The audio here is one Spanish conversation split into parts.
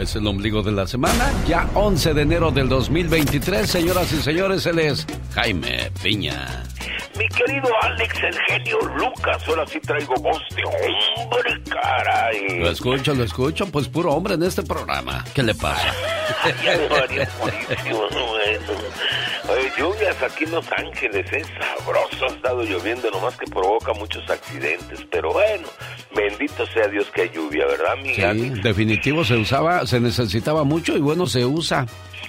Es el ombligo de la semana, ya 11 de enero del 2023. Señoras y señores, él es Jaime Piña. Mi querido Alex, el genio Lucas, ahora sí traigo voz de hombre, caray. Lo escucho, lo escucho, pues puro hombre en este programa. ¿Qué le pasa? Oye, lluvias aquí en Los Ángeles, es sabroso, ha estado lloviendo, nomás que provoca muchos accidentes, pero bueno, bendito sea Dios que hay lluvia, ¿verdad, mi Sí, definitivo se usaba, se necesitaba mucho y bueno, se usa.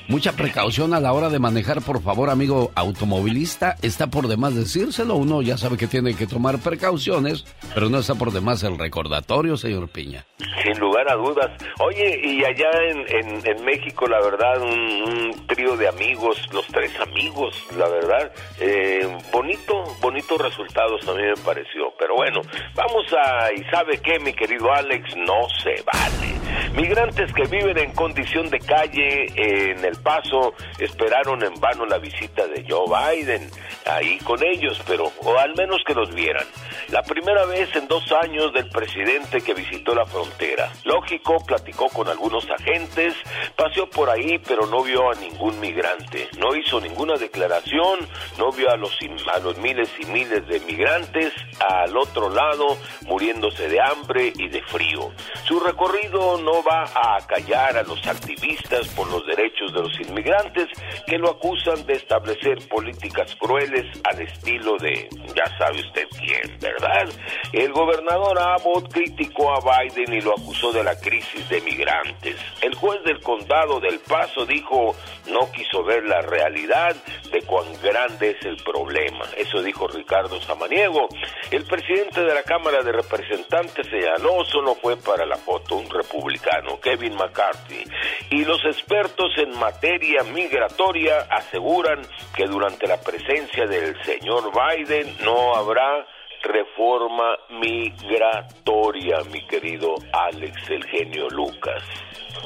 Mucha precaución a la hora de manejar, por favor, amigo automovilista. Está por demás decírselo. Uno ya sabe que tiene que tomar precauciones, pero no está por demás el recordatorio, señor Piña. Sin lugar a dudas. Oye, y allá en, México, la verdad, un, trío de amigos, los tres amigos, la verdad, eh, bonito, bonitos resultados a mí me pareció. Pero bueno, vamos a, y sabe qué, mi querido Alex, no se vale. Migrantes que viven en condición de calle en El Paso esperaron en vano la visita de Joe Biden ahí con ellos, pero o al menos que los vieran. La primera vez en dos años del presidente que visitó la frontera. Lógico, platicó con algunos agentes, paseó por ahí, pero no vio a ningún migrante. No hizo ninguna declaración, no vio a los, a los miles y miles de migrantes al otro lado muriéndose de hambre y de frío. Su recorrido no va a acallar a los activistas por los derechos de los inmigrantes que lo acusan de establecer políticas crueles al estilo de ya sabe usted quién, ¿verdad? El gobernador Abbott criticó a Biden y lo acusó de la crisis de migrantes. El juez del condado del Paso dijo no quiso ver la realidad de cuán grande es el problema. Eso dijo Ricardo Samaniego. El presidente de la Cámara de Representantes señaló solo fue para la foto un republicano, Kevin McCarthy. Y los expertos en materia migratoria aseguran que durante la presencia del señor Biden no habrá reforma migratoria, mi querido Alex, el genio Lucas.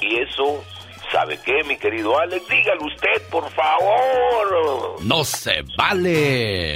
Y eso, ¿sabe qué, mi querido Alex? Dígalo usted, por favor. ¡No se vale!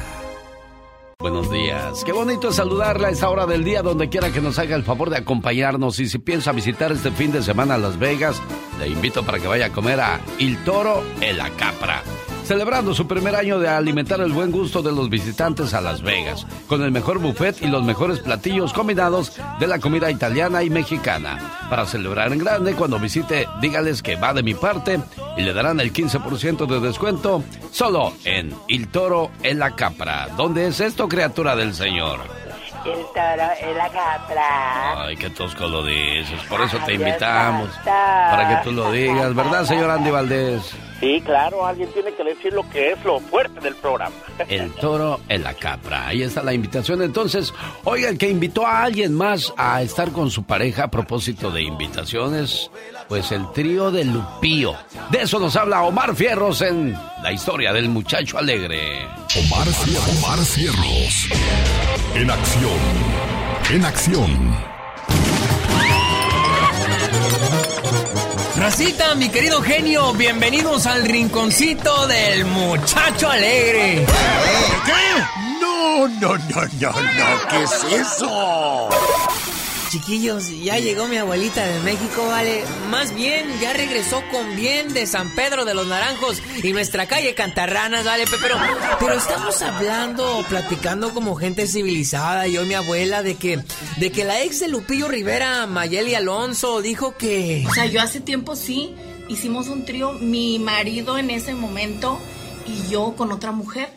Buenos días. Qué bonito saludarla a esta hora del día, donde quiera que nos haga el favor de acompañarnos. Y si piensa visitar este fin de semana Las Vegas, le invito para que vaya a comer a Il Toro en la Capra. Celebrando su primer año de alimentar el buen gusto de los visitantes a Las Vegas, con el mejor buffet y los mejores platillos combinados de la comida italiana y mexicana. Para celebrar en grande, cuando visite, dígales que va de mi parte y le darán el 15% de descuento solo en Il Toro en la Capra. ¿Dónde es esto, criatura del Señor? El toro en la capra. Ay, qué tosco lo dices. Por eso te Ay, invitamos. Para que tú lo digas, ¿verdad, señor Andy Valdés? Sí, claro, alguien tiene que decir lo que es lo fuerte del programa. El toro en la capra. Ahí está la invitación. Entonces, oiga, el que invitó a alguien más a estar con su pareja a propósito de invitaciones, pues el trío de Lupío. De eso nos habla Omar Fierros en la historia del muchacho alegre. Omar Fierros. Omar Fierros. En acción. En acción. Racita, mi querido genio, bienvenidos al rinconcito del muchacho alegre. ¿Qué? No, no, no, no, no, ¿qué es eso? Chiquillos, ya llegó mi abuelita de México, ¿vale? Más bien, ya regresó con bien de San Pedro de los Naranjos y nuestra calle Cantarranas, ¿vale? Pero, pero estamos hablando, platicando como gente civilizada, yo y mi abuela, de que, de que la ex de Lupillo Rivera, Mayeli Alonso, dijo que... O sea, yo hace tiempo sí, hicimos un trío, mi marido en ese momento y yo con otra mujer.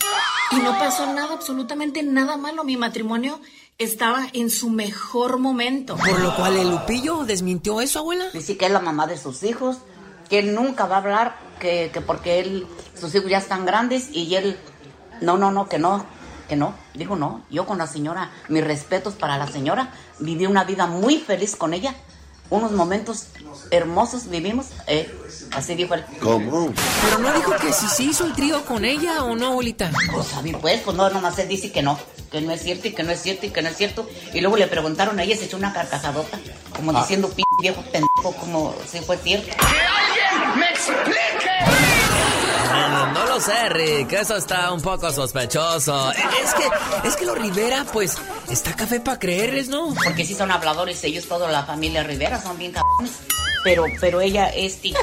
Y no pasó nada, absolutamente nada malo. Mi matrimonio estaba en su mejor momento. Por lo cual el Lupillo desmintió eso, abuela. Dice que es la mamá de sus hijos, que él nunca va a hablar, que, que porque él, sus hijos ya están grandes y él, no, no, no, que no, que no. Dijo no, yo con la señora, mis respetos para la señora, viví una vida muy feliz con ella unos momentos hermosos vivimos. Eh, así dijo él. ¿Cómo? Pero no dijo que si se hizo el trío con ella o no, abuelita. Pues a mí pues, pues no, nomás él dice que no, que no es cierto y que no es cierto y que no es cierto. Y luego le preguntaron a ella, se echó una carcajadota, como Ah. diciendo, p viejo pendejo, como si fue cierto. ¡Que alguien me explique! No, lo sé, Rick. Eso está un poco sospechoso. Es que, es que los Rivera, pues, está café para creerles, ¿no? Porque sí son habladores ellos, toda la familia Rivera, son bien cabrones. Pero, pero ella es ti.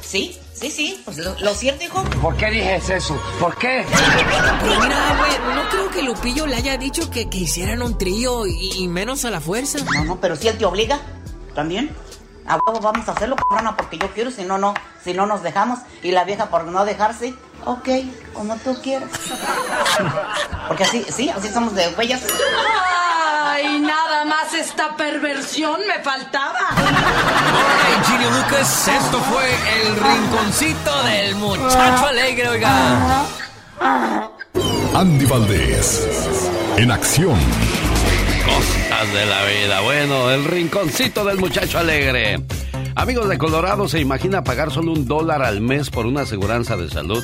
Sí, sí, sí. Pues lo, lo cierto, hijo. ¿Por qué dices eso? ¿Por qué? Pero mira, güey, no creo que Lupillo le haya dicho que, que hicieran un trío y, y menos a la fuerza. No, no, pero si él te obliga, también. A huevo vamos a hacerlo, cabrona, porque yo quiero, si no, no, si no nos dejamos. Y la vieja por no dejarse, ok, como tú quieras. Porque así, sí, así somos de huellas. Ay, nada más esta perversión me faltaba. Genio Lucas, esto fue el rinconcito del muchacho alegre, oiga. Andy Valdés. En acción. De la vida. Bueno, el rinconcito del muchacho alegre. Amigos de Colorado, ¿se imagina pagar solo un dólar al mes por una aseguranza de salud?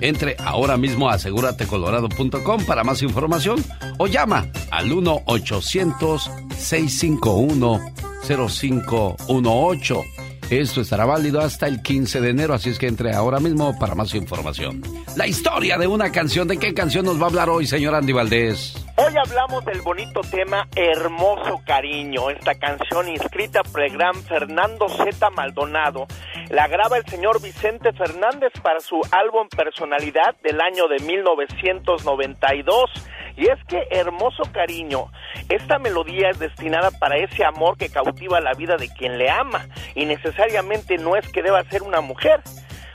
Entre ahora mismo a aseguratecolorado.com para más información o llama al 1-800-651-0518. Esto estará válido hasta el 15 de enero, así es que entre ahora mismo para más información. La historia de una canción. ¿De qué canción nos va a hablar hoy, señor Andy Valdés? Hoy hablamos del bonito tema Hermoso Cariño, esta canción inscrita por el gran Fernando Z. Maldonado. La graba el señor Vicente Fernández para su álbum Personalidad del año de 1992. Y es que Hermoso Cariño, esta melodía es destinada para ese amor que cautiva la vida de quien le ama. Y necesariamente no es que deba ser una mujer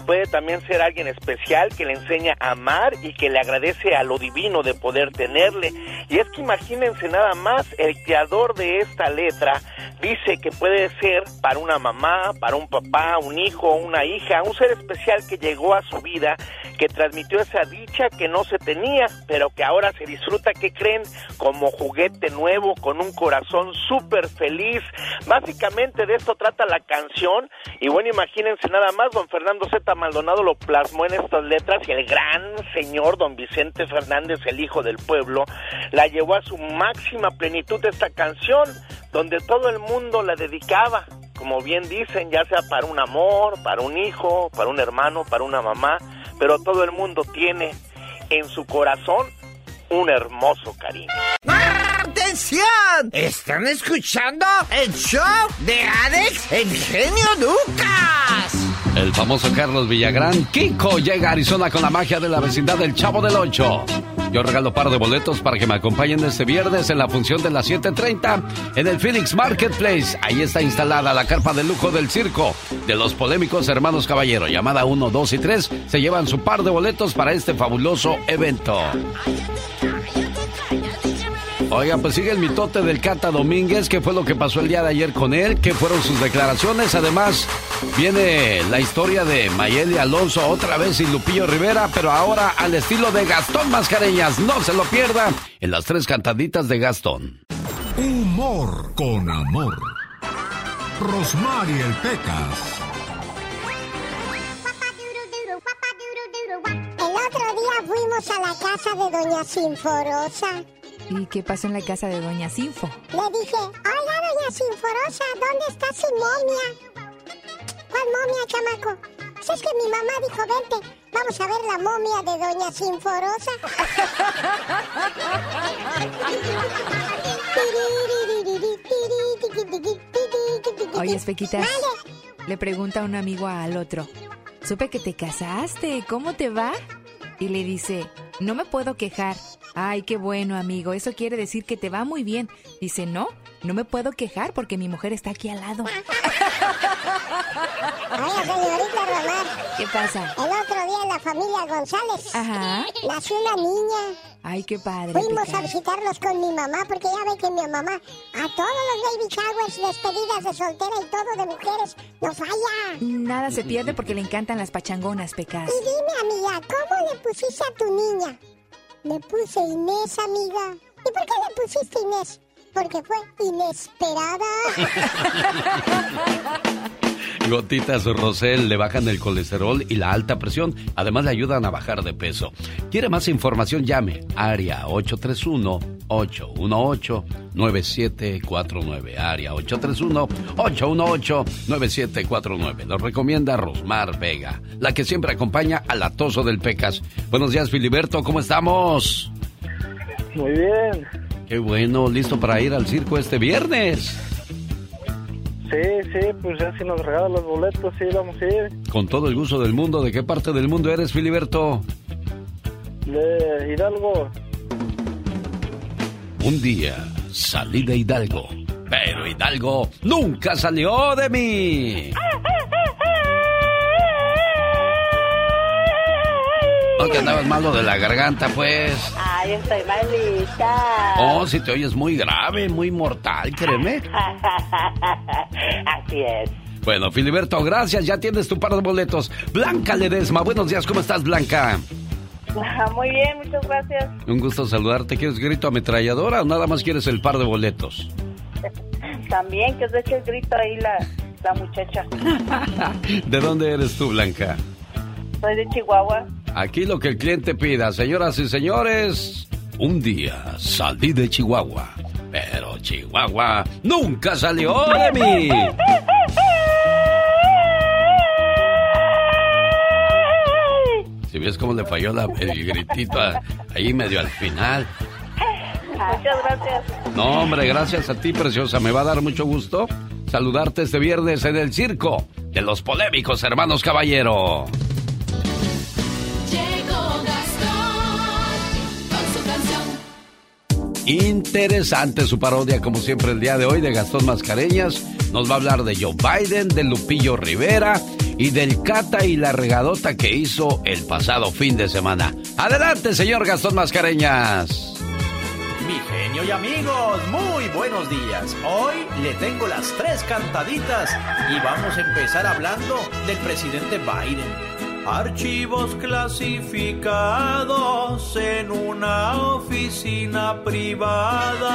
puede también ser alguien especial que le enseña a amar y que le agradece a lo divino de poder tenerle. Y es que imagínense nada más, el creador de esta letra dice que puede ser para una mamá, para un papá, un hijo, una hija, un ser especial que llegó a su vida, que transmitió esa dicha que no se tenía, pero que ahora se disfruta, que creen, como juguete nuevo, con un corazón súper feliz. Básicamente de esto trata la canción. Y bueno, imagínense nada más, don Fernando Z. Maldonado lo plasmó en estas letras y el gran señor don Vicente Fernández, el hijo del pueblo, la llevó a su máxima plenitud esta canción, donde todo el mundo la dedicaba, como bien dicen, ya sea para un amor, para un hijo, para un hermano, para una mamá, pero todo el mundo tiene en su corazón un hermoso cariño. ¡Atención! ¿Están escuchando el show de Alex, el genio Lucas? El famoso Carlos Villagrán, Kiko, llega a Arizona con la magia de la vecindad del Chavo del Ocho. Yo regalo par de boletos para que me acompañen este viernes en la función de las 7.30 en el Phoenix Marketplace. Ahí está instalada la carpa de lujo del circo de los polémicos hermanos Caballero. Llamada 1, 2 y 3 se llevan su par de boletos para este fabuloso evento. Oiga, pues sigue el mitote del Cata Domínguez. ¿Qué fue lo que pasó el día de ayer con él? ¿Qué fueron sus declaraciones? Además, Viene la historia de Mayeli Alonso otra vez y Lupillo Rivera, pero ahora al estilo de Gastón Mascareñas. No se lo pierda en las tres cantaditas de Gastón. Humor con amor. Rosmarie el Pecas. El otro día fuimos a la casa de Doña Sinforosa. ¿Y qué pasó en la casa de Doña Sinfo? Le dije, hola Doña Sinforosa, ¿dónde está su momia? ¿Cuál momia, chamaco? Pues es que mi mamá dijo, vente, vamos a ver la momia de Doña Sinforosa. Oye, Espequitas, le pregunta un amigo al otro, supe que te casaste, ¿cómo te va? Y le dice, no me puedo quejar. Ay, qué bueno, amigo, eso quiere decir que te va muy bien. Dice, no, no me puedo quejar porque mi mujer está aquí al lado. Oye, señorita Romar. ¿Qué pasa? El otro día en la familia González. Ajá. Nació una niña. Ay, qué padre. Fuimos a visitarlos con mi mamá porque ya ve que mi mamá a todos los baby showers, despedidas de soltera y todo de mujeres, no falla. Nada se pierde porque le encantan las pachangonas, Pecas. Y dime, amiga, ¿cómo le pusiste a tu niña? Le puse Inés, amiga. ¿Y por qué le pusiste Inés? Porque fue inesperada. Gotitas Rosel le bajan el colesterol y la alta presión. Además le ayudan a bajar de peso. ¿Quiere más información? Llame. Área 831-818-9749. Área 831-818-9749. Lo recomienda Rosmar Vega, la que siempre acompaña al atoso del Pecas. Buenos días, Filiberto. ¿Cómo estamos? Muy bien. Qué bueno. ¿Listo para ir al circo este viernes? Sí, sí, pues ya si nos regalan los boletos, sí, vamos a ir. Con todo el gusto del mundo. ¿De qué parte del mundo eres, Filiberto? De Hidalgo. Un día salí de Hidalgo, pero Hidalgo nunca salió de mí. No que andabas malo de la garganta, pues. Ay, estoy malita. Oh, si te oyes muy grave, muy mortal, créeme. Así es. Bueno, Filiberto, gracias, ya tienes tu par de boletos. Blanca Ledesma, buenos días, ¿cómo estás, Blanca? Muy bien, muchas gracias. Un gusto saludarte. ¿Quieres grito ametralladora o nada más quieres el par de boletos? También que se eche el grito ahí la, la muchacha. ¿De dónde eres tú, Blanca? Soy de Chihuahua. Aquí lo que el cliente pida, señoras y señores. Un día salí de Chihuahua, pero Chihuahua nunca salió de mí. Si ves cómo le falló la- el gritito a- ahí medio al final. Muchas gracias. No, hombre, gracias a ti, preciosa. Me va a dar mucho gusto saludarte este viernes en el circo de los polémicos hermanos Caballero. Interesante su parodia, como siempre, el día de hoy de Gastón Mascareñas. Nos va a hablar de Joe Biden, de Lupillo Rivera y del cata y la regadota que hizo el pasado fin de semana. Adelante, señor Gastón Mascareñas. Mi genio y amigos, muy buenos días. Hoy le tengo las tres cantaditas y vamos a empezar hablando del presidente Biden. Archivos clasificados en una oficina privada.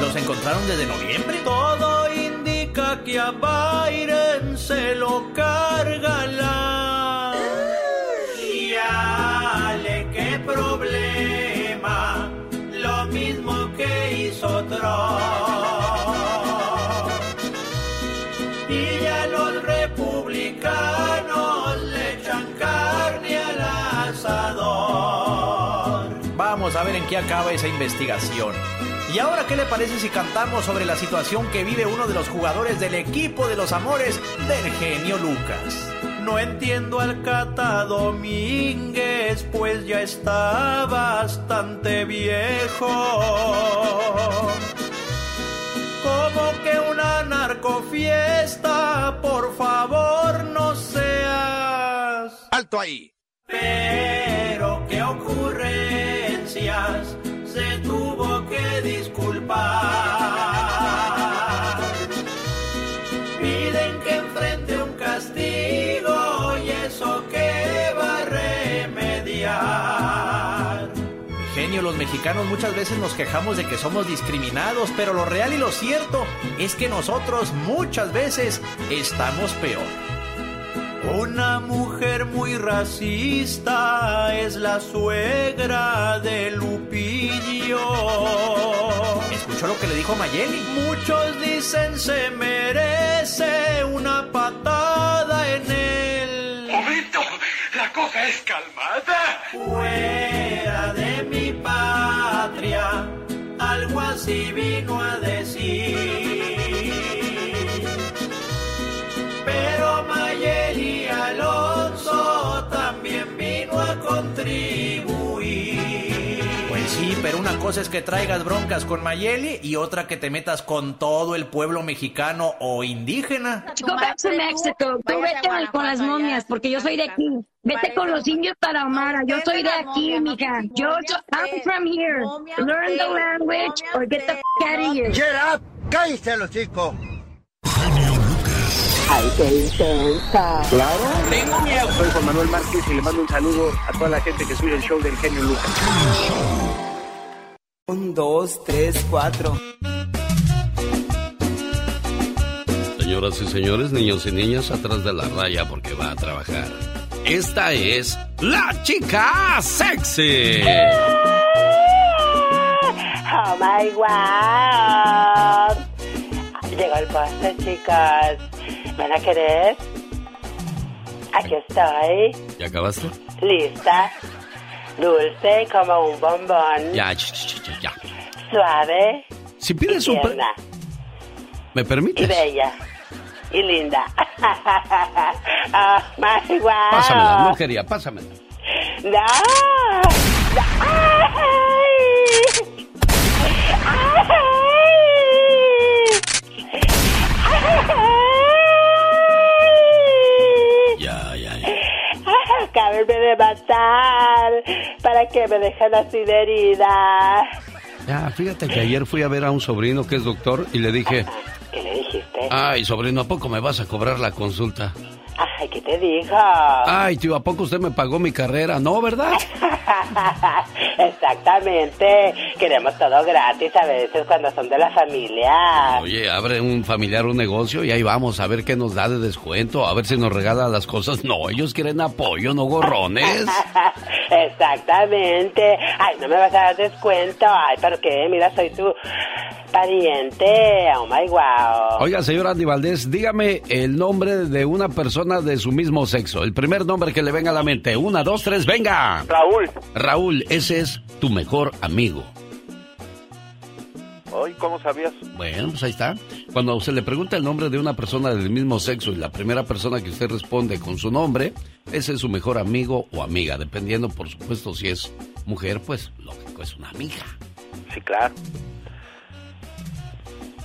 ¿Los encontraron desde noviembre? Todo indica que a Biden se lo carga la... Vamos a ver en qué acaba esa investigación. ¿Y ahora qué le parece si cantamos sobre la situación que vive uno de los jugadores del equipo de los amores del genio Lucas? No entiendo al Cata Domínguez, pues ya está bastante viejo. Como que una narcofiesta, por favor no seas. ¡Alto ahí! Pero qué ocurrencias se tuvo que disculpar. Piden que enfrente un castigo y eso que va a remediar. Genio, los mexicanos muchas veces nos quejamos de que somos discriminados, pero lo real y lo cierto es que nosotros muchas veces estamos peor. Una mujer muy racista es la suegra de Lupillo. ¿Escuchó lo que le dijo Mayeli? Muchos dicen se merece una patada en el. ¡Momento! ¡La cosa es calmada! Fuera de mi patria, algo así vino a decir. Cosa es que traigas broncas con Mayeli y otra que te metas con todo el pueblo mexicano o indígena. Go back to Mexico. Tú vete con las momias, porque yo soy de aquí. Vete con los indios tarahumara. Yo soy de aquí, mija. Yo, yo, I'm from here. Learn the language or get the f out of here. Get up! ¡Cállese los chicos! Ay, qué intensa. Claro. Tengo miedo. Soy Juan Manuel Márquez y le mando un saludo a toda la gente que sube el show del genio Lucas. Un, dos, tres, cuatro. Señoras y señores, niños y niñas, atrás de la raya porque va a trabajar. Esta es la chica sexy. Oh my god. Llegó el postre, chicas. ¿Van a querer? Aquí estoy. ¿Ya acabaste? Lista. Dulce como un bombón. Ya, ch, ya. Suave. Si pides y un... tierna. ¿Me Y permites? bella. Y linda. oh my god. Pásamela, no quería, pásamela. No. Ay. Ay. Acábenme de matar para que me dejen así de herida. Ya, fíjate que ayer fui a ver a un sobrino que es doctor y le dije, ¿Qué le dijiste? ay, sobrino, ¿a poco me vas a cobrar la consulta? Ay, ¿qué te dijo? Ay, tío, ¿a poco usted me pagó mi carrera? No, ¿verdad? Exactamente. Queremos todo gratis a veces cuando son de la familia. Oye, abre un familiar un negocio y ahí vamos a ver qué nos da de descuento, a ver si nos regala las cosas. No, ellos quieren apoyo, no gorrones. Exactamente. Ay, no me vas a dar descuento. Ay, ¿pero qué? Mira, soy tu pariente. Oh my wow. Oiga, señor Andy Valdés, dígame el nombre de una persona de su mismo sexo. El primer nombre que le venga a la mente. Una, dos, tres, venga. Raúl. Raúl, ese es tu mejor amigo. Ay, ¿cómo sabías? Bueno, pues ahí está. Cuando se le pregunta el nombre de una persona del mismo sexo y la primera persona que usted responde con su nombre, ese es su mejor amigo o amiga, dependiendo, por supuesto, si es mujer, pues lógico, es una amiga. Sí, claro.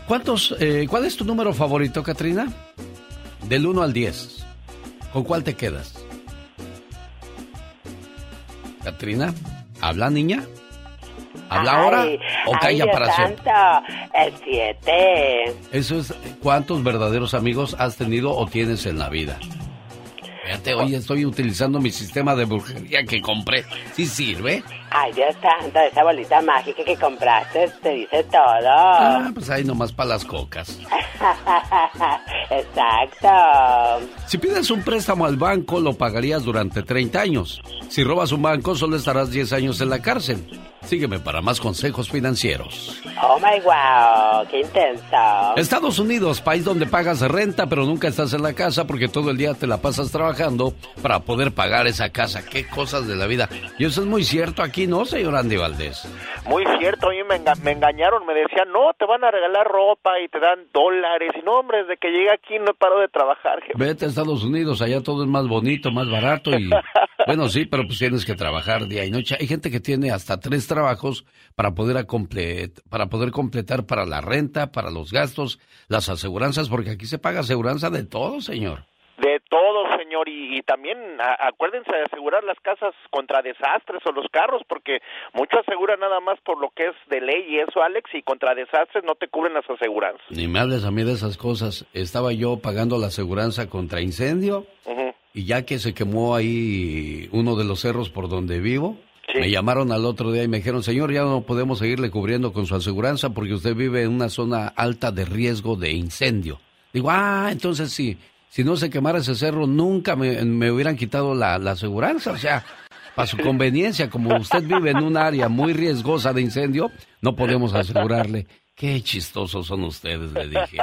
¿Cuántos, eh, ¿Cuál es tu número favorito, Katrina? Del 1 al 10. ¿Con cuál te quedas? Katrina, ¿habla niña? ¿Habla ahora Ay, o ay, calla Dios para siempre? El siete. Eso es cuántos verdaderos amigos has tenido o tienes en la vida. Fíjate, hoy estoy utilizando mi sistema de brujería que compré. ¿Sí sirve? Ay, Dios santo, esa bolita mágica que compraste te dice todo. Ah, pues ahí nomás para las cocas. Exacto. Si pides un préstamo al banco, lo pagarías durante 30 años. Si robas un banco, solo estarás 10 años en la cárcel. Sígueme para más consejos financieros. Oh my wow, qué intenso. Estados Unidos, país donde pagas renta, pero nunca estás en la casa porque todo el día te la pasas trabajando para poder pagar esa casa. Qué cosas de la vida. Y eso es muy cierto aquí, ¿no, señor Andy Valdés? Muy cierto, a mí me, enga- me engañaron, me decían, no, te van a regalar ropa y te dan dólares. Y no, hombre, desde que llegué aquí no he parado de trabajar. jefe. Vete a Estados Unidos, allá todo es más bonito, más barato y... Bueno, sí, pero pues tienes que trabajar día y noche. Hay gente que tiene hasta tres trabajos para poder, para poder completar para la renta, para los gastos, las aseguranzas, porque aquí se paga aseguranza de todo, señor. De todo, señor, y, y también a- acuérdense de asegurar las casas contra desastres o los carros, porque muchos aseguran nada más por lo que es de ley y eso, Alex, y contra desastres no te cubren las aseguranzas. Ni me hables a mí de esas cosas. Estaba yo pagando la aseguranza contra incendio y ya que se quemó ahí uno de los cerros por donde vivo, Me llamaron al otro día y me dijeron, señor, ya no podemos seguirle cubriendo con su aseguranza porque usted vive en una zona alta de riesgo de incendio. Digo, ah, entonces sí, si no se quemara ese cerro, nunca me, hubieran quitado la, la aseguranza. O sea, para su conveniencia, como usted vive en un área muy riesgosa de incendio, no podemos asegurarle. Qué chistosos son ustedes, le dije.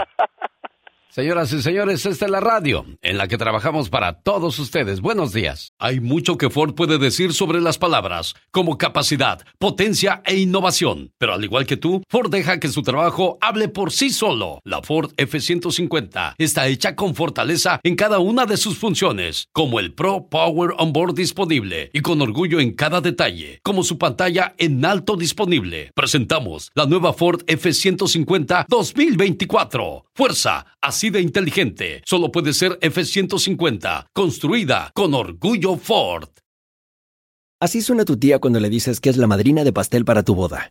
Señoras y señores, esta es la radio en la que trabajamos para todos ustedes. Buenos días. Hay mucho que Ford puede decir sobre las palabras, como capacidad, potencia e innovación. Pero al igual que tú, Ford deja que su trabajo hable por sí solo. La Ford F-150 está hecha con fortaleza en cada una de sus funciones, como el Pro Power Onboard disponible y con orgullo en cada detalle, como su pantalla en alto disponible. Presentamos la nueva Ford F-150 2024. Fuerza, así de inteligente. Solo puede ser F-150, construida con orgullo Ford. Así suena tu tía cuando le dices que es la madrina de pastel para tu boda.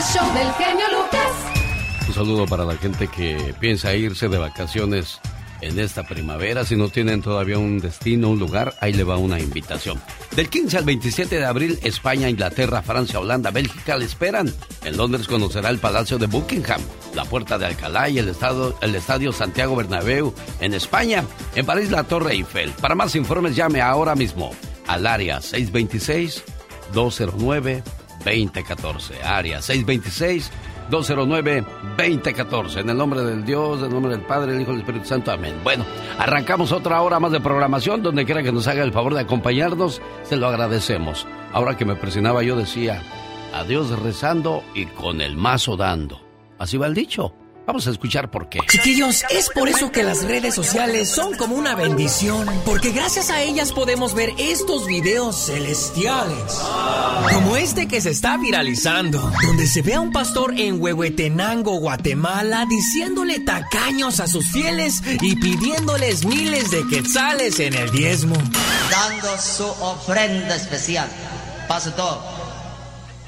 El del genio Lucas. Un saludo para la gente que piensa irse de vacaciones en esta primavera. Si no tienen todavía un destino, un lugar, ahí le va una invitación. Del 15 al 27 de abril, España, Inglaterra, Francia, Holanda, Bélgica le esperan. En Londres conocerá el Palacio de Buckingham, la Puerta de Alcalá y el, estado, el Estadio Santiago Bernabéu. En España, en París, la Torre Eiffel. Para más informes, llame ahora mismo al área 626 209 2014. Área 626-209-2014. En el nombre del Dios, en el nombre del Padre, el Hijo y el Espíritu Santo. Amén. Bueno, arrancamos otra hora más de programación. Donde quiera que nos haga el favor de acompañarnos, se lo agradecemos. Ahora que me presionaba, yo decía, adiós rezando y con el mazo dando. Así va el dicho. Vamos a escuchar por qué. Chiquillos, es por eso que las redes sociales son como una bendición. Porque gracias a ellas podemos ver estos videos celestiales. Como este que se está viralizando. Donde se ve a un pastor en Huehuetenango, Guatemala, diciéndole tacaños a sus fieles y pidiéndoles miles de quetzales en el diezmo. Dando su ofrenda especial. Pase todo.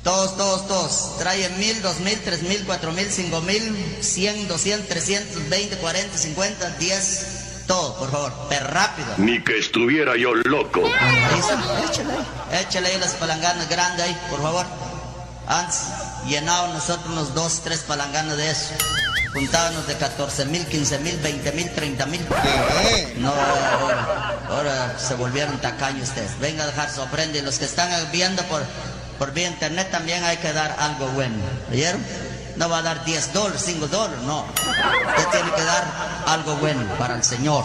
Todos, todos, todos. Traen mil, dos mil, tres mil, cuatro mil, cinco mil, cien, doscientos, trescientos, veinte, cuarenta, cincuenta, diez. Todo, por favor. Pero rápido. Ni que estuviera yo loco. échale ahí. Échale ahí las palanganas grandes ahí, por favor. Antes, llenado nosotros unos dos, tres palanganas de eso. Juntábamos de 14 mil, 15 mil, 20 mil, 30 mil. No, ahora, ahora se volvieron tacaños ustedes. Venga a dejar su ofrenda y los que están viendo por por vía internet también hay que dar algo bueno. ¿Oyeron? No va a dar 10 dólares, 5 dólares, no. Usted tiene que dar algo bueno para el Señor.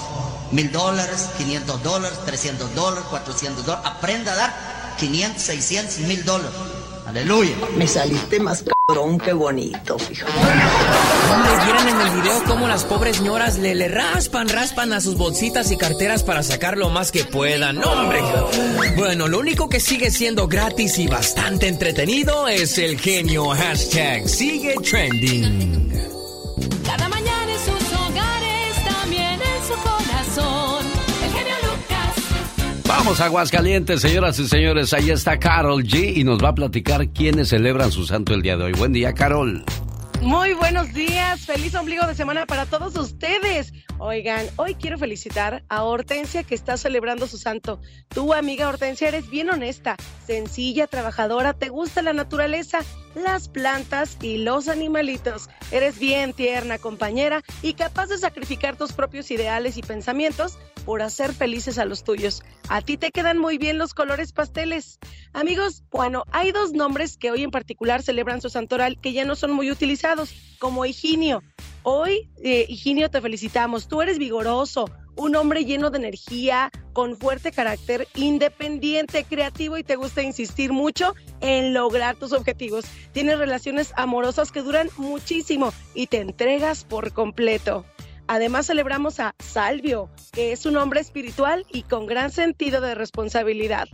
Mil dólares, 500 dólares, 300 dólares, 400 dólares. Aprenda a dar 500, 600, mil dólares. Aleluya. Me saliste más que bonito, fíjate. Hombre, vieron en el video cómo las pobres ñoras le, le raspan, raspan a sus bolsitas y carteras para sacar lo más que puedan. hombre. Bueno, lo único que sigue siendo gratis y bastante entretenido es el genio hashtag sigue trending. Vamos a Aguascalientes, señoras y señores. Ahí está Carol G y nos va a platicar quiénes celebran su santo el día de hoy. Buen día, Carol. Muy buenos días, feliz ombligo de semana para todos ustedes. Oigan, hoy quiero felicitar a Hortensia que está celebrando su santo. Tu amiga Hortensia eres bien honesta, sencilla, trabajadora, te gusta la naturaleza, las plantas y los animalitos. Eres bien tierna, compañera y capaz de sacrificar tus propios ideales y pensamientos por hacer felices a los tuyos. A ti te quedan muy bien los colores pasteles. Amigos, bueno, hay dos nombres que hoy en particular celebran su santoral que ya no son muy utilizados, como Higinio. Hoy, eh, Higinio, te felicitamos. Tú eres vigoroso, un hombre lleno de energía, con fuerte carácter, independiente, creativo y te gusta insistir mucho en lograr tus objetivos. Tienes relaciones amorosas que duran muchísimo y te entregas por completo. Además celebramos a Salvio, que es un hombre espiritual y con gran sentido de responsabilidad.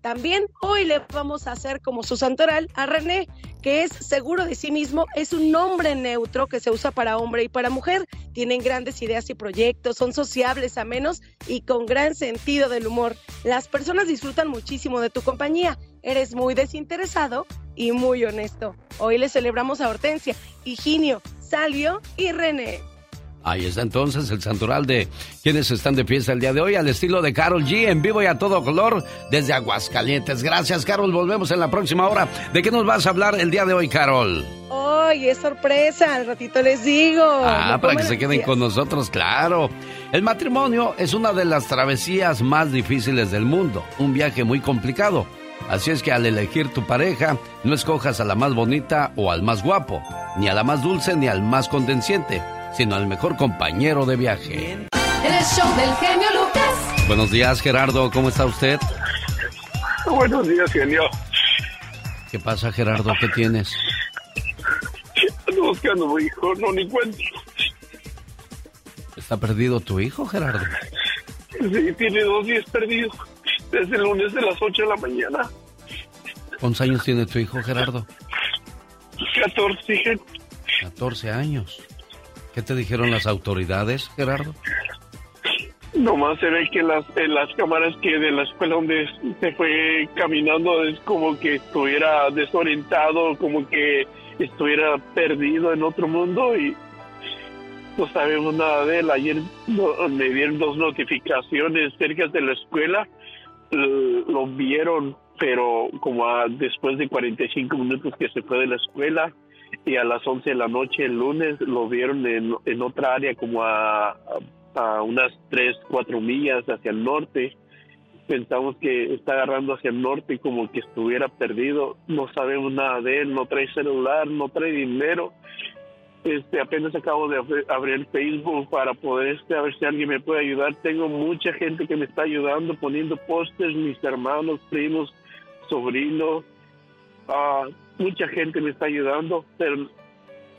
También hoy le vamos a hacer como su santoral a René, que es seguro de sí mismo, es un nombre neutro que se usa para hombre y para mujer. Tienen grandes ideas y proyectos, son sociables, amenos y con gran sentido del humor. Las personas disfrutan muchísimo de tu compañía. Eres muy desinteresado y muy honesto. Hoy le celebramos a Hortensia, Higinio, Salvio y René. Ahí está entonces el santoral de quienes están de fiesta el día de hoy al estilo de Carol G en vivo y a todo color desde Aguascalientes. Gracias, Carol. Volvemos en la próxima hora. ¿De qué nos vas a hablar el día de hoy, Carol? ¡Ay, es sorpresa! Al ratito les digo. Ah, para que se queden con nosotros, claro. El matrimonio es una de las travesías más difíciles del mundo, un viaje muy complicado. Así es que al elegir tu pareja, no escojas a la más bonita o al más guapo, ni a la más dulce ni al más condenciente sino al mejor compañero de viaje. El show del genio Lucas. Buenos días, Gerardo. ¿Cómo está usted? Buenos días, genio. ¿Qué pasa, Gerardo? ¿Qué tienes? Ando buscando a mi hijo, no ni cuento. ¿Está perdido tu hijo, Gerardo? Sí, tiene dos días perdidos. Desde el lunes de las 8 de la mañana. ¿Cuántos años tiene tu hijo, Gerardo? 14. 14 años. ¿Qué te dijeron las autoridades, Gerardo? Nomás se ve que las, en las cámaras que de la escuela donde se fue caminando es como que estuviera desorientado, como que estuviera perdido en otro mundo y no sabemos nada de él. Ayer me dieron dos notificaciones cerca de la escuela, lo vieron, pero como después de 45 minutos que se fue de la escuela, y a las 11 de la noche el lunes lo vieron en, en otra área como a, a, unas 3, 4 millas hacia el norte. Pensamos que está agarrando hacia el norte como que estuviera perdido. No sabemos nada de él, no trae celular, no trae dinero. Este, apenas acabo de abrir Facebook para poder este, a ver si alguien me puede ayudar. Tengo mucha gente que me está ayudando poniendo pósters, mis hermanos, primos, sobrinos. Uh, mucha gente me está ayudando, pero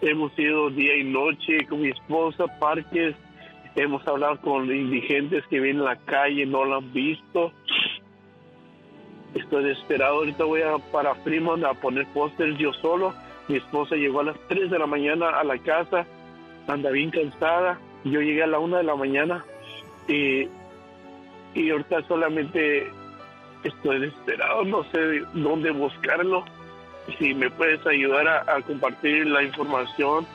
hemos ido día y noche con mi esposa, parques, hemos hablado con indigentes que vienen a la calle, no lo han visto. Estoy desesperado, ahorita voy a para Fremont a poner pósters yo solo. Mi esposa llegó a las 3 de la mañana a la casa, anda bien cansada. Yo llegué a la 1 de la mañana y, y ahorita solamente estoy desesperado, no sé dónde buscarlo si me puedes ayudar a, compartir la información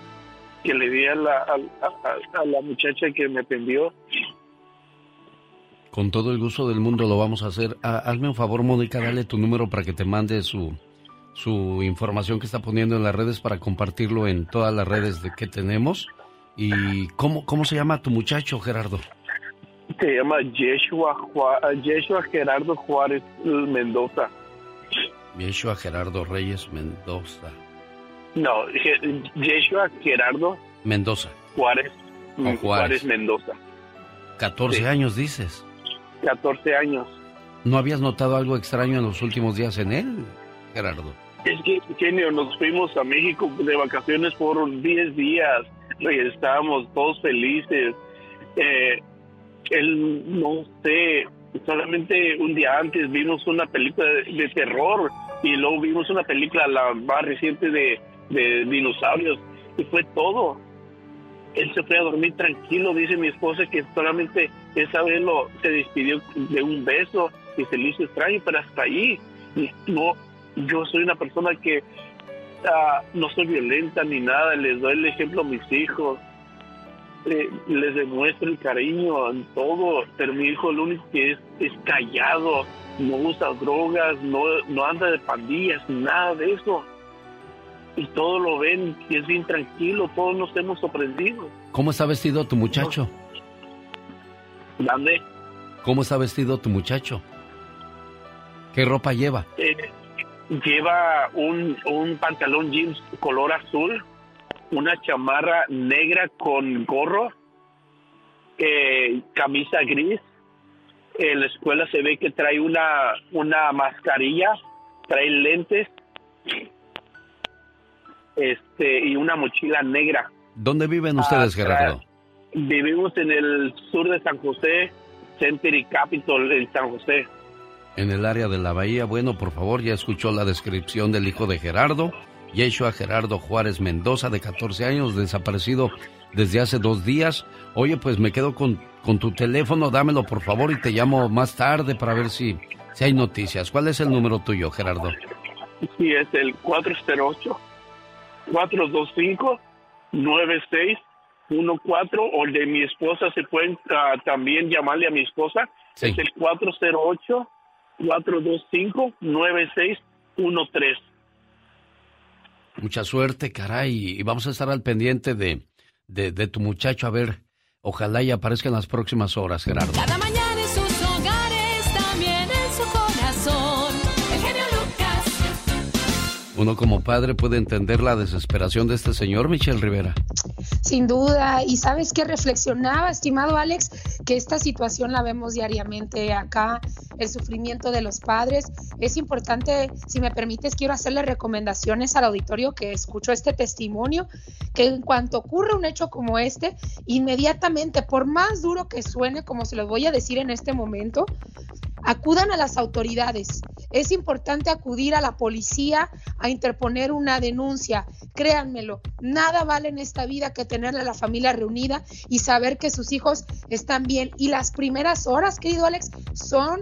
que le di a la, a, la muchacha que me atendió. Con todo el gusto del mundo lo vamos a hacer. hazme un favor, Mónica, dale tu número para que te mande su, su información que está poniendo en las redes para compartirlo en todas las redes de que tenemos. ¿Y cómo, cómo se llama tu muchacho, Gerardo? Se llama Yeshua, Yeshua Gerardo Juárez Mendoza. Yeshua Gerardo Reyes Mendoza. No, Yeshua Gerardo Mendoza. Juárez, Juárez. Mendoza. 14 años dices. 14 años. ¿No habías notado algo extraño en los últimos días en él, Gerardo? Es que, genio, nos fuimos a México de vacaciones por 10 días. Regresamos todos felices. Eh, él, no sé, solamente un día antes vimos una película de terror y luego vimos una película, la más reciente de, dinosaurios, y fue todo. Él se fue a dormir tranquilo, dice mi esposa que solamente esa vez lo, se despidió de un beso y se le hizo extraño, pero hasta ahí, no, yo soy una persona que ah, no soy violenta ni nada, les doy el ejemplo a mis hijos, eh, les demuestro el cariño en todo, pero mi hijo único que es, es callado, no usa drogas, no, no anda de pandillas, nada de eso. Y todo lo ven y es bien tranquilo, todos nos hemos sorprendido. ¿Cómo está vestido tu muchacho? ¿Dónde? ¿Cómo está vestido tu muchacho? ¿Qué ropa lleva? Eh, lleva un, un pantalón jeans color azul, una chamarra negra con gorro, eh, camisa gris, en la escuela se ve que trae una, una mascarilla, trae lentes este y una mochila negra. ¿Dónde viven ustedes, Gerardo? Vivimos en el sur de San José, Century Capital en San José. en el área de la bahía. Bueno, por favor, ya escuchó la descripción del hijo de Gerardo, Yeshua Gerardo Juárez Mendoza, de 14 años, desaparecido desde hace dos días. Oye, pues me quedo con, con tu teléfono, dámelo por favor y te llamo más tarde para ver si, si hay noticias. ¿Cuál es el número tuyo, Gerardo? Sí, es el 408-425-9614 o el de mi esposa, se pueden ah, también llamarle a mi esposa. Es el 408-425-9613. Mucha suerte, caray. Y vamos a estar al pendiente de, de, tu muchacho. A ver, ojalá y aparezca en las próximas horas, Gerardo. Uno como padre puede entender la desesperación de este señor, Michelle Rivera. Sin duda, y sabes que reflexionaba, estimado Alex, que esta situación la vemos diariamente acá, el sufrimiento de los padres. Es importante, si me permites, quiero hacerle recomendaciones al auditorio que escuchó este testimonio, que en cuanto ocurre un hecho como este, inmediatamente, por más duro que suene, como se lo voy a decir en este momento, acudan a las autoridades. Es importante acudir a la policía a interponer una denuncia. Créanmelo, nada vale en esta vida que tener a la familia reunida y saber que sus hijos están bien. Y las primeras horas, querido Alex, son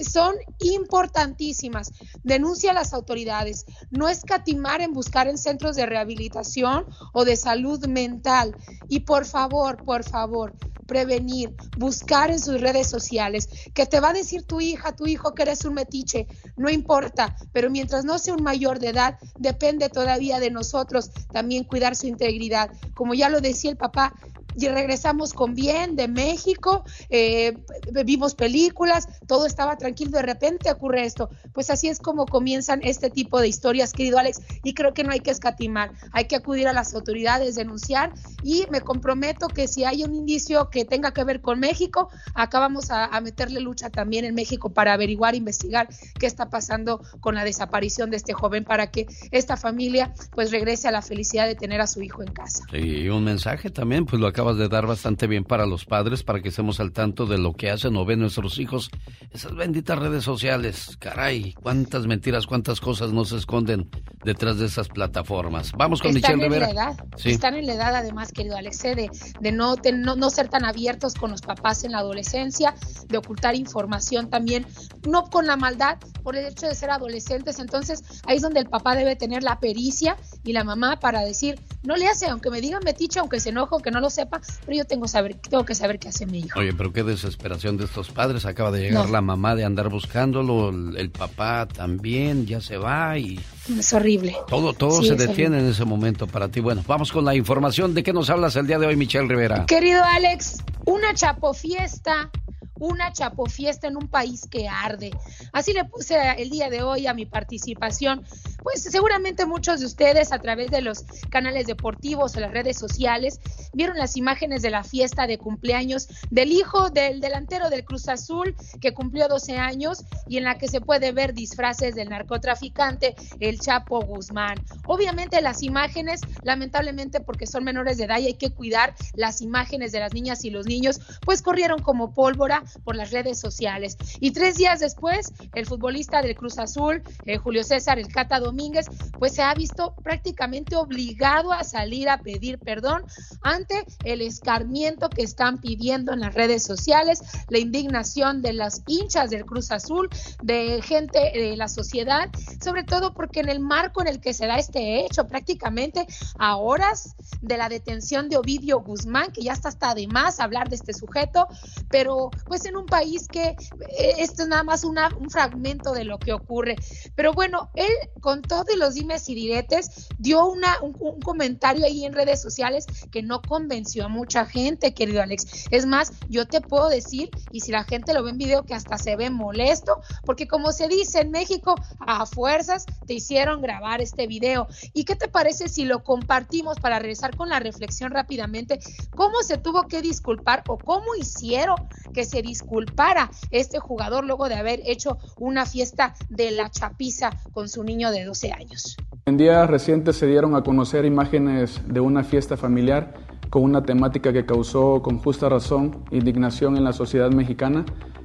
son importantísimas. Denuncia a las autoridades. No escatimar en buscar en centros de rehabilitación o de salud mental. Y por favor, por favor, prevenir, buscar en sus redes sociales, que te va a decir tu hija, tu hijo que eres un metiche, no importa, pero mientras no sea un mayor de edad, depende todavía de nosotros también cuidar su integridad. Como ya lo decía el papá, y regresamos con bien de México, eh, vimos películas, todo estaba tranquilo, de repente ocurre esto. Pues así es como comienzan este tipo de historias, querido Alex, y creo que no hay que escatimar, hay que acudir a las autoridades, denunciar, y me comprometo que si hay un indicio que tenga que ver con México, acá vamos a, meterle lucha también en México para averiguar, investigar qué está pasando con la desaparición de este joven para que esta familia pues regrese a la felicidad de tener a su hijo en casa. Y un mensaje también, pues lo acabas de dar bastante bien para los padres, para que estemos al tanto de lo que hacen o ven nuestros hijos. Esas benditas redes sociales, caray, cuántas mentiras, cuántas cosas nos esconden detrás de esas plataformas. Vamos con Están Michelle en Rivera. la edad, Sí. están en la edad además, querido Alex, de, de no, ten- no, no ser tan abiertos con los papás en la adolescencia, de ocultar información también, no con la maldad, por el hecho de ser adolescentes. Entonces, ahí es donde el papá debe tener la pericia y la mamá para decir, no le hace, aunque me digan metiche, aunque se enoje, aunque no lo sepa, pero yo tengo, saber, tengo que saber qué hace mi hijo. Oye, pero qué desesperación de estos padres. Acaba de llegar No. la mamá de andar buscándolo, el, el papá también, ya se va y Es horrible. todo, todo Sí, se detiene en ese momento para ti. Bueno, vamos con la información. ¿De qué nos hablas el día de hoy, Michelle Rivera? Querido Alex, una chapofiesta, una chapofiesta en un país que arde. Así le puse el día de hoy a mi participación. Pues seguramente muchos de ustedes a través de los canales deportivos o las redes sociales vieron las imágenes de la fiesta de cumpleaños del hijo del delantero del Cruz Azul que cumplió 12 años y en la que se puede ver disfraces del narcotraficante el Chapo Guzmán. Obviamente las imágenes, lamentablemente porque son menores de edad y hay que cuidar las imágenes de las niñas y los niños, pues corrieron como pólvora por las redes sociales. Y tres días después, el futbolista del Cruz Azul, eh, Julio César El Cata Domínguez, pues se ha visto prácticamente obligado a salir a pedir perdón ante el escarmiento que están pidiendo en las redes sociales, la indignación de las hinchas del Cruz Azul, de gente de la sociedad, sobre todo porque en el marco en el que se da este hecho, prácticamente a horas de la detención de Ovidio Guzmán, que ya está hasta de más hablar de este sujeto, pero pues en un país que eh, esto es nada más un fragmento de lo que ocurre. Pero bueno, él con todos los dimes y diretes dio una, un, un comentario ahí en redes sociales que no convenció a mucha gente, querido Alex. Es más, yo te puedo decir, y si la gente lo ve en video, que hasta se ve molesto, porque como se dice en México, a fuerzas te hicieron grabar este video. ¿Y qué te parece si lo compartimos para regresar con la reflexión rápidamente? ¿Cómo se tuvo que disculpar o cómo hicieron que se disculpara este jugador luego de haber hecho una fiesta de la chapiza con su niño de 12 años? En días recientes se dieron a conocer imágenes de una fiesta familiar con una temática que causó con justa razón indignación en la sociedad mexicana.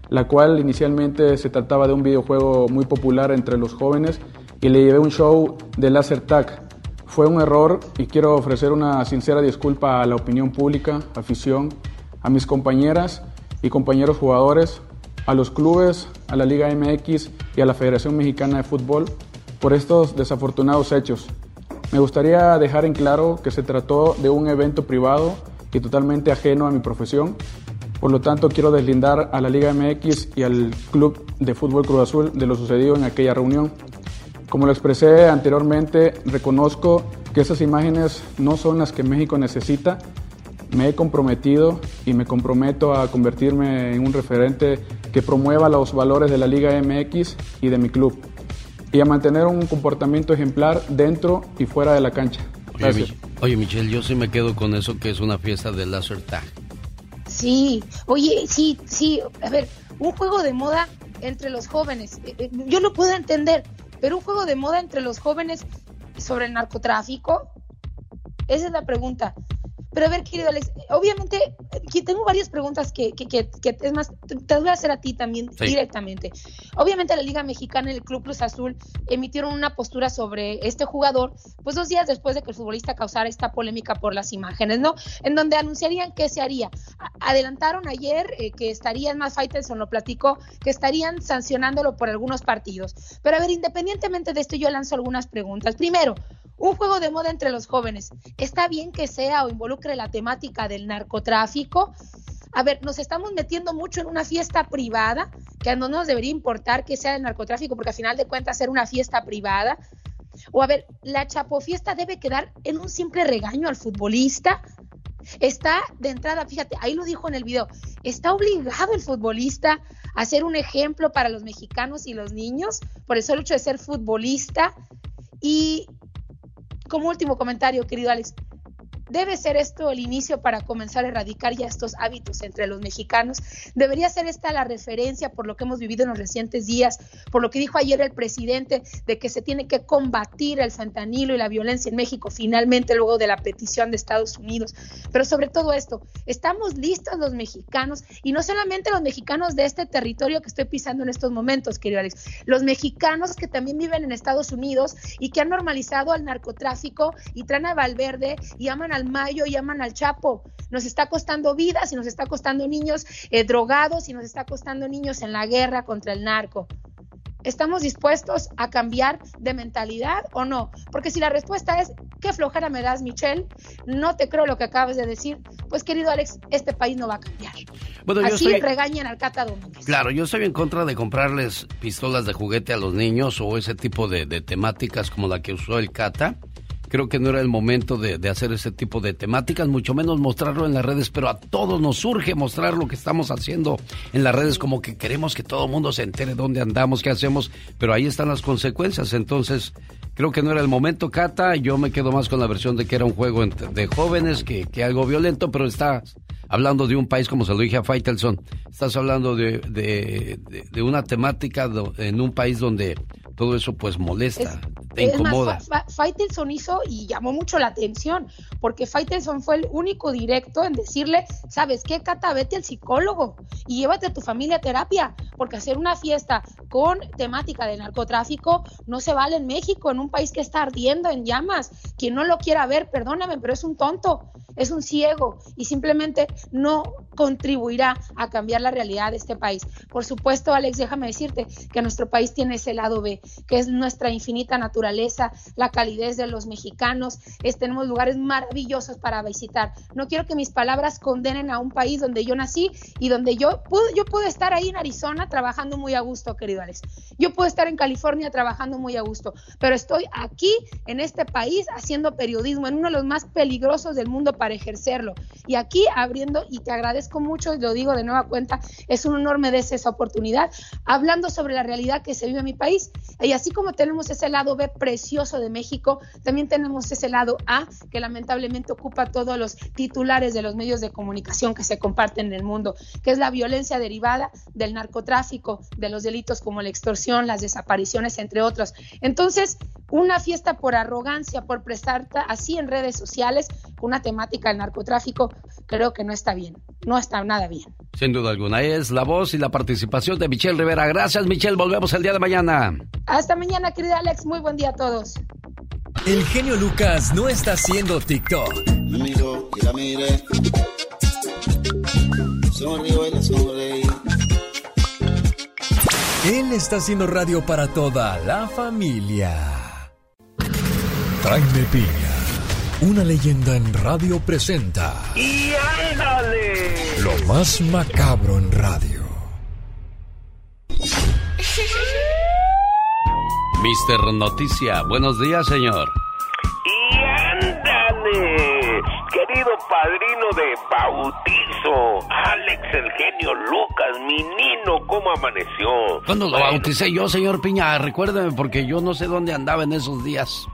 la cual inicialmente se trataba de un videojuego muy popular entre los jóvenes y le llevé un show de laser tag. Fue un error y quiero ofrecer una sincera disculpa a la opinión pública, afición, a mis compañeras y compañeros jugadores, a los clubes, a la Liga MX y a la Federación Mexicana de Fútbol por estos desafortunados hechos. Me gustaría dejar en claro que se trató de un evento privado y totalmente ajeno a mi profesión. Por lo tanto, quiero deslindar a la Liga MX y al Club de Fútbol Cruz Azul de lo sucedido en aquella reunión. Como lo expresé anteriormente, reconozco que esas imágenes no son las que México necesita. Me he comprometido y me comprometo a convertirme en un referente que promueva los valores de la Liga MX y de mi club y a mantener un comportamiento ejemplar dentro y fuera de la cancha. Oye, oye, Michelle, yo sí me quedo con eso que es una fiesta de laser tag. Sí, oye, sí, sí, a ver, un juego de moda entre los jóvenes, eh, eh, yo lo puedo entender, pero un juego de moda entre los jóvenes sobre el narcotráfico, esa es la pregunta. Pero a ver, querido Alex, obviamente aquí tengo varias preguntas que, que, que, es más, te las voy a hacer a ti también directamente. Obviamente la Liga Mexicana y el Club Cruz Azul emitieron una postura sobre este jugador, pues dos días después de que el futbolista causara esta polémica por las imágenes, ¿no? En donde anunciarían qué se haría. adelantaron ayer eh, que estarían, más Faitelson lo platicó, que estarían sancionándolo por algunos partidos. Pero a ver, independientemente de esto, yo lanzo algunas preguntas. Primero, un juego de moda entre los jóvenes. ¿Está bien que sea o involucre la temática del narcotráfico? A ver, nos estamos metiendo mucho en una fiesta privada, que no nos debería importar que sea el narcotráfico, porque al final de cuentas ser una fiesta privada. O a ver, la chapofiesta debe quedar en un simple regaño al futbolista. Está de entrada, fíjate, ahí lo dijo en el video, está obligado el futbolista a ser un ejemplo para los mexicanos y los niños por el solo hecho de ser futbolista. Y como último comentario, querido Alex, ¿Debe ser esto el inicio para comenzar a erradicar ya estos hábitos entre los mexicanos? ¿Debería ser esta la referencia por lo que hemos vivido en los recientes días, por lo que dijo ayer el presidente de que se tiene que combatir el fentanilo y la violencia en México finalmente luego de la petición de Estados Unidos? Pero sobre todo esto, ¿estamos listos los mexicanos? Y no solamente los mexicanos de este territorio que estoy pisando en estos momentos, querido Alex, los mexicanos que también viven en Estados Unidos y que han normalizado al narcotráfico y traen a Valverde y aman a al Mayo, llaman al Chapo. Nos está costando vidas y nos está costando niños eh, drogados y nos está costando niños en la guerra contra el narco. ¿Estamos dispuestos a cambiar de mentalidad o no? Porque si la respuesta es, ¿qué flojera me das, Michelle? No te creo lo que acabas de decir. Pues querido Alex, este país no va a cambiar. Bueno, Así regañan al Cata Domínguez. Claro, yo estoy en contra de comprarles pistolas de juguete a los niños o ese tipo de, de temáticas como la que usó el Cata creo que no era el momento de, hacer ese tipo de temáticas, mucho menos mostrarlo en las redes, pero a todos nos surge mostrar lo que estamos haciendo en las redes, como que queremos que todo el mundo se entere dónde andamos, qué hacemos, pero ahí están las consecuencias, entonces creo que no era el momento, Cata, yo me quedo más con la versión de que era un juego de jóvenes que, que algo violento, pero estás hablando de un país, como se lo dije a Faitelson, estás hablando de, de, de una temática en un país donde todo eso pues molesta, te incomoda. Faitelson hizo y llamó mucho la atención, porque Faitelson fue el único directo en decirle, ¿sabes qué, Cata? Vete al psicólogo y llévate a tu familia a terapia, porque hacer una fiesta con temática de narcotráfico no se vale en México, en un país que está ardiendo en llamas. Quien no lo quiera ver, perdóname, pero es un tonto, es un ciego y simplemente no contribuirá a cambiar la realidad de este país. Por supuesto, Alex, déjame decirte que nuestro país tiene ese lado B, que es nuestra infinita naturaleza, la calidez de los mexicanos, es, tenemos lugares maravillosos para visitar. No quiero que mis palabras condenen a un país donde yo nací y donde yo puedo, yo puedo estar ahí en Arizona trabajando muy a gusto, querido Alex. Yo puedo estar en California trabajando muy a gusto, pero estoy aquí en este país haciendo periodismo, en uno de los más peligrosos del mundo para ejercerlo. Y aquí abriendo, y te agradezco mucho, y lo digo de nueva cuenta, es un honor me esa oportunidad, hablando sobre la realidad que se vive en mi país. Y así como tenemos ese lado B precioso de México, también tenemos ese lado A que lamentablemente ocupa todos los titulares de los medios de comunicación que se comparten en el mundo, que es la violencia derivada del narcotráfico, de los delitos como la extorsión, las desapariciones, entre otros. Entonces, una fiesta por arrogancia, por prestarte así en redes sociales, una temática del narcotráfico, creo que no está bien, está nada bien. Sin duda alguna, es la voz y la participación de Michelle Rivera. Gracias, Michelle. Volvemos el día de mañana. Hasta mañana, querido Alex. Muy buen día a todos. El genio Lucas no está haciendo TikTok. Me miro y la mire. Sonrío y la sonreí. Él está haciendo radio para toda la familia. Jaime Piña, una leyenda en radio presenta. ¡Y ándale! Lo más macabro en radio. Mister Noticia, buenos días, señor. ¡Y ándale! Padrino de bautizo, Alex el genio Lucas, mi nino, ¿cómo amaneció? ¿Cuándo lo bauticé yo, señor Piña? Recuérdeme, porque yo no sé dónde andaba en esos días.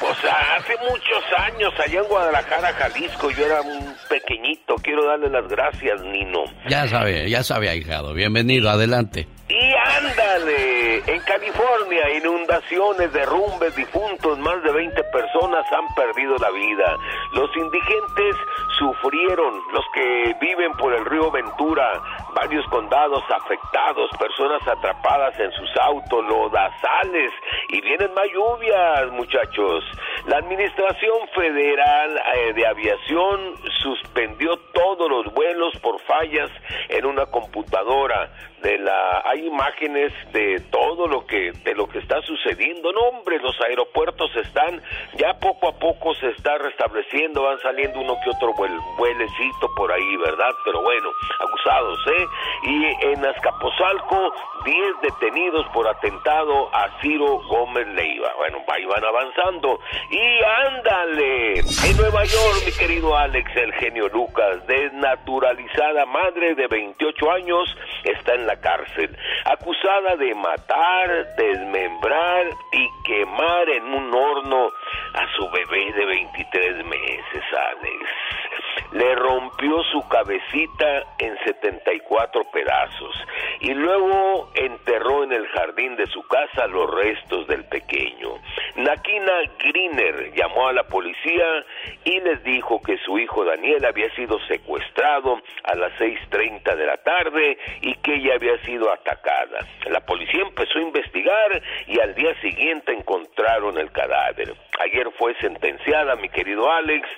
Pues hace muchos años, allá en Guadalajara, Jalisco, yo era un pequeñito. Quiero darle las gracias, Nino. Ya sabe, ya sabe, ahijado. Bienvenido, adelante. Y ándale, en California, inundaciones, derrumbes, difuntos, más de 20 personas han perdido la vida. Los indigentes sufrieron, los que viven por el río Ventura, varios condados afectados, personas atrapadas en sus autos, lodazales, y vienen más lluvias, muchachos. La Administración Federal eh, de Aviación suspendió todos los vuelos por fallas en una computadora de la hay imágenes de todo lo que de lo que está sucediendo. No hombre los aeropuertos están ya poco a poco se está restableciendo van saliendo uno que otro vuel, vuelecito por ahí verdad pero bueno acusados eh y en Azcapotzalco 10 detenidos por atentado a Ciro Gómez Leiva bueno ahí van avanzando y ándale en Nueva York mi querido Alex el genio Lucas desnaturalizada madre de 28 años está en la cárcel, acusada de matar, desmembrar y quemar en un horno a su bebé de 23 meses, Alex. Le rompió su cabecita en 74 pedazos y luego enterró en el jardín de su casa los restos del pequeño. Nakina Greener llamó a la policía y les dijo que su hijo Daniel había sido secuestrado a las 6.30 de la tarde y que ella había sido atacada. La policía empezó a investigar y al día siguiente encontraron el cadáver. Ayer fue sentenciada, mi querido Alex,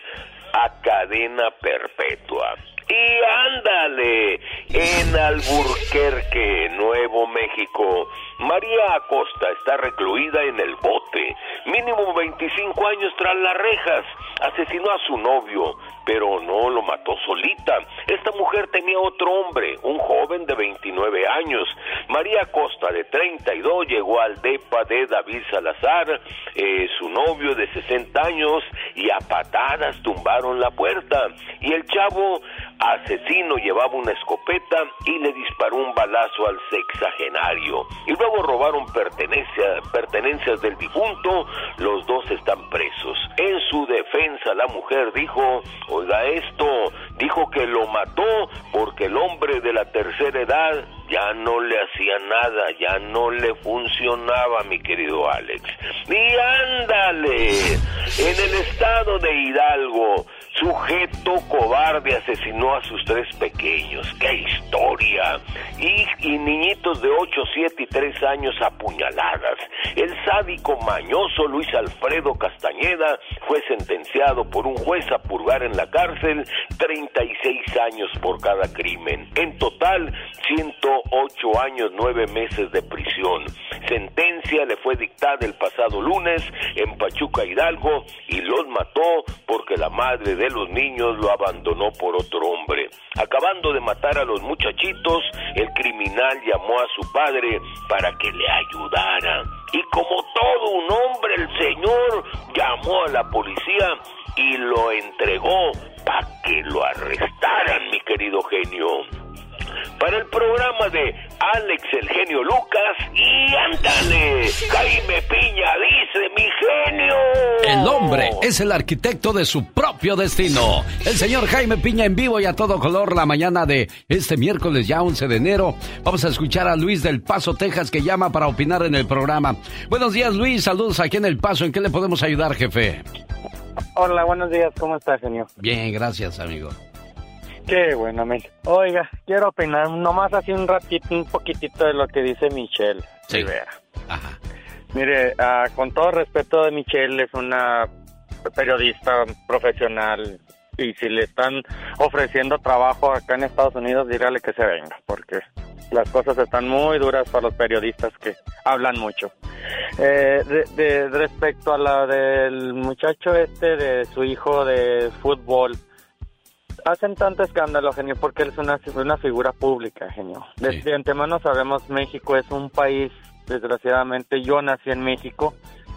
a cadena perpetua. Y ándale, en Alburquerque, Nuevo México, María Acosta está recluida en el bote, mínimo 25 años tras las rejas. Asesinó a su novio, pero no lo mató solita. Esta mujer tenía otro hombre, un joven de 29 años. María Acosta, de 32, llegó al depa de David Salazar, eh, su novio de 60 años, y a patadas tumbaron la puerta. Y el chavo asesino llevaba una escopeta y le disparó un balazo al sexagenario. Robaron pertenencia, pertenencias del difunto, los dos están presos. En su defensa la mujer dijo, oiga esto, dijo que lo mató porque el hombre de la tercera edad ya no le hacía nada, ya no le funcionaba, mi querido Alex. Y ándale, en el estado de Hidalgo, sujeto cobarde asesinó a sus tres pequeños. ¡Qué historia! Y, y niñitos de 8, 7 y 3 años apuñaladas. El sádico mañoso Luis Alfredo Castañeda fue sentenciado por un juez a purgar en la cárcel 36 años por cada crimen. En total, 108 años, 9 meses de prisión. Sentencia le fue dictada el pasado lunes en Pachuca Hidalgo y los mató porque la madre de los niños lo abandonó por otro hombre. Acabando de matar a los muchachitos, el criminal llamó a su padre para que le ayudara. Y como todo un hombre, el señor llamó a la policía y lo entregó para que lo arrestaran, mi querido genio. Para el programa de Alex el genio Lucas y ándale, Jaime Piña dice mi genio. El hombre es el arquitecto de su propio destino. El señor Jaime Piña en vivo y a todo color la mañana de este miércoles ya 11 de enero. Vamos a escuchar a Luis del Paso, Texas, que llama para opinar en el programa. Buenos días Luis, saludos aquí en El Paso. ¿En qué le podemos ayudar, jefe? Hola, buenos días, ¿cómo estás, genio? Bien, gracias, amigo. Qué bueno, men. Oiga, quiero opinar nomás así un ratito, un poquitito de lo que dice Michelle Rivera. Mire, ah, con todo respeto de Michelle, es una periodista profesional y si le están ofreciendo trabajo acá en Estados Unidos, dígale que se venga, porque las cosas están muy duras para los periodistas que hablan mucho. Eh, de, de- respecto a la del muchacho este de su hijo de fútbol, hacen tanto escándalo, genio, porque él es una, una figura pública, genio. Desde antemano sabemos México es un país, desgraciadamente, yo nací en México,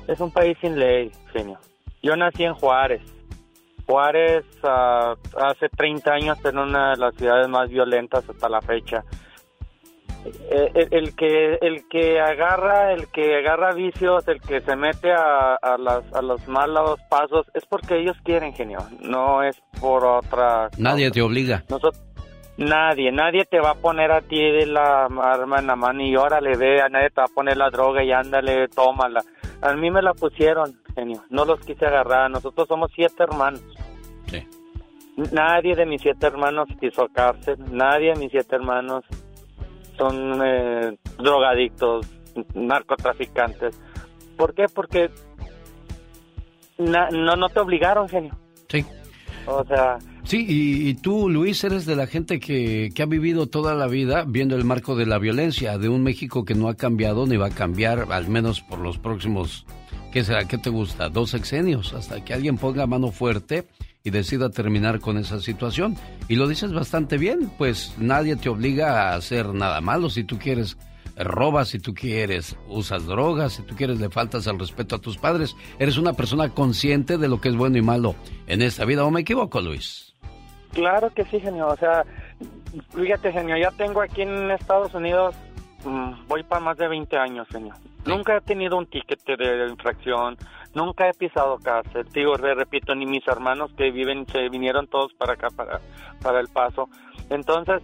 es un país sin ley, genio. Yo nací en Juárez. Juárez ah, hace 30 años era una de las ciudades más violentas hasta la fecha. Eh, El, el que el que agarra el que agarra vicios el que se mete a, a, las, a los malos pasos es porque ellos quieren genio no es por otra Nadie te obliga. nosotros nadie nadie te va a poner a ti de la arma en la mano y órale ve a nadie te va a poner la droga y ándale tómala. A mí me la pusieron genio no los quise agarrar nosotros somos siete hermanos. Nadie de mis siete hermanos hizo cárcel, nadie de mis siete hermanos son eh, drogadictos, narcotraficantes. ¿Por qué? Porque na- no, no te obligaron, genio. Sí. O sea, Sí, y, y tú, Luis, eres de la gente que, que ha vivido toda la vida viendo el marco de la violencia, de un México que no ha cambiado ni va a cambiar, al menos por los próximos, ¿qué será? ¿Qué te gusta? Dos sexenios, hasta que alguien ponga mano fuerte y decida terminar con esa situación. Y lo dices bastante bien, pues nadie te obliga a hacer nada malo. Si tú quieres, eh, robas, si tú quieres, usas drogas, si tú quieres, le faltas al respeto a tus padres. Eres una persona consciente de lo que es bueno y malo en esta vida. ¿O me equivoco, Luis? claro que sí, genio. O sea, fíjate, genio, ya tengo aquí en Estados Unidos, mm, voy para más de 20 años, genio. Nunca he tenido un ticket de infracción, nunca he pisado cárcel. Digo, re- repito, ni mis hermanos que viven, se vinieron todos para acá, para, para El Paso. Entonces,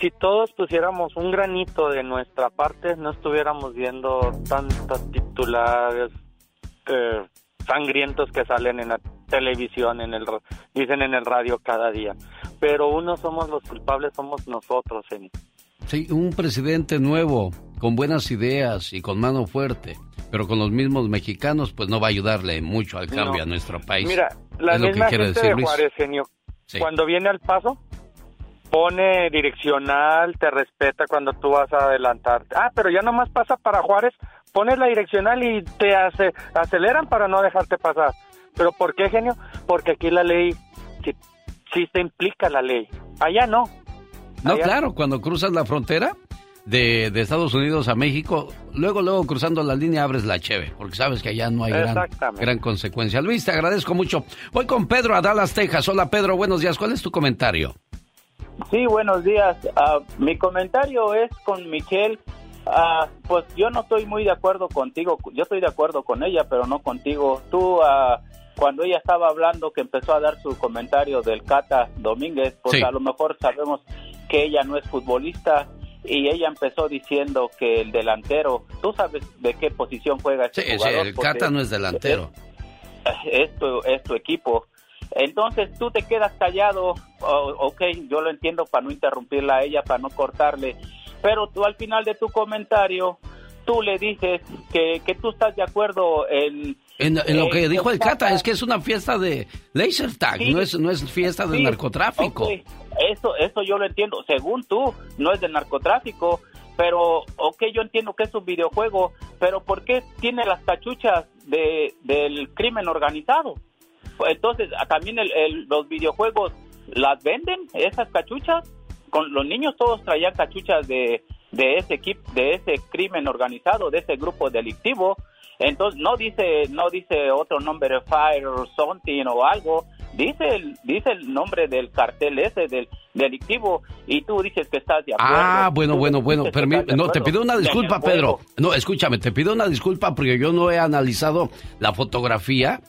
si todos pusiéramos un granito de nuestra parte, no estuviéramos viendo tantas titulares eh, sangrientos que salen en la televisión, en el dicen en el radio cada día. Pero uno somos los culpables, somos nosotros, Eni. Sí, un presidente nuevo, con buenas ideas y con mano fuerte, pero con los mismos mexicanos, pues no va a ayudarle mucho al cambio No. a nuestro país. Mira, la es lo que misma gente decir de. Juárez, genio, Sí. cuando viene al paso, pone direccional, te respeta cuando tú vas a adelantar. Ah, pero ya nomás pasa para Juárez, pones la direccional y te hace, aceleran para no dejarte pasar. ¿Pero por qué, genio? Porque aquí la ley, sí, sí se implica la ley. Allá no. No, Allá- claro, cuando cruzas la frontera de, de Estados Unidos a México, luego, luego cruzando la línea abres la cheve, porque sabes que allá no hay gran, consecuencia. Luis, te agradezco mucho. Voy con Pedro a Dallas, Texas. Hola, Pedro, buenos días. ¿Cuál es tu comentario? Sí, buenos días. Ah, mi comentario es con Michelle. Ah, pues yo no estoy muy de acuerdo contigo. Yo estoy de acuerdo con ella, pero no contigo. Tú, ah, cuando ella estaba hablando, que empezó a dar su comentario del Cata Domínguez, pues Sí. a lo mejor sabemos que ella no es futbolista. Y ella empezó diciendo que el delantero, tú sabes de qué posición juega este Sí, sí, jugador. el Cata no es delantero. es tu, es tu equipo. Entonces tú te quedas callado, o- ok, yo lo entiendo para no interrumpirla a ella, para no cortarle, pero tú al final de tu comentario, tú le dices que, que tú estás de acuerdo en... En, en lo eh, que dijo el Cata- es que es una fiesta de laser tag, Sí. no, es, no es fiesta de Sí, narcotráfico. ok, Eso, eso yo lo entiendo. Según tú, no es de narcotráfico, pero, ok, yo entiendo que es un videojuego, pero ¿por qué tiene las cachuchas de, del crimen organizado? Entonces, también el- el- los videojuegos las venden, esas cachuchas. Con los niños todos traían cachuchas de, de ese equipo, de ese crimen organizado, de ese grupo delictivo. Entonces no dice, no dice otro nombre, Fire or something o algo. Dice el, dice el nombre del cartel ese del delictivo y tú dices que estás de acuerdo. Ah, bueno, bueno, bueno. no, te pido una disculpa. Pedro. No, escúchame, te pido una disculpa porque yo no he analizado la fotografía.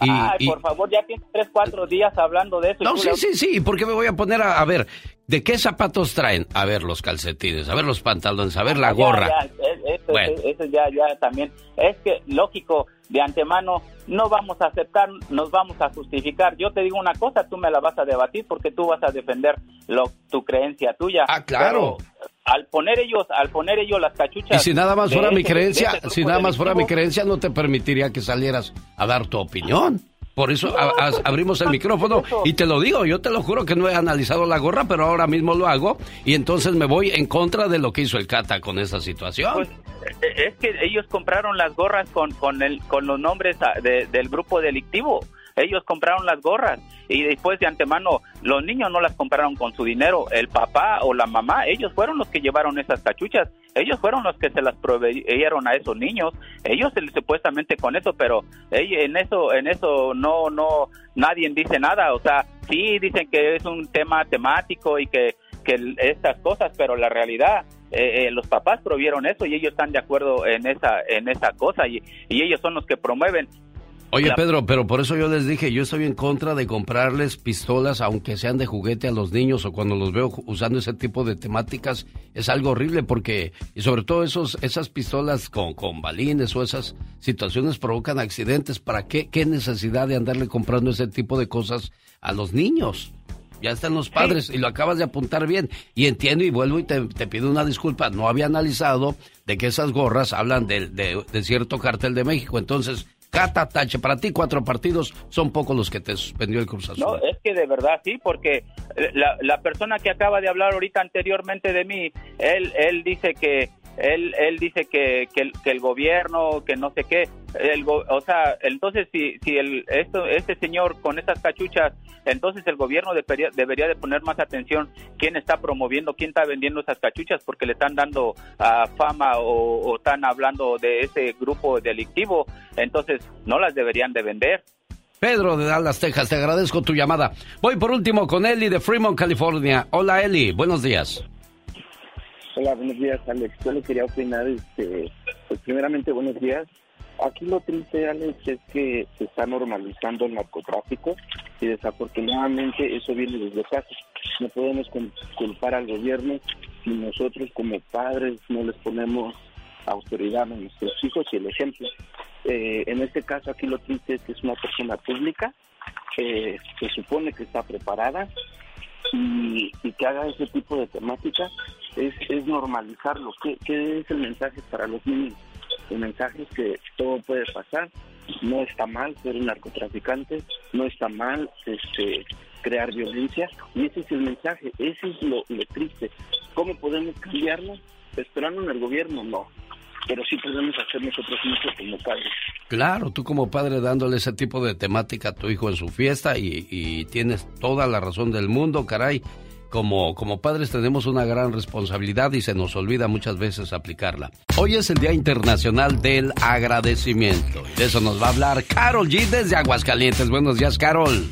Y, Ay, y- por favor, ya tienes tres, cuatro días hablando de eso. No, sí, le- sí, sí. ¿Y por qué me voy a poner a, a ver? ¿De qué zapatos traen? A ver los calcetines, a ver los pantalones, a ver la Ah, Ya, gorra. ya, eso, Bueno. eso ya, ya también. Es que, lógico, de antemano, no vamos a aceptar, nos vamos a justificar. Yo te digo una cosa, tú me la vas a debatir porque tú vas a defender lo, tu creencia tuya. Ah, claro. al poner ellos, al poner ellos las cachuchas. Y si nada más fuera mi creencia, si nada más fuera mi creencia, no te permitiría que salieras a dar tu opinión. Por eso abrimos el micrófono y te lo digo, yo te lo juro que no he analizado la gorra, pero ahora mismo lo hago y entonces me voy en contra de lo que hizo el Cata con esa situación. Pues, eh, es que ellos compraron las gorras con, con, el, con los nombres del grupo delictivo. Ellos compraron las gorras y después de antemano los niños no las compraron con su dinero. El papá o la mamá, ellos fueron los que llevaron esas cachuchas. Ellos fueron los que se las proveyeron a esos niños. Ellos supuestamente con eso, pero en eso, en eso no, no, nadie dice nada. O sea, sí dicen que es un tema temático y que, que estas cosas, pero la realidad eh, eh, los papás provieron eso y ellos están de acuerdo en esa en esa cosa y, y ellos son los que promueven Oye, Pedro, pero por eso yo les dije, yo estoy en contra de comprarles pistolas, aunque sean de juguete a los niños o cuando los veo usando ese tipo de temáticas, es algo horrible porque, y sobre todo esos, esas pistolas con, con balines o esas situaciones provocan accidentes. ¿Para qué, qué necesidad de andarle comprando ese tipo de cosas a los niños? Ya están los padres y lo acabas de apuntar bien. Y entiendo y vuelvo y te, pido una disculpa. No había analizado de que esas gorras hablan de, de cierto cartel de México. Entonces, Cata Tache, para ti cuatro partidos son pocos los que te suspendió el Cruz Azul. No, es que de verdad sí, porque la, la persona que acaba de hablar ahorita anteriormente de mí, él, él dice que él, él dice que, que, el, gobierno, que no sé qué, el, o sea, entonces si, si el, esto, este señor con estas cachuchas, entonces el gobierno debería, debería de poner más atención quién está promoviendo, quién está vendiendo esas cachuchas, porque le están dando uh, fama o, o están hablando de ese grupo delictivo, entonces no las deberían de vender. Pedro de Dallas, Texas, te agradezco tu llamada. Voy por último con Eli de Fremont, California. Hola Eli, buenos días. Hola, buenos días, Alex. Yo le quería opinar, este, pues primeramente, buenos días. Aquí lo triste, Alex, es que se está normalizando el narcotráfico y desafortunadamente eso viene desde casa. No podemos culpar al gobierno si nosotros como padres no les ponemos autoridad a nuestros hijos y el ejemplo. Eh, en este caso aquí lo triste es que es una persona pública, eh, se supone que está preparada y, que haga ese tipo de temática es, es normalizarlo. ¿Qué, ¿Qué es el mensaje para los niños? El mensaje es que todo puede pasar, no está mal ser un narcotraficante, no está mal este, crear violencia, y ese es el mensaje, ese es lo, triste. ¿Cómo podemos cambiarlo? ¿Esperando en el gobierno? No, pero sí podemos hacer nosotros mucho como padres. Claro, tú como padre dándole ese tipo de temática a tu hijo en su fiesta y tienes toda la razón del mundo, caray como, como padres tenemos una gran responsabilidad y se nos olvida muchas veces aplicarla. Hoy es el Día Internacional del Agradecimiento. De eso nos va a hablar Carol G desde Aguascalientes. Buenos días, Carol.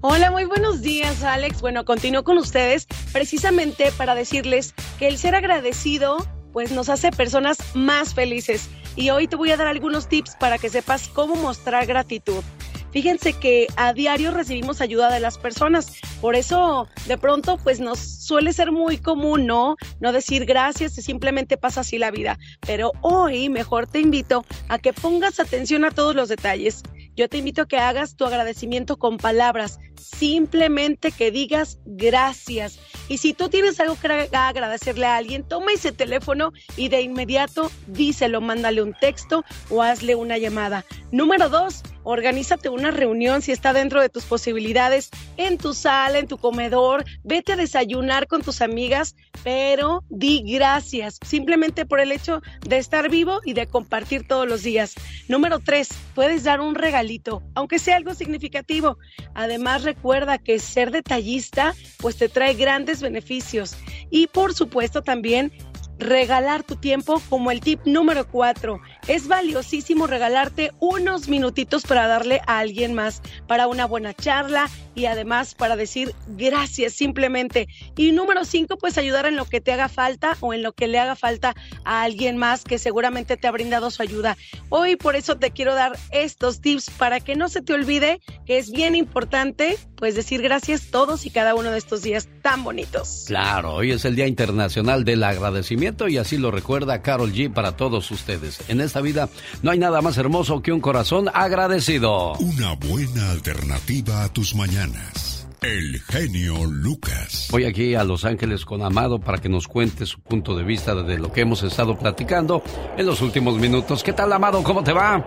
Hola, muy buenos días, Alex. Bueno, continúo con ustedes precisamente para decirles que el ser agradecido pues nos hace personas más felices. Y hoy te voy a dar algunos tips para que sepas cómo mostrar gratitud. Fíjense que a diario recibimos ayuda de las personas, por eso de pronto pues nos suele ser muy común, ¿no? No decir gracias y simplemente pasa así la vida. Pero hoy mejor te invito a que pongas atención a todos los detalles. Yo te invito a que hagas tu agradecimiento con palabras, simplemente que digas gracias. Y si tú tienes algo que agradecerle a alguien, toma ese teléfono y de inmediato díselo, mándale un texto o hazle una llamada. Número dos, organízate una reunión si está dentro de tus posibilidades, en tu sala, en tu comedor, vete a desayunar con tus amigas, pero di gracias, simplemente por el hecho de estar vivo y de compartir todos los días. Número tres, puedes dar un regalito, aunque sea algo significativo. Además, recuerda que ser detallista, pues te trae grandes beneficios. Y por supuesto también regalar tu tiempo como el tip número cuatro. Es valiosísimo regalarte unos minutitos para darle a alguien más, para una buena charla y además para decir gracias simplemente. Y número cinco, pues ayudar en lo que te haga falta o en lo que le haga falta a alguien más que seguramente te ha brindado su ayuda. Hoy por eso te quiero dar estos tips para que no se te olvide que es bien importante pues decir gracias todos y cada uno de estos días tan bonitos. Claro, hoy es el Día Internacional del Agradecimiento y así lo recuerda Carol G para todos ustedes. En esta vida no hay nada más hermoso que un corazón agradecido. Una buena alternativa a tus mañanas. El genio Lucas. Voy aquí a Los Ángeles con Amado para que nos cuente su punto de vista de lo que hemos estado platicando en los últimos minutos. ¿Qué tal, Amado? ¿Cómo te va?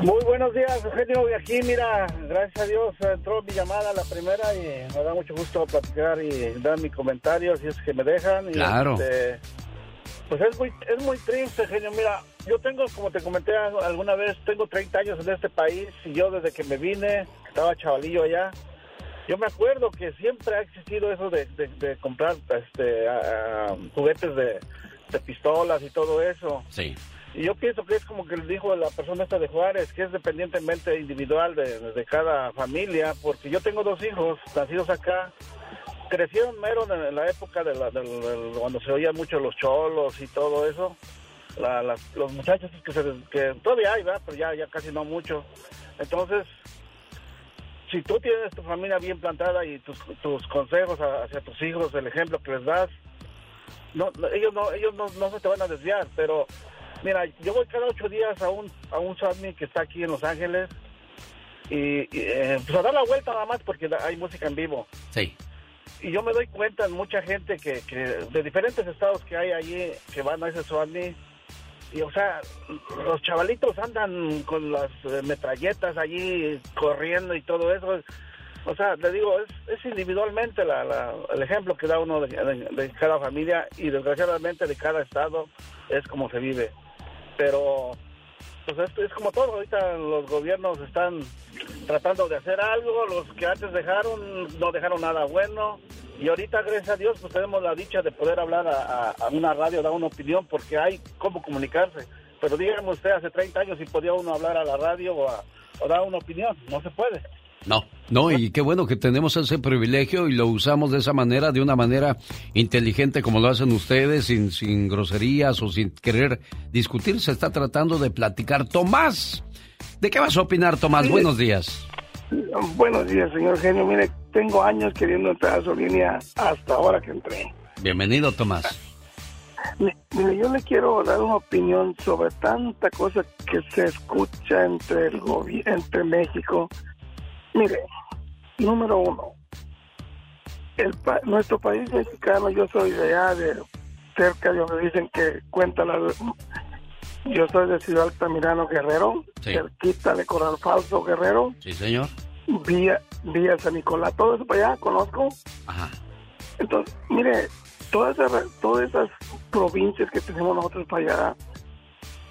Muy buenos días, Eugenio. Y aquí, mira, gracias a Dios entró mi llamada la primera y me da mucho gusto platicar y dar mi comentario si es que me dejan. claro. Este, pues es muy, es muy triste, Eugenio. Mira, yo tengo, como te comenté alguna vez, tengo 30 años en este país y yo desde que me vine, estaba chavalillo allá, yo me acuerdo que siempre ha existido eso de, comprar este, juguetes de, de pistolas y todo eso. Sí. Y yo pienso que es como que dijo la persona esta de Juárez, que es dependientemente individual de, cada familia, porque yo tengo dos hijos nacidos acá, crecieron mero en la época de, la, cuando se oían mucho los cholos y todo eso. los muchachos que, que todavía hay, ¿verdad? Pero ya, ya casi no mucho. Entonces, si tú tienes tu familia bien plantada y tus, tus consejos hacia tus hijos, el ejemplo que les das, no, ellos no ellos no, no se te van a desviar, pero Mira, yo voy cada ocho días a un, a un que está aquí en Los Ángeles y, eh, pues a dar la vuelta nada más porque hay música en vivo. Sí. Y yo me doy cuenta en mucha gente que, que de diferentes estados que hay allí que van a ese Swami y o sea, los chavalitos andan con las eh, metralletas allí corriendo y todo eso. O sea, le digo, es, es individualmente la, el ejemplo que da uno de, de, cada familia y desgraciadamente de cada estado es como se vive pero pues esto es como todo, ahorita los gobiernos están tratando de hacer algo, los que antes dejaron no dejaron nada bueno y ahorita gracias a Dios pues tenemos la dicha de poder hablar a, una radio, dar una opinión porque hay cómo comunicarse, pero dígame usted hace 30 años si podía uno hablar a la radio o, o dar una opinión, no se puede. No, no, y qué bueno que tenemos ese privilegio y lo usamos de esa manera, de una manera inteligente como lo hacen ustedes, sin, sin groserías o sin querer discutir. Se está tratando de platicar. Tomás, ¿de qué vas a opinar, Tomás? Buenos días. Buenos días, señor genio. Mire, tengo años queriendo entrar a su línea hasta ahora que entré. Bienvenido, Tomás. Mire, yo le quiero dar una opinión sobre tanta cosa que se escucha entre el entre México Mire, número uno, el nuestro país mexicano, yo soy de allá, de cerca de donde dicen que cuenta la... Yo soy de Ciudad Altamirano Guerrero, cerquita de Coral Falso Guerrero. Sí, señor. Vía, vía San Nicolás, todo eso para allá conozco. Ajá. Entonces, mire, todas esas, todas esas provincias que tenemos nosotros para allá,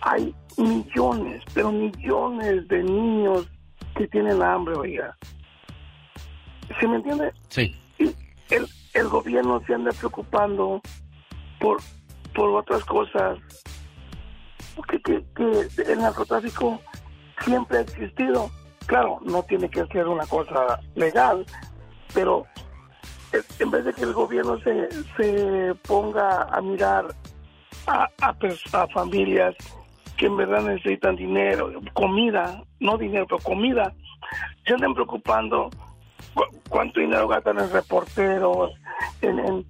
hay millones, pero millones de niños que tienen hambre, oiga. ¿Se me entiende? Sí. Y el, el gobierno se anda preocupando por, por otras cosas. Porque que, el narcotráfico siempre ha existido. Claro, no tiene que ser una cosa legal, pero en vez de que el gobierno se, se ponga a mirar a, a, a familias que en verdad necesitan dinero, comida, no dinero, pero comida, se andan preocupando cuánto dinero gastan en reporteros, en,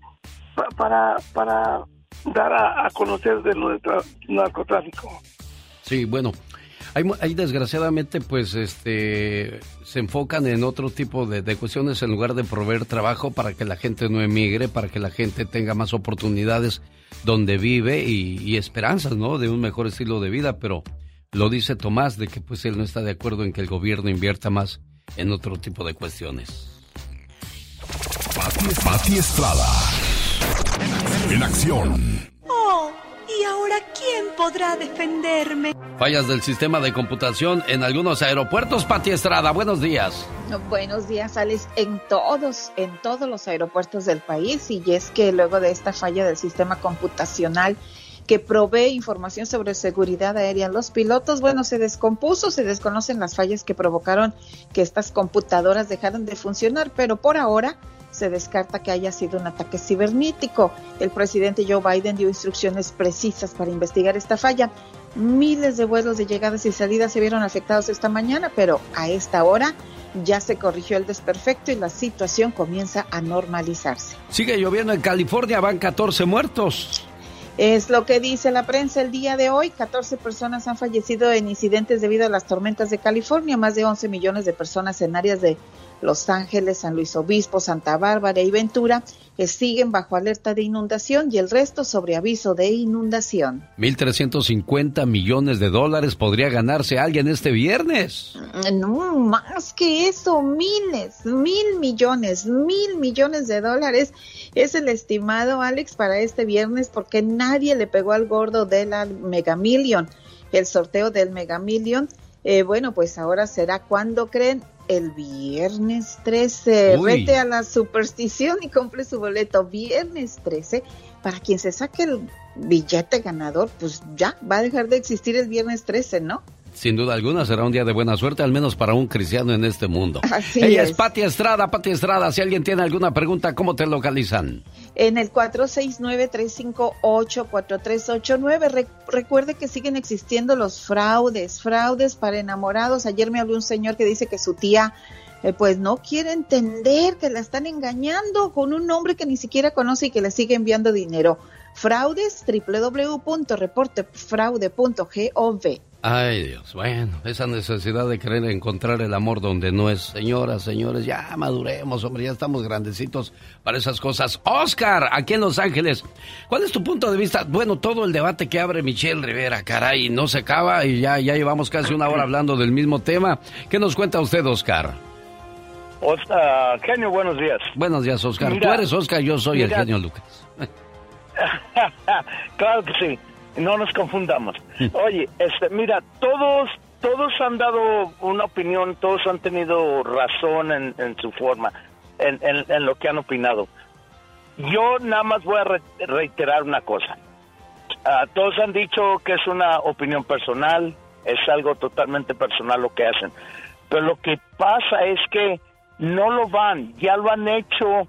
para, para dar a, conocer de nuestro narcotráfico. Sí, bueno, hay, desgraciadamente pues este se enfocan en otro tipo de, cuestiones en lugar de proveer trabajo para que la gente no emigre, para que la gente tenga más oportunidades donde vive y, esperanzas, ¿no? De un mejor estilo de vida, pero lo dice Tomás de que pues él no está de acuerdo en que el gobierno invierta más en otro tipo de cuestiones. Pati Estrada. En acción. Oh, ¿y ahora quién podrá defenderme? Fallas del sistema de computación en algunos aeropuertos, Pati Estrada. Buenos días. Buenos días, Alex. En todos, en todos los aeropuertos del país. Y es que luego de esta falla del sistema computacional que provee información sobre seguridad aérea, los pilotos, bueno, se descompuso, se desconocen las fallas que provocaron que estas computadoras dejaran de funcionar, pero por ahora se descarta que haya sido un ataque cibernético. El presidente Joe Biden dio instrucciones precisas para investigar esta falla. Miles de vuelos de llegadas y salidas se vieron afectados esta mañana, pero a esta hora ya se corrigió el desperfecto y la situación comienza a normalizarse. Sigue lloviendo en California, van 14 muertos. Es lo que dice la prensa el día de hoy. 14 personas han fallecido en incidentes debido a las tormentas de California. Más de 11 millones de personas en áreas de Los Ángeles, San Luis Obispo, Santa Bárbara y Ventura que siguen bajo alerta de inundación y el resto sobre aviso de inundación. 1.350 millones de dólares podría ganarse alguien este viernes. Mm, no, más que eso, miles, mil millones, mil millones de dólares es el estimado, Alex, para este viernes porque nadie le pegó al gordo de la Mega Million. El sorteo del Mega Million, eh, bueno, pues ahora será cuando creen el viernes 13. Vete a la superstición y compre su boleto viernes 13 para quien se saque el billete ganador, pues ya va a dejar de existir el viernes 13, ¿no? Sin duda alguna será un día de buena suerte, al menos para un cristiano en este mundo. Así Ella es. es Pati Estrada, Pati Estrada. Si alguien tiene alguna pregunta, ¿cómo te localizan? En el 469-358-4389. Re- recuerde que siguen existiendo los fraudes, fraudes para enamorados. Ayer me habló un señor que dice que su tía eh, pues no quiere entender que la están engañando con un hombre que ni siquiera conoce y que le sigue enviando dinero. Fraudes, www.reportefraude.gov. Ay Dios, bueno, esa necesidad de querer encontrar el amor donde no es. Señoras, señores, ya maduremos, hombre, ya estamos grandecitos para esas cosas. Oscar, aquí en Los Ángeles, ¿cuál es tu punto de vista? Bueno, todo el debate que abre Michelle Rivera, caray, no se acaba y ya, ya llevamos casi una hora hablando del mismo tema. ¿Qué nos cuenta usted, Oscar? Oscar, genio, buenos días. Buenos días, Oscar. Mira, Tú eres Oscar, yo soy mira. el genio Lucas. claro que sí, no nos confundamos. Oye, este, mira, todos, todos han dado una opinión, todos han tenido razón en, en su forma, en, en- en lo que han opinado. Yo nada más voy a re- reiterar una cosa. Ah, todos han dicho que es una opinión personal, es algo totalmente personal lo que hacen. Pero lo que pasa es que no lo van, ya lo han hecho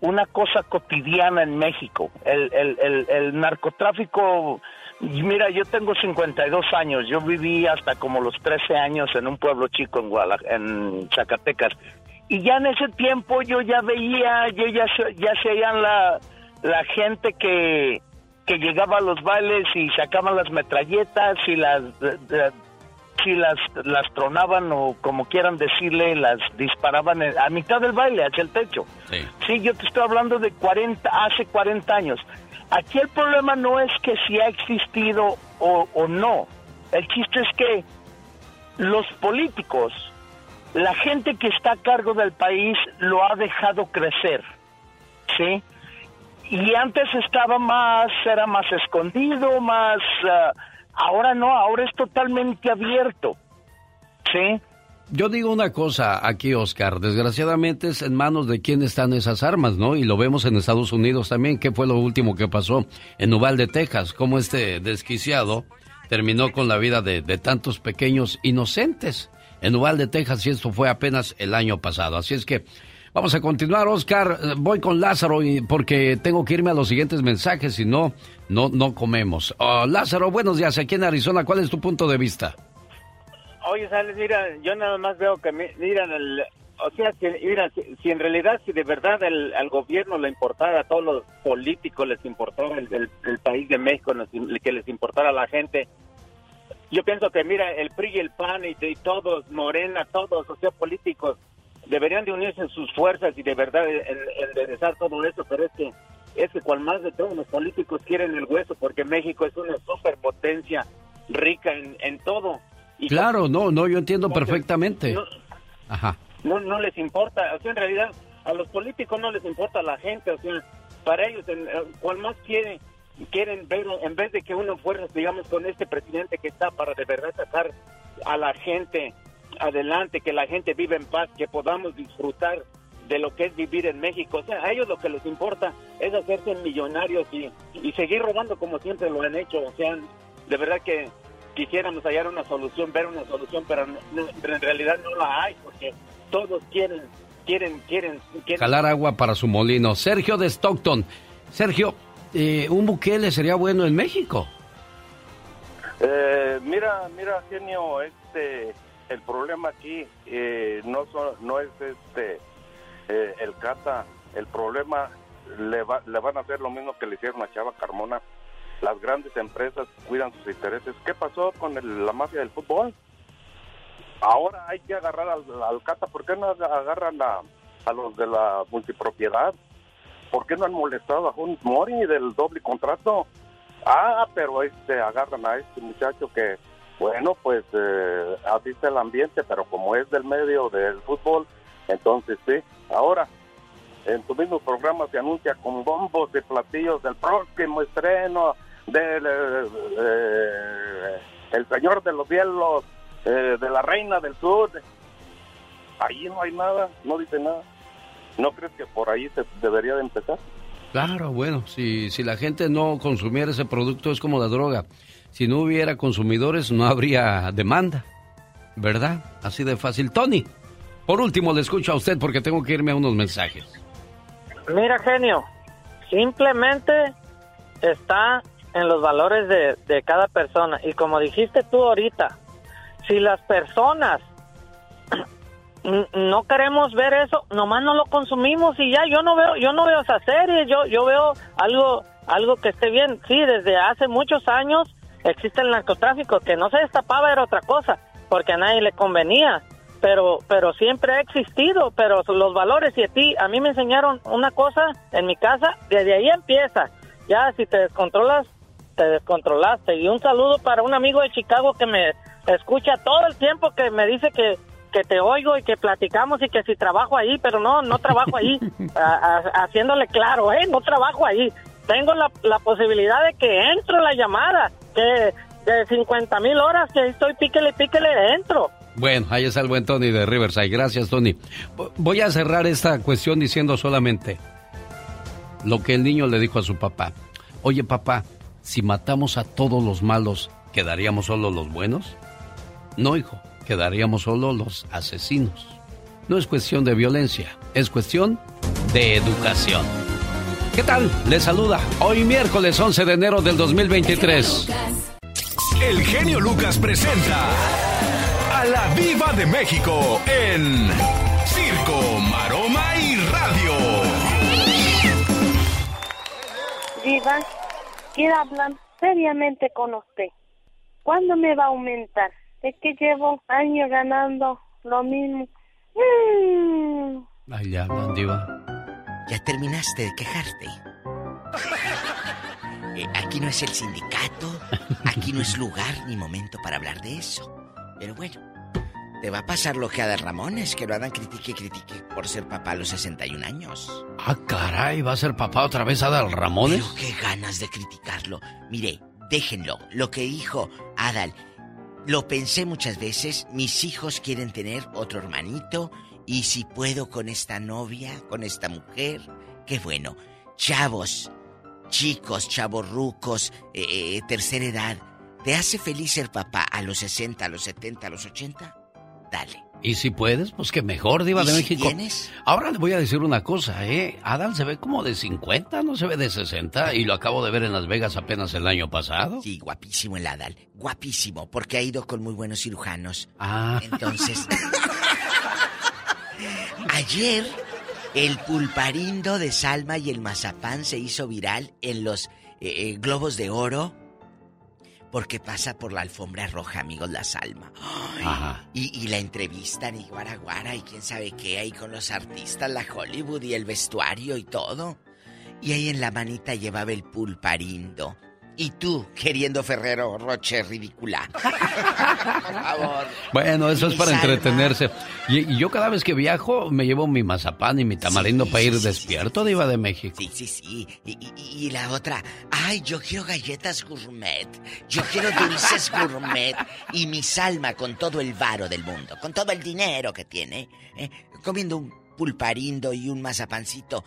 una cosa cotidiana en México. El, el, el, el narcotráfico, mira, yo tengo 52 años, yo viví hasta como los 13 años en un pueblo chico en, Guadalaj- en Zacatecas. Y ya en ese tiempo yo ya veía, yo ya, se- ya se oían la, la gente que, que llegaba a los bailes y sacaban las metralletas y las... si las, las tronaban o como quieran decirle, las disparaban a mitad del baile, hacia el techo. Sí, yo te estoy hablando de 40, hace 40 años. Aquí el problema no es que si ha existido o, o no. El chiste es que los políticos, la gente que está a cargo del país, lo ha dejado crecer. ¿Sí? Y antes estaba más, era más escondido, más... ah, ahora no, ahora es totalmente abierto. ¿Sí? Yo digo una cosa aquí, Oscar. Desgraciadamente es en manos de quién están esas armas, ¿no? Y lo vemos en Estados Unidos también. ¿Qué fue lo último que pasó en Uvalde, Texas? Cómo este desquiciado terminó con la vida de, de tantos pequeños inocentes en Uvalde, Texas. Y esto fue apenas el año pasado. Así es que vamos a continuar, Oscar. Eh, Voy con Lázaro y porque tengo que irme a los siguientes mensajes. Si no, no, no comemos. Oh, Lázaro, buenos días. Aquí en Arizona, ¿cuál es tu punto de vista? Oye, Sales, mira, yo nada más veo que, mi- miran, el, o sea, que, mira, si, si en realidad, si de verdad el, al gobierno le importara, a todos los políticos les importara el, país de México, que les importara a la gente, yo pienso que, mira, el PRI y el PAN y, todos, Morena, todos, o sea, políticos, deberían de unirse en sus fuerzas y de verdad en- enderezar todo eso, pero es que, es que cual más de todos los políticos quieren el hueso, porque México es una superpotencia rica en todo. Y Claro, no, no, yo entiendo perfectamente. no- Ajá. no, no les importa, o sea, en realidad a los políticos no les importa la gente, o sea, para ellos, en, eh, cual más quieren, quieren ver, en vez de que uno fuera, digamos, con este presidente que está para de verdad sacar a la gente adelante, que la gente viva en paz, que podamos disfrutar de lo que es vivir en México, o sea, a ellos lo que les importa es hacerse millonarios y, y seguir robando como siempre lo han hecho, o sea, de verdad que quisiéramos hallar una solución, ver una solución, pero, no- en realidad no la hay, porque todos quieren, quieren, quieren, quieren. Jalar agua para su molino. Sergio de Stockton. Sergio, eh, un Bukele sería bueno en México. Eh, mira, mira, genio, este, el problema aquí eh, no son, no es este eh, el Cata, el problema le, va, le van a hacer lo mismo que le hicieron a Chava Carmona. Las grandes empresas cuidan sus intereses. ¿Qué pasó con el- la mafia del fútbol? Ahora hay que agarrar al, al Cata. ¿Por qué no agarran a, a los de la multipropiedad? ¿Por qué no han molestado a Juan Mori del doble contrato? Ah, pero este agarran a este muchacho que, bueno, pues eh, así está el ambiente, pero como es del medio del fútbol, entonces sí. Ahora, en tu mismo programa se anuncia con bombos y platillos del próximo estreno del eh, eh, El Señor de los Cielos, eh, de la Reina del Sur. Ahí no hay nada, no dice nada. ¿No crees que por ahí se debería de empezar? Claro, bueno, si, si la gente no consumiera ese producto es como la droga. Si no hubiera consumidores no habría demanda, ¿verdad? Así de fácil. Tony, por último le escucho a usted porque tengo que irme a unos mensajes. Mira, genio, simplemente está en los valores de, de cada persona. Y como dijiste tú ahorita, si las personas no queremos ver eso, nomás no lo consumimos y ya yo no veo yo no veo esa serie, yo yo veo algo algo que esté bien. Sí, desde hace muchos años existe el narcotráfico que no se destapaba era otra cosa, porque a nadie le convenía, pero pero siempre ha existido, pero los valores y a ti a mí me enseñaron una cosa en mi casa, desde ahí empieza. Ya si te descontrolas, te descontrolaste. Y un saludo para un amigo de Chicago que me escucha todo el tiempo que me dice que que te oigo y que platicamos y que si trabajo ahí, pero no, no trabajo ahí, a- a- haciéndole claro, ¿eh? No trabajo ahí. Tengo la, la posibilidad de que entro en la llamada, que de 50 mil horas que estoy píquele, píquele, entro. Bueno, ahí está el buen Tony de Riverside. Gracias, Tony. Vo- Voy a cerrar esta cuestión diciendo solamente lo que el niño le dijo a su papá. Oye, papá, si matamos a todos los malos, ¿quedaríamos solo los buenos? No, hijo, quedaríamos solo los asesinos. No es cuestión de violencia, es cuestión de educación. ¿Qué tal? Les saluda hoy miércoles 11 de enero del 2023. El genio Lucas presenta a la Viva de México en Circo, Maroma y Radio. Diva, quiero hablar seriamente con usted. ¿Cuándo me va a aumentar? Es que llevo años ganando lo mismo. Mm. Hablan, diva. ¿Ya terminaste de quejarte? Eh, aquí no es el sindicato, aquí no es lugar ni momento para hablar de eso. Pero bueno, te va a pasar lo que a Adal Ramones, que lo andan critique y critique por ser papá a los 61 años. Ah, caray, ¿va a ser papá otra vez Adal Ramones? Pero qué ganas de criticarlo. Mire, déjenlo. Lo que dijo Adal, lo pensé muchas veces. Mis hijos quieren tener otro hermanito. Y si puedo con esta novia, con esta mujer, qué bueno. Chavos, chicos, chavos rucos, eh, eh, tercera edad. ¿Te hace feliz ser papá a los 60, a los 70, a los 80? Dale. Y si puedes, pues que mejor, Diva ¿Y de si México. tienes? Ahora le voy a decir una cosa, ¿eh? Adal se ve como de 50, no se ve de 60, y lo acabo de ver en Las Vegas apenas el año pasado. Sí, guapísimo el Adal. Guapísimo, porque ha ido con muy buenos cirujanos. Ah. Entonces. Ayer, el pulparindo de Salma y el mazapán se hizo viral en los eh, eh, globos de oro. Porque pasa por la alfombra roja, amigos, la Salma. Ay, Ajá. Y, y la entrevistan y guaraguara y quién sabe qué ahí con los artistas, la Hollywood y el vestuario y todo. Y ahí en la manita llevaba el pulparindo. Y tú, queriendo Ferrero Roche ridícula. Por favor. Bueno, eso es para entretenerse. Y, y yo cada vez que viajo me llevo mi mazapán y mi tamarindo para ir despierto, Diva de México. Sí, sí, sí. Y, y- y la otra, ay, yo quiero galletas gourmet. Yo quiero dulces gourmet. Y mi Salma con todo el varo del mundo, con todo el dinero que tiene, ¿eh? comiendo un pulparindo y un mazapancito.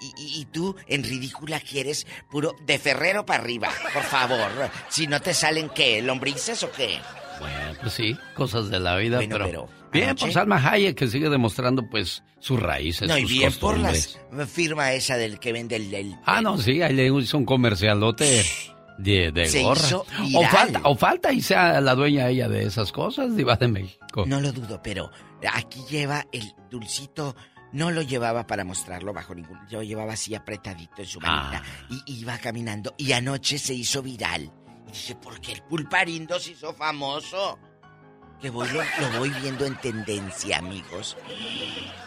Y, y- y tú, en ridícula, quieres puro de Ferrero para arriba, por favor. Si no te salen, ¿qué? ¿Lombrices o qué? Bueno, pues sí, cosas de la vida, Bueno, pero... pero, bien, anoche- por Salma Hayek que sigue demostrando pues sus raíces, No, y sus bien por la firma esa del que vende el... el- Ah, no, sí, ahí le hizo un comercialote De, de Se gorra. hizo o falta, o falta y sea la dueña ella de esas cosas, Diva de México. No lo dudo, pero aquí lleva el dulcito. No lo llevaba para mostrarlo bajo ningún. Lo llevaba así apretadito en su manita. Y iba caminando. Y anoche se hizo viral. Y dije, ¿por qué el pulparindo se hizo famoso? Que voy, lo, lo voy viendo en tendencia, amigos.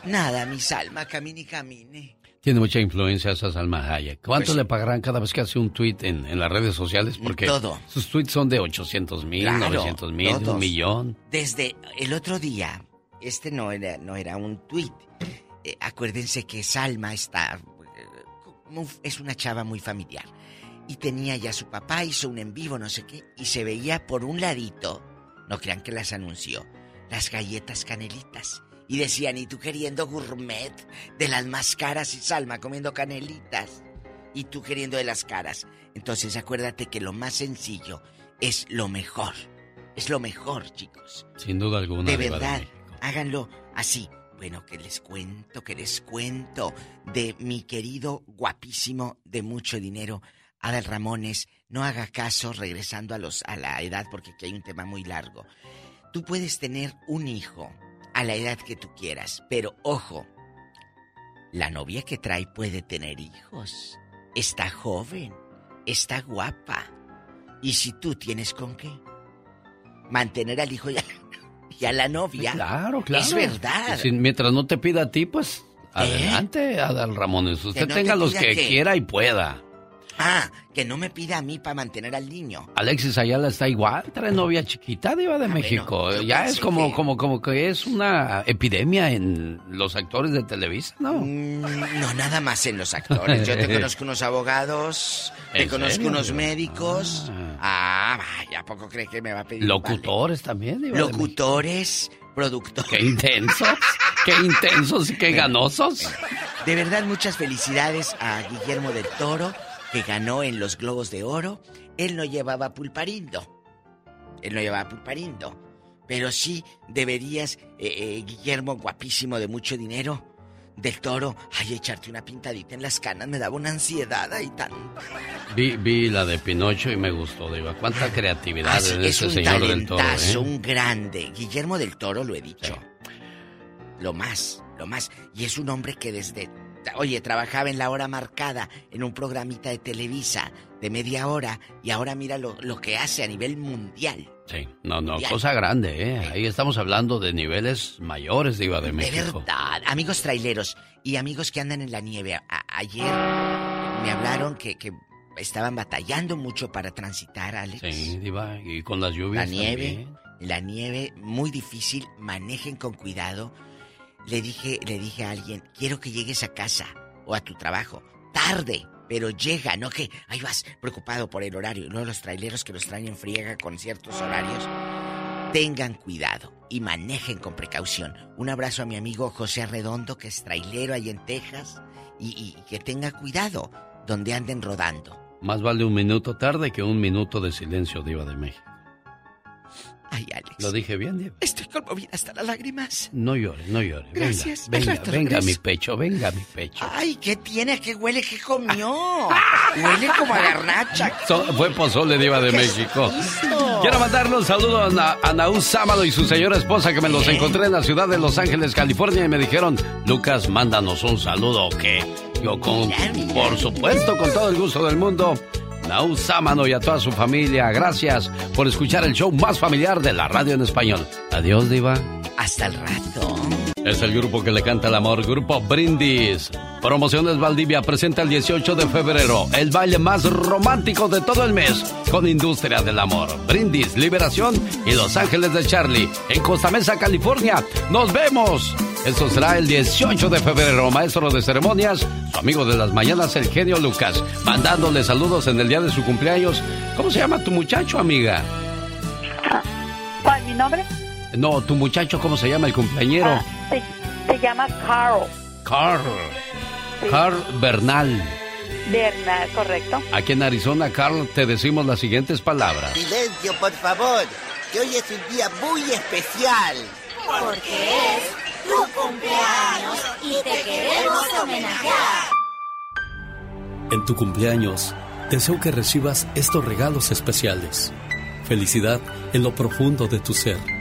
Nada, mi Salma, camine y camine. Tiene mucha influencia esa Salma Hayek. ¿Cuánto Pues- le pagarán cada vez que hace un tweet en, en las redes sociales? Porque Todo. sus tweets son de 800 mil, Claro, 900 mil, un millón. Desde el otro día, este no era, no era un tuit. Eh, acuérdense que Salma está. eh, es una chava muy familiar. Y tenía ya su papá, hizo un en vivo, no sé qué, y se veía por un ladito, no crean que las anunció, las galletas canelitas. Y decían, ¿y tú queriendo gourmet de las más caras y Salma comiendo canelitas? Y tú queriendo de las caras. Entonces acuérdate que lo más sencillo es lo mejor. Es lo mejor, chicos. Sin duda alguna. De verdad, háganlo así. Bueno, que les cuento, que les cuento de mi querido guapísimo de mucho dinero, Adal Ramones. No haga caso regresando a los a la edad porque aquí hay un tema muy largo. Tú puedes tener un hijo a la edad que tú quieras, pero ojo, la novia que trae puede tener hijos. Está joven, está guapa. Y si tú tienes con qué mantener al hijo y a, y a la novia. Claro, claro. Es verdad. Si- mientras no te pida a ti, pues adelante, Adal Ramones. Usted ¿Eh? te tenga los que qué? quiera y pueda. Ah, que no me pida a mí para mantener al niño. Alexis Ayala está igual, trae novia chiquita, Diva de México. Ah, yo ya es como, que- como, como que es una epidemia en los actores de Televisa, ¿no? Mm, No, nada más en los actores. Yo te conozco unos abogados, te ¿En conozco serio, unos médicos. Ah, vaya, ¿a poco cree que me va a pedir? Locutores también, Diva México. Locutores, productores. Qué intensos, qué intensos y qué ganosos. De verdad, muchas felicidades a Guillermo del Toro, que ganó en los Globos de Oro. Él no llevaba pulparindo. Él no llevaba pulparindo. Pero sí deberías, eh, eh, Guillermo, guapísimo de mucho dinero, del Toro, ay, echarte una pintadita en las canas me daba una ansiedad ahí tan... Vi, vi la de Pinocho y me gustó, Diva. Cuánta creatividad de es ese señor del toro, talentazo, ¿eh? un grande. Guillermo del Toro, lo he dicho. Lo más, lo más. Y es un hombre que desde... Oye, trabajaba en la hora marcada en un programita de Televisa de media hora y ahora mira lo, lo que hace a nivel mundial. Sí, no, no, cosa grande, ¿eh? Ahí estamos hablando de niveles mayores, de De México. verdad, amigos traileros y amigos que andan en la nieve. A- ayer me hablaron que, que estaban batallando mucho para transitar, Alex. Sí, Diva, y con las lluvias La nieve, también. la nieve muy difícil, manejen con cuidado. Le dije, le dije a alguien, quiero que llegues a casa o a tu trabajo tarde, pero llega, no que ahí vas preocupado por el horario. No los traileros que los traen en friega con ciertos horarios. Tengan cuidado y manejen con precaución. Un abrazo a mi amigo José Redondo, que es trailero ahí en Texas, y, y que tenga cuidado donde anden rodando. Más vale un minuto tarde que un minuto de silencio, Diva de México. Ay, Alex. ¿Lo dije bien, Diva? Estoy conmovida hasta las lágrimas. No llore, no llore. Venga, Gracias. Venga, venga a mi pecho, venga a mi pecho. Ay, ¿qué tiene? ¿Qué huele? ¿Qué comió? Huele como a garnacha. So- fue Pozole Diva de México. Quiero mandarle un saludo a, a Sábado y su señora esposa que me los encontré en la ciudad de Los Ángeles, California y me dijeron, Lucas, mándanos un saludo o qué. Yo con, por supuesto, con todo el gusto del mundo. Naúl Sámano y a toda su familia, gracias por escuchar el show más familiar de la radio en español. Adiós, Diva. Hasta el rato. Es el grupo que le canta el amor, Grupo Brindis. Promociones Valdivia presenta el 18 de febrero el baile más romántico de todo el mes con Industria del Amor. Brindis, Liberación y Los Ángeles de Charlie en Costa Mesa, California. ¡Nos vemos! Eso será el 18 de febrero. Maestro de ceremonias, su amigo de las mañanas, el genio Lucas, mandándole saludos en el día de su cumpleaños. ¿Cómo se llama tu muchacho, amiga? ¿Cuál, mi nombre? No, tu muchacho, ¿cómo se llama el cumpleañero? Se, se llama Carl Carl. Carl Bernal. Bernal, correcto. Aquí en Arizona, Carl, te decimos las siguientes palabras. Silencio, por favor, que hoy es un día muy especial. Porque es tu cumpleaños y te queremos homenajear. En tu cumpleaños deseo que recibas estos regalos especiales. Felicidad en lo profundo de tu ser.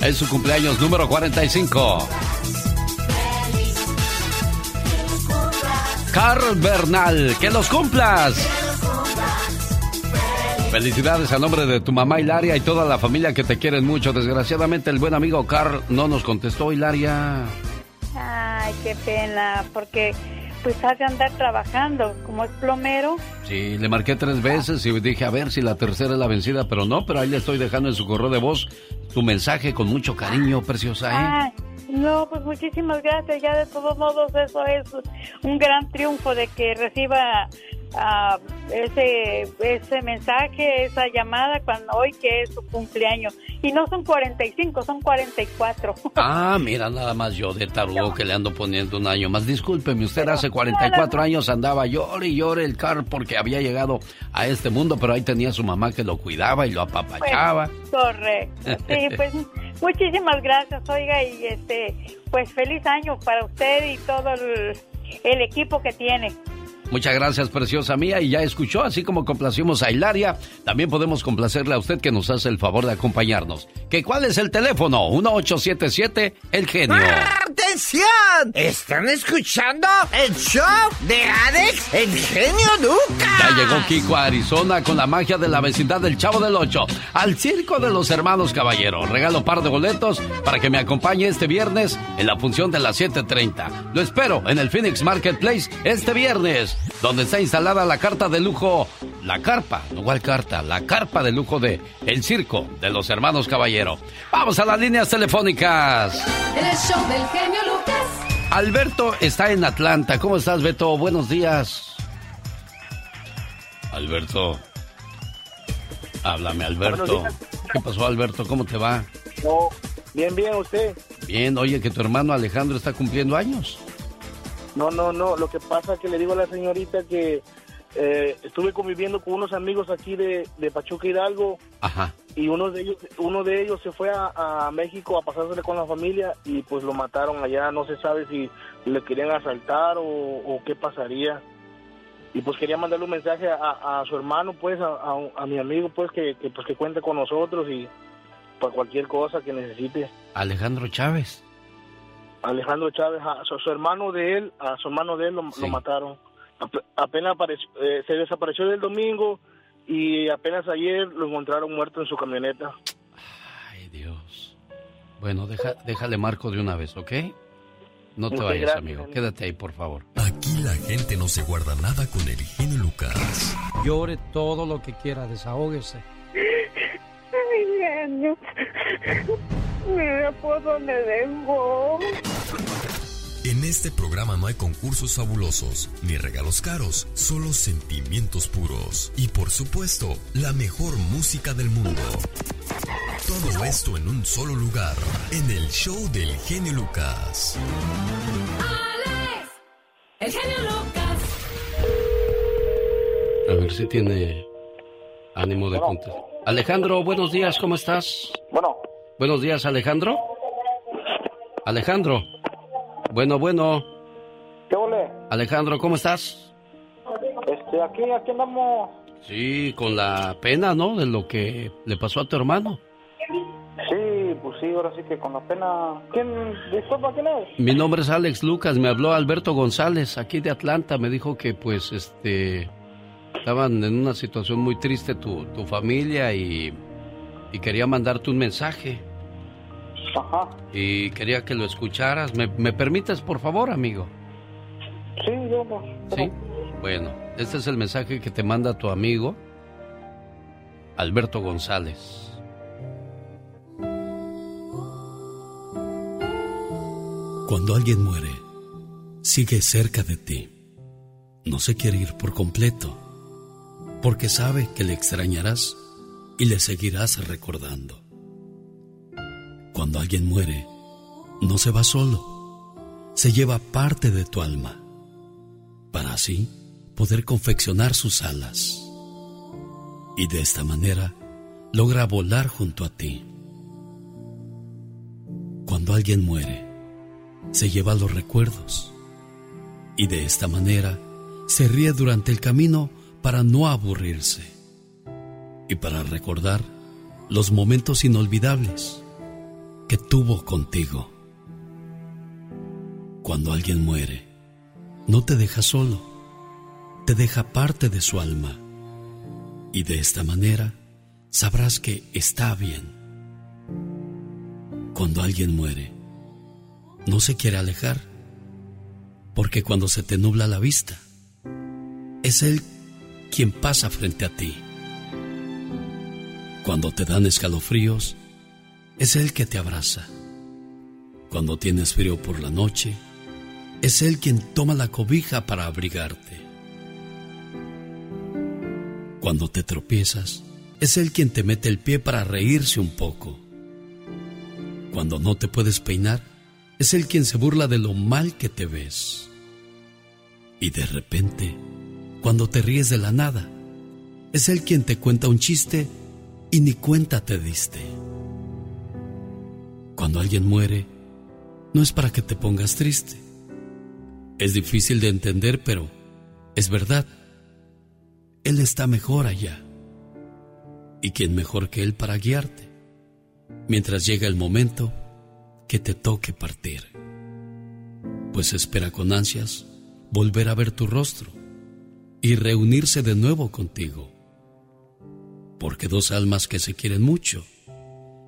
Es su cumpleaños número 45. Carl Bernal, que los cumplas. Felicidades a nombre de tu mamá Hilaria y toda la familia que te quieren mucho. Desgraciadamente el buen amigo Carl no nos contestó, Hilaria. Ay, qué pena, porque pues ha de andar trabajando, como es plomero. Sí, le marqué tres veces y dije a ver si la tercera es la vencida, pero no, pero ahí le estoy dejando en su correo de voz tu mensaje con mucho cariño, preciosa, ¿eh? Ay, no, pues muchísimas gracias. Ya de todos modos eso es un gran triunfo de que reciba uh, ese, ese mensaje, esa llamada cuando hoy que es su cumpleaños. Y no son 45, son 44. Ah, mira, nada más yo de tarugo que le ando poniendo un año más. Discúlpeme, usted hace 44 años andaba llore y llore el car porque había llegado a este mundo, pero ahí tenía su mamá que lo cuidaba y lo apapachaba. Pues, correcto. Sí, pues muchísimas gracias, oiga, y este, pues feliz año para usted y todo el equipo que tiene. Muchas gracias, preciosa mía. Y ya escuchó, así como complacimos a Hilaria, también podemos complacerle a usted que nos hace el favor de acompañarnos. ¿Que ¿Cuál es el teléfono? 1877 El Genio. ¡Atención! ¿Están escuchando el show de Alex, El Genio Lucas? Ya llegó Kiko a Arizona con la magia de la vecindad del Chavo del Ocho al Circo de los Hermanos Caballero. Regalo par de boletos para que me acompañe este viernes en la función de las 7.30. Lo espero en el Phoenix Marketplace este viernes donde está instalada la carta de lujo, la carpa, no cuál carta, la carpa de lujo de El Circo de los Hermanos Caballero. Vamos a las líneas telefónicas. El show del genio Lucas. Alberto está en Atlanta. ¿Cómo estás, Beto? Buenos días. Alberto. Háblame, Alberto. ¿Qué pasó, Alberto? ¿Cómo te va? No, bien, bien, usted. Bien, oye, que tu hermano Alejandro está cumpliendo años. No, no, no. Lo que pasa es que le digo a la señorita que eh, estuve conviviendo con unos amigos aquí de, Pachuca Hidalgo. Ajá. Y uno de ellos, uno de ellos se fue a, México a pasársele con la familia y pues lo mataron allá. No se sabe si le querían asaltar o, qué pasaría. Y pues quería mandarle un mensaje a, su hermano, pues, a, mi amigo, pues, que, que, pues, que cuente con nosotros y para cualquier cosa que necesite. Alejandro Chávez. Alejandro Chávez, a su, hermano de él, a su hermano de él lo, mataron. apenas eh, se desapareció el domingo y apenas ayer lo encontraron muerto en su camioneta. Ay, Dios. Bueno, deja, déjale marco de una vez, ¿ok? No te vayas, amigo. Quédate ahí, por favor. Aquí la gente no se guarda nada con el genio Lucas. Llore todo lo que quiera, desahógese. Por dónde vengo. En este programa no hay concursos fabulosos ni regalos caros, solo sentimientos puros y por supuesto la mejor música del mundo. Todo esto en un solo lugar, en el show del genio Lucas. Alex, el genio Lucas. A ver si tiene ánimo de contestar. Alejandro, buenos días, ¿cómo estás? Bueno. Buenos días, Alejandro. Alejandro. Bueno, bueno. ¿Qué ole? Alejandro, ¿cómo estás? Este, aquí, aquí andamos. Sí, con la pena, ¿no? De lo que le pasó a tu hermano. Sí, pues sí, ahora sí que con la pena. ¿Quién, disculpa, quién es? Mi nombre es Alex Lucas, me habló Alberto González, aquí de Atlanta, me dijo que pues, este, estaban en una situación muy triste tu, tu familia y, y quería mandarte un mensaje. Ajá. Y quería que lo escucharas. ¿Me, me permites, por favor, amigo? Sí, yo no. Sí. Bueno, este es el mensaje que te manda tu amigo Alberto González. Cuando alguien muere, sigue cerca de ti. No se quiere ir por completo, porque sabe que le extrañarás y le seguirás recordando. Cuando alguien muere, no se va solo, se lleva parte de tu alma, para así poder confeccionar sus alas. Y de esta manera logra volar junto a ti. Cuando alguien muere, se lleva los recuerdos y de esta manera se ríe durante el camino para no aburrirse y para recordar los momentos inolvidables que tuvo contigo. Cuando alguien muere, no te deja solo, te deja parte de su alma y de esta manera sabrás que está bien. Cuando alguien muere, no se quiere alejar, porque cuando se te nubla la vista, es Él quien pasa frente a ti. Cuando te dan escalofríos, es Él que te abraza. Cuando tienes frío por la noche, es Él quien toma la cobija para abrigarte. Cuando te tropiezas, es Él quien te mete el pie para reírse un poco. Cuando no te puedes peinar, es Él quien se burla de lo mal que te ves. Y de repente, cuando te ríes de la nada, es Él quien te cuenta un chiste y ni cuenta te diste. Cuando alguien muere, no es para que te pongas triste. Es difícil de entender, pero es verdad. Él está mejor allá. ¿Y quién mejor que Él para guiarte? mientras llega el momento que te toque partir. Pues espera con ansias volver a ver tu rostro y reunirse de nuevo contigo. Porque dos almas que se quieren mucho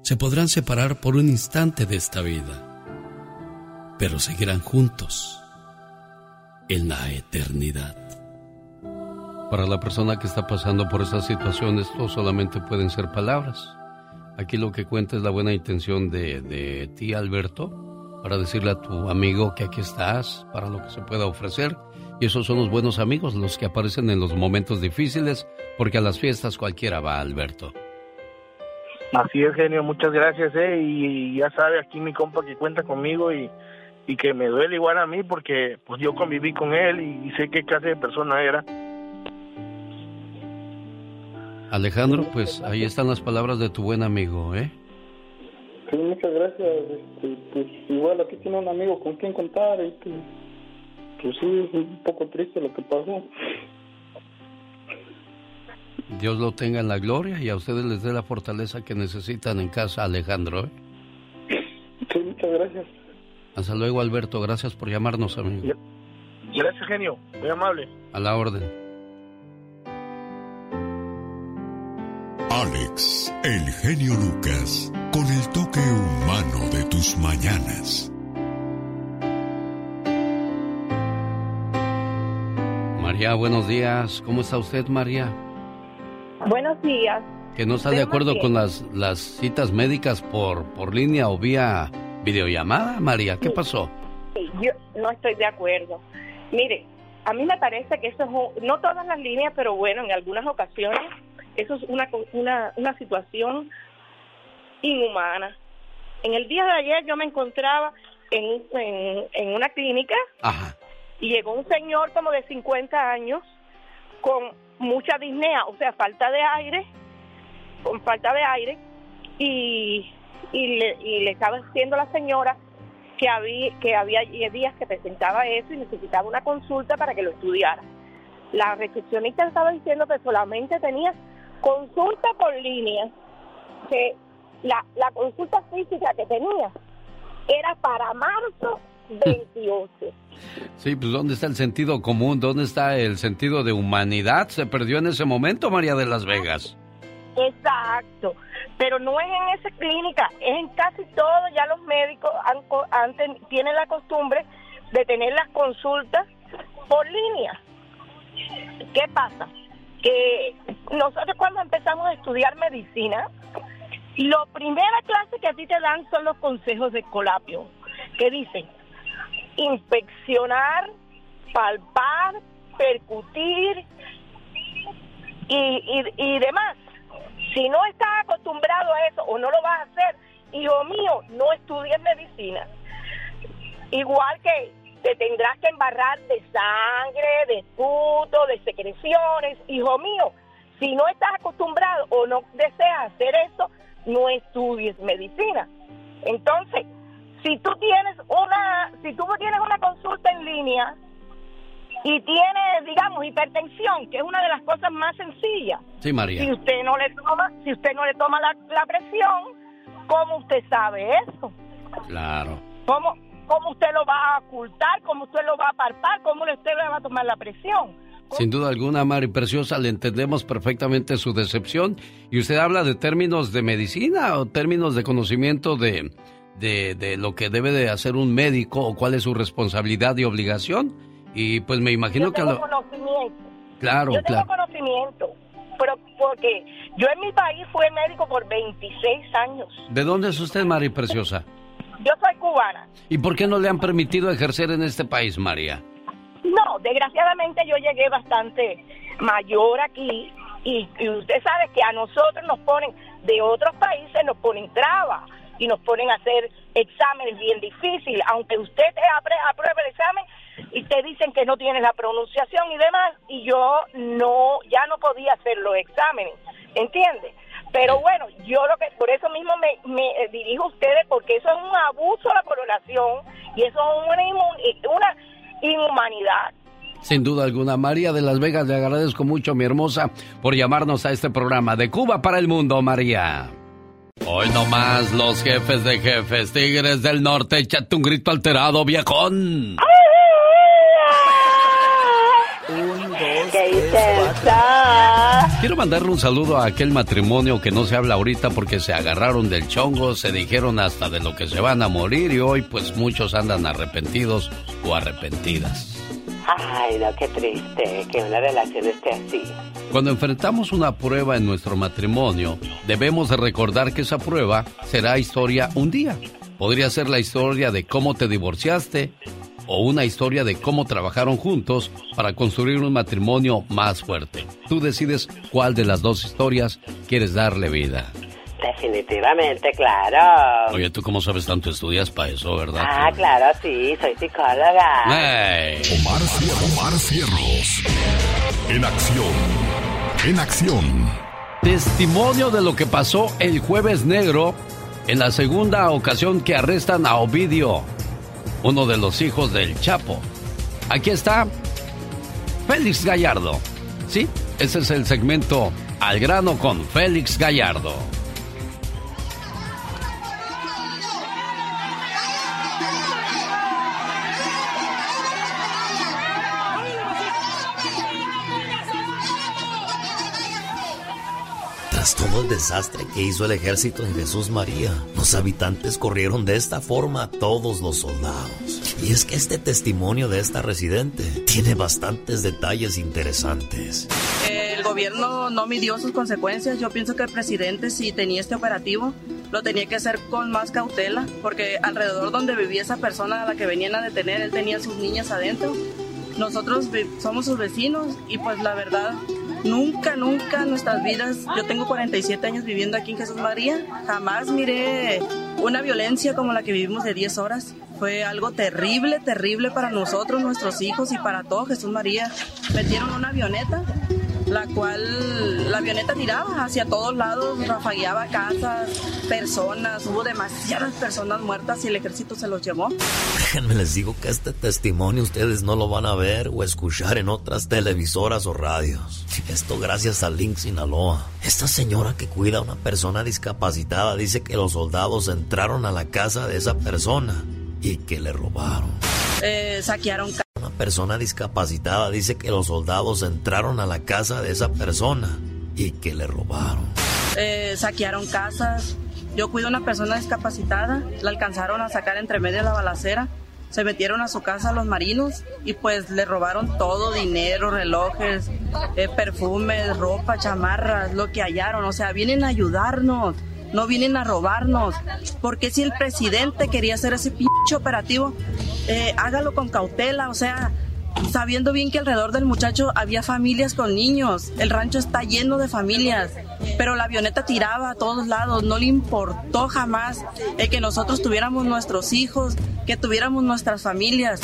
se podrán separar por un instante de esta vida, pero seguirán juntos en la eternidad. Para la persona que está pasando por esa situación, esto solamente pueden ser palabras Aquí lo que cuenta es la buena intención de, de ti, Alberto, para decirle a tu amigo que aquí estás, para lo que se pueda ofrecer. Y esos son los buenos amigos, los que aparecen en los momentos difíciles, porque a las fiestas cualquiera va, Alberto. Así es, genio, muchas gracias, eh, y, ya sabe aquí mi compa que cuenta conmigo y, y que me duele igual a mí porque pues yo conviví con él y sé qué clase de persona era. Alejandro, pues ahí están las palabras de tu buen amigo, ¿eh? Sí, muchas gracias. Este, pues igual aquí tiene un amigo con quien contar y pues, pues sí, es un poco triste lo que pasó. Dios lo tenga en la gloria y a ustedes les dé la fortaleza que necesitan en casa, Alejandro. ¿eh? Sí, muchas gracias. Hasta luego, Alberto. Gracias por llamarnos, amigo. Gracias, genio. Muy amable. A la orden. Alex, el genio Lucas, con el toque humano de tus mañanas. María, buenos días. ¿Cómo está usted, María? Buenos días. ¿Que no está de acuerdo con las, las citas médicas por, por línea o vía videollamada, María? ¿Qué pasó? Sí, yo no estoy de acuerdo. Mire, a mí me parece que eso es, no todas las líneas, pero bueno, en algunas ocasiones eso es una, una, una situación inhumana. En el día de ayer yo me encontraba en, en, una clínica y llegó un señor como de 50 años con mucha disnea, o sea, falta de aire, con falta de aire, y, y, le, y le estaba diciendo a la señora que había, que había días que presentaba eso y necesitaba una consulta para que lo estudiara. La recepcionista estaba diciendo que solamente tenía consulta por línea, que la, la consulta física que tenía era para marzo 28. Sí, pues ¿dónde está el sentido común? ¿Dónde está el sentido de humanidad? Se perdió en ese momento, María de las Vegas. Exacto, pero no es en esa clínica, es en casi todo, ya los médicos tienen la costumbre de tener las consultas por línea. ¿Qué pasa? que nosotros cuando empezamos a estudiar medicina, lo primera clase que a ti te dan son los consejos de colapio, que dicen inspeccionar, palpar, percutir, y, y, y demás. Si no estás acostumbrado a eso o no lo vas a hacer, hijo mío, no estudies medicina. Igual que te tendrás que embarrar de sangre, de puto, de secreciones, hijo mío. Si no estás acostumbrado o no deseas hacer eso, no estudies medicina. Entonces, si tú tienes una, si tú tienes una consulta en línea y tienes, digamos, hipertensión, que es una de las cosas más sencillas. Sí, María. Si usted no le toma, si usted no le toma la, la presión, ¿cómo usted sabe eso? Claro. ¿Cómo, ¿Cómo usted lo va a ocultar? ¿Cómo usted lo va a apartar? ¿Cómo usted le va a tomar la presión? Sin duda alguna, Mari Preciosa, le entendemos perfectamente su decepción. Y usted habla de términos de medicina o términos de conocimiento de, de, de lo que debe de hacer un médico o cuál es su responsabilidad y obligación. Y pues me imagino yo que... lo- conocimiento. Claro, yo tengo claro. conocimiento, pero porque yo en mi país fui médico por 26 años. ¿De dónde es usted, Mari Preciosa? Yo soy cubana. ¿Y por qué no le han permitido ejercer en este país, María? No, desgraciadamente yo llegué bastante mayor aquí y, y usted sabe que a nosotros nos ponen, de otros países nos ponen trabas y nos ponen a hacer exámenes bien difíciles, aunque usted te apruebe el examen y te dicen que no tienes la pronunciación y demás, y yo no, ya no podía hacer los exámenes, ¿entiende? Pero bueno, yo lo que, por eso mismo me, me dirijo a ustedes, porque eso es un abuso a la población y eso es una, una inhumanidad. Sin duda alguna, María de Las Vegas, le agradezco mucho, mi hermosa, por llamarnos a este programa de Cuba para el Mundo, María. Hoy nomás los jefes de jefes, Tigres del Norte, échate un grito alterado, viejón. Quiero mandarle un saludo a aquel matrimonio que no se habla ahorita porque se agarraron del chongo, se dijeron hasta de lo que se van a morir y hoy pues muchos andan arrepentidos o arrepentidas. Ay, no, qué triste que una relación esté así. Cuando enfrentamos una prueba en nuestro matrimonio, debemos de recordar que esa prueba será historia un día. Podría ser la historia de cómo te divorciaste o una historia de cómo trabajaron juntos para construir un matrimonio más fuerte. Tú decides cuál de las dos historias quieres darle vida. Definitivamente, claro. Oye, ¿tú cómo sabes tanto estudias para eso, verdad? Ah, claro, sí, soy psicóloga. ¡Ey! Omar, Omar Cierros. En acción. En acción. Testimonio de lo que pasó el jueves negro en la segunda ocasión que arrestan a Ovidio, uno de los hijos del Chapo. Aquí está Félix Gallardo. Sí, ese es el segmento al grano con Félix Gallardo. Tras todo el desastre que hizo el ejército en Jesús María, los habitantes corrieron de esta forma a todos los soldados. Y es que este testimonio de esta residente tiene bastantes detalles interesantes. El gobierno no midió sus consecuencias. Yo pienso que el presidente, si tenía este operativo, lo tenía que hacer con más cautela, porque alrededor donde vivía esa persona a la que venían a detener, él tenía sus niñas adentro. Nosotros somos sus vecinos y pues la verdad, nunca, nunca en nuestras vidas, yo tengo 47 años viviendo aquí en Jesús María, jamás miré una violencia como la que vivimos de 10 horas. Fue algo terrible, terrible para nosotros, nuestros hijos y para todo Jesús María. Metieron una avioneta la cual la avioneta tiraba hacia todos lados, rafagueaba casas, personas, hubo demasiadas personas muertas y el ejército se los llevó. Déjenme les digo que este testimonio ustedes no lo van a ver o escuchar en otras televisoras o radios. Esto gracias a Link Sinaloa. Esta señora que cuida a una persona discapacitada dice que los soldados entraron a la casa de esa persona y que le robaron. Eh, saquearon Una persona discapacitada dice que los soldados entraron a la casa de esa persona y que le robaron. eh, saquearon casas. Yo cuido a una persona discapacitada, la alcanzaron a sacar entre medio de la balacera. Se metieron a su casa los marinos y pues le robaron todo, dinero, relojes, eh, perfumes, ropa, chamarras, lo que hallaron. O sea, vienen a ayudarnos, no vienen a robarnos. Porque si el presidente quería hacer ese pinche operativo, eh, hágalo con cautela, o sea, sabiendo bien que alrededor del muchacho había familias con niños. El rancho está lleno de familias, pero la avioneta tiraba a todos lados. No le importó jamás el que nosotros tuviéramos nuestros hijos, que tuviéramos nuestras familias.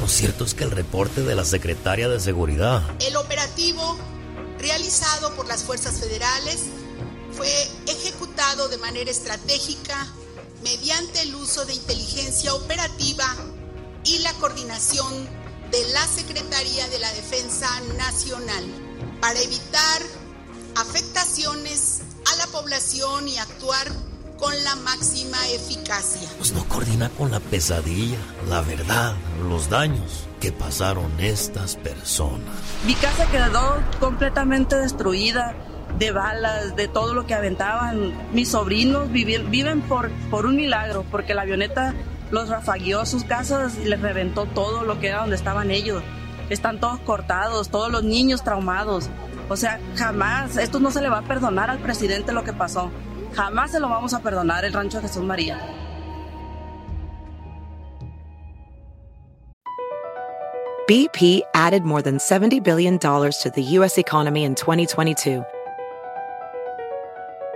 Lo cierto es que el reporte de la secretaria de Seguridad El operativo realizado por las fuerzas federales fue ejecutado de manera estratégica mediante el uso de inteligencia operativa y la coordinación de la Secretaría de la Defensa Nacional para evitar afectaciones a la población y actuar con la máxima eficacia. pues no coordina con la pesadilla, la verdad, los daños que pasaron estas personas. Mi casa quedó completamente destruida de balas, de todo lo que aventaban. Mis sobrinos viven, viven por, por un milagro, porque la avioneta los rafagueó a sus casas y les reventó todo lo que era donde estaban ellos. Están todos cortados, todos los niños traumados. O sea, jamás, esto no se le va a perdonar al presidente lo que pasó. Jamás se lo vamos a perdonar el rancho de Jesús María. BP added more than $70 billion to the U.S. economy in 2022.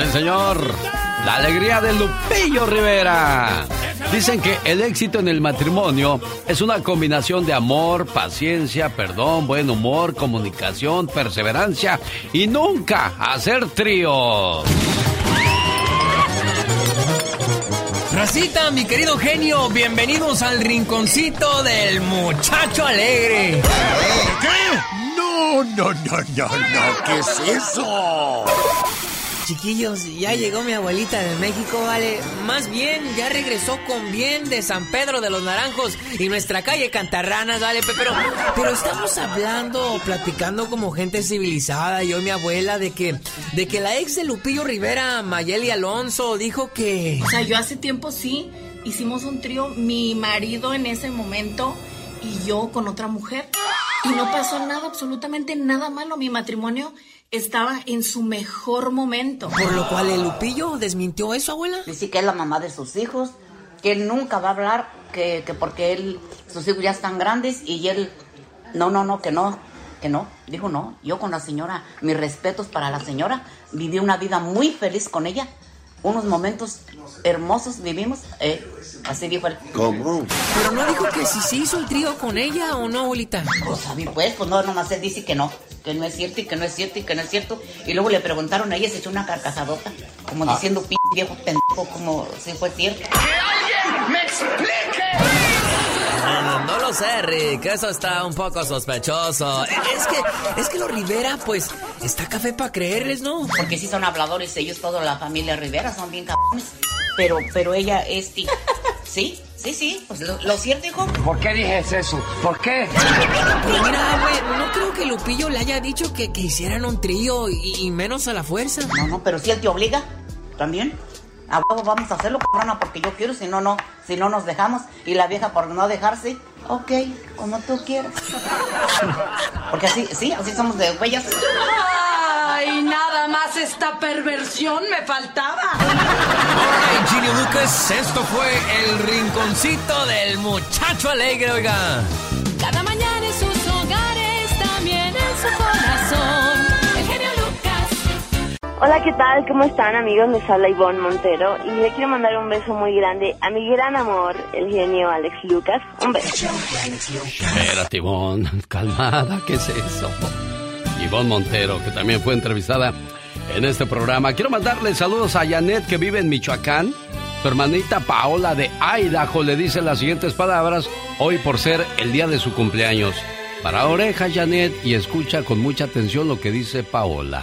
Sí, señor. La alegría de Lupillo Rivera. Dicen que el éxito en el matrimonio es una combinación de amor, paciencia, perdón, buen humor, comunicación, perseverancia y nunca hacer tríos. Racita, mi querido genio, bienvenidos al rinconcito del muchacho alegre. ¿Qué? No, no, no, no, no, ¿qué es eso? Chiquillos, ya llegó mi abuelita de México, vale. Más bien, ya regresó con bien de San Pedro de los Naranjos y nuestra calle Cantarranas, vale. Pe- Pero, pero estamos hablando, platicando como gente civilizada, yo y mi abuela, de que, de que la ex de Lupillo Rivera, Mayeli Alonso, dijo que. O sea, yo hace tiempo sí hicimos un trío, mi marido en ese momento y yo con otra mujer. Y no pasó nada, absolutamente nada malo. Mi matrimonio estaba en su mejor momento. Por lo cual el Lupillo desmintió eso, abuela. Dice que es la mamá de sus hijos, que él nunca va a hablar, que, que porque él, sus hijos ya están grandes y él, no, no, no, que no, que no. Dijo no, yo con la señora, mis respetos para la señora, viví una vida muy feliz con ella, unos momentos hermosos vivimos, eh, así dijo él. ¿Cómo? Pero no dijo que si se hizo el trío con ella o no, abuelita. Pues a mí pues, pues no, nomás él dice que no, que no es cierto y que no es cierto y que no es cierto. Y luego le preguntaron a ella, se echó una carcajadota, como Ah. diciendo, "P viejo pendejo, como si fue cierto. ¡Me explique! No, no lo sé, Rick. Eso está un poco sospechoso. Es que, es que los Rivera, pues, está café para creerles, ¿no? Porque sí son habladores ellos, toda la familia Rivera, son bien cabrones. Pero, pero ella es ti. Sí, sí, sí, pues lo, lo cierto, hijo. ¿Por qué dices eso? ¿Por qué? Pero mira, güey, no creo que Lupillo le haya dicho que, que hicieran un trío y, y menos a la fuerza. No, no, pero si él te obliga, también. A huevo vamos a hacerlo, cabrona, porque yo quiero, si no, no, si no nos dejamos. Y la vieja por no dejarse, ok, como tú quieras. Porque así, sí, así somos de huellas. Ay, nada más esta perversión me faltaba. Ay, Genio Lucas, esto fue el rinconcito del muchacho alegre, oiga. Cada mañana Hola, ¿qué tal? ¿Cómo están amigos? Les habla Ivonne Montero y le quiero mandar un beso muy grande a mi gran amor, el genio Alex Lucas. Un beso. Espérate, Ivonne, calmada, ¿qué es eso? Ivonne Montero, que también fue entrevistada en este programa. Quiero mandarle saludos a Janet que vive en Michoacán. Su hermanita Paola de Idaho le dice las siguientes palabras hoy por ser el día de su cumpleaños. Para oreja, Janet, y escucha con mucha atención lo que dice Paola.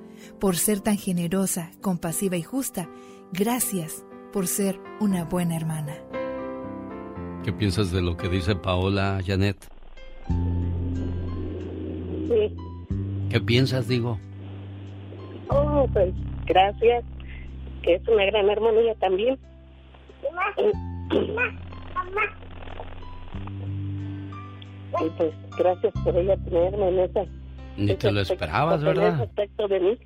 Por ser tan generosa, compasiva y justa, gracias por ser una buena hermana. ¿Qué piensas de lo que dice Paola, Janet? Sí. ¿Qué piensas, digo? Oh, pues gracias. Que es una gran hermanía también. Y pues gracias por ella tenerme en esa. Ni te lo esperabas, ¿verdad? Respecto de mí.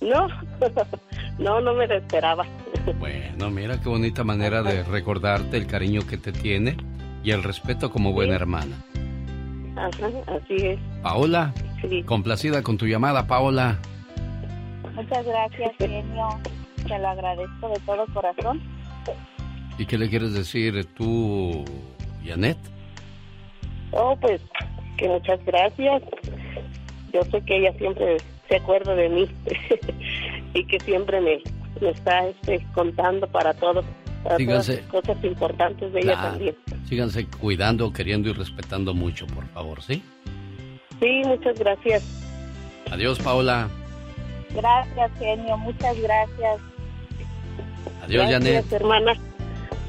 no, no, no me lo esperaba. Bueno, mira qué bonita manera de recordarte el cariño que te tiene y el respeto como buena hermana. Ajá, así es. Paola, complacida con tu llamada, Paola. Muchas gracias, genio. Te lo agradezco de todo corazón. ¿Y qué le quieres decir tú, Janet? Oh, pues que muchas gracias. Yo sé que ella siempre se acuerda de mí y que siempre me, me está este, contando para todo, para Síganse. todas las cosas importantes de ella también. Síganse cuidando, queriendo y respetando mucho, por favor, ¿sí? Sí, muchas gracias. Adiós, Paola. Gracias, genio. Muchas gracias. Adiós, Gracias, Janet. hermana.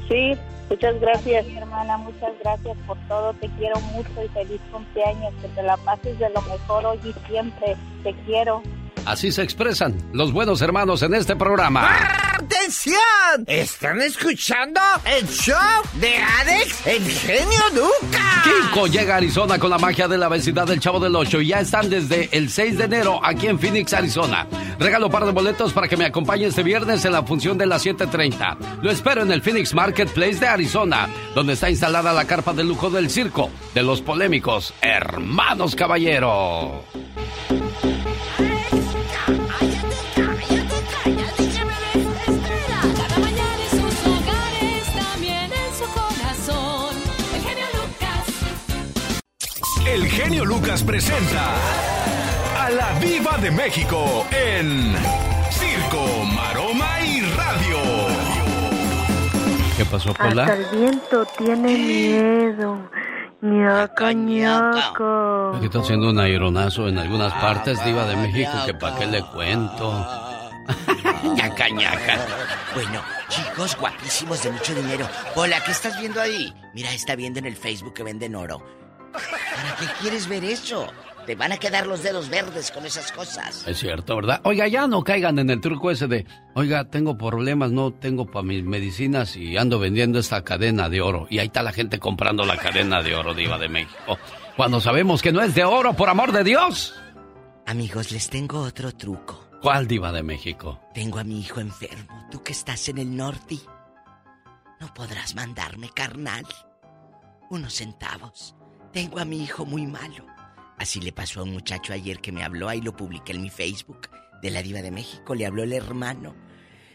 Sí, muchas gracias. Mi hermana, muchas gracias por todo. Te quiero mucho y feliz cumpleaños. Que te la pases de lo mejor hoy y siempre. Te quiero. Así se expresan los buenos hermanos en este programa. ¡Atención! ¿Están escuchando el show de Alex, el genio Lucas? Kiko llega a Arizona con la magia de la vecindad del Chavo del Ocho y ya están desde el 6 de enero aquí en Phoenix, Arizona. Regalo par de boletos para que me acompañe este viernes en la función de las 7.30. Lo espero en el Phoenix Marketplace de Arizona, donde está instalada la carpa de lujo del circo de los polémicos Hermanos Caballero. El genio Lucas presenta a la Viva de México en Circo, Maroma y Radio. ¿Qué pasó, Hasta Pola? el viento tiene miedo. ñaca, ñaca. Aquí está haciendo un aeronazo en algunas partes, Diva de México, que para qué le cuento. ñaca, ñaca. Bueno, chicos guapísimos de mucho dinero. Hola, ¿qué estás viendo ahí? Mira, está viendo en el Facebook que venden oro. ¿Para qué quieres ver eso? Te van a quedar los dedos verdes con esas cosas. Es cierto, ¿verdad? Oiga, ya no caigan en el truco ese de, oiga, tengo problemas, no tengo para mis medicinas y ando vendiendo esta cadena de oro. Y ahí está la gente comprando la cadena de oro, Diva de México. Cuando sabemos que no es de oro, por amor de Dios. Amigos, les tengo otro truco. ¿Cuál Diva de México? Tengo a mi hijo enfermo. Tú que estás en el norte. No podrás mandarme, carnal. Unos centavos. Tengo a mi hijo muy malo. Así le pasó a un muchacho ayer que me habló, ahí lo publiqué en mi Facebook, de la diva de México. Le habló el hermano.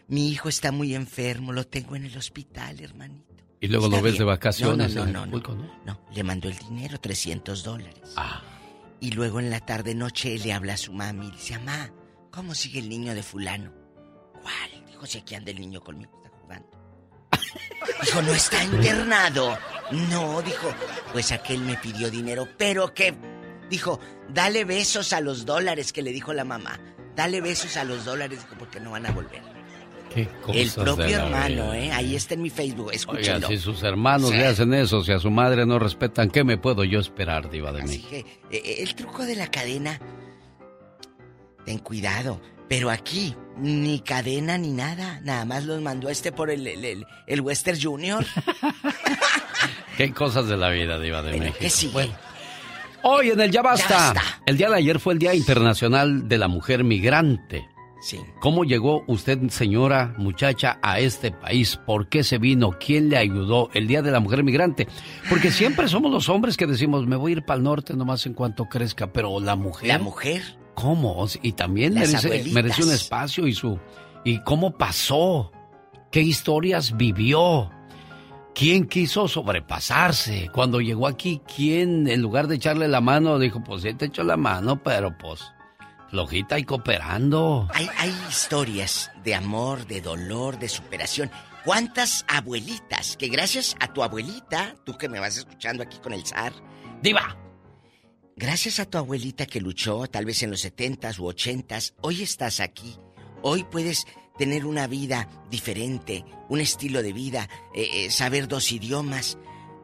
Mi hijo está muy enfermo, lo tengo en el hospital, hermanito. Y luego lo ves bien. de vacaciones No, no, en no, no, Acapulco, no. ¿no? No, le mandó el dinero, 300 dólares. Ah. Y luego en la tarde noche le habla a su mami y le dice, mamá, ¿cómo sigue el niño de fulano? ¿Cuál? Dijo, si aquí anda el niño conmigo, está jugando. Dijo, no está internado. No, dijo, pues aquel me pidió dinero, pero que... Dijo, dale besos a los dólares que le dijo la mamá. Dale besos a los dólares, dijo, porque no van a volver. Qué cosas El propio hermano, vida. ¿eh? Ahí está en mi Facebook, Oiga, escúchenlo. si sus hermanos Sí. le hacen eso, si a su madre no respetan, ¿qué me puedo yo esperar, Diva de México? que eh, el truco de la cadena, ten cuidado. Pero aquí, ni cadena ni nada. Nada más los mandó este por el, el, el- el Western Junior. Qué cosas de la vida, Diva de México. ¿Qué sigue? Bueno, hoy en el Ya Basta. Ya Basta. El día de ayer fue el Día Internacional de la Mujer Migrante. Sí. ¿Cómo llegó usted, señora, muchacha, a este país? ¿Por qué se vino? ¿Quién le ayudó el Día de la Mujer Migrante? Porque siempre somos los hombres que decimos, me voy a ir para el norte nomás en cuanto crezca, pero la mujer... La mujer. ¿Cómo? Y también merece, merece un espacio y su... ¿Y cómo pasó? ¿Qué historias vivió? ¿Quién quiso sobrepasarse? Cuando llegó aquí, ¿quién en lugar de echarle la mano dijo, pues sí te echo la mano, pero pues flojita y cooperando? Hay, hay historias de amor, de dolor, de superación. ¿Cuántas abuelitas que gracias a tu abuelita, tú que me vas escuchando aquí con el zar, diva, gracias a tu abuelita que luchó tal vez en los 70s u 80s, hoy estás aquí. Hoy puedes tener una vida diferente, un estilo de vida, eh, eh, saber dos idiomas.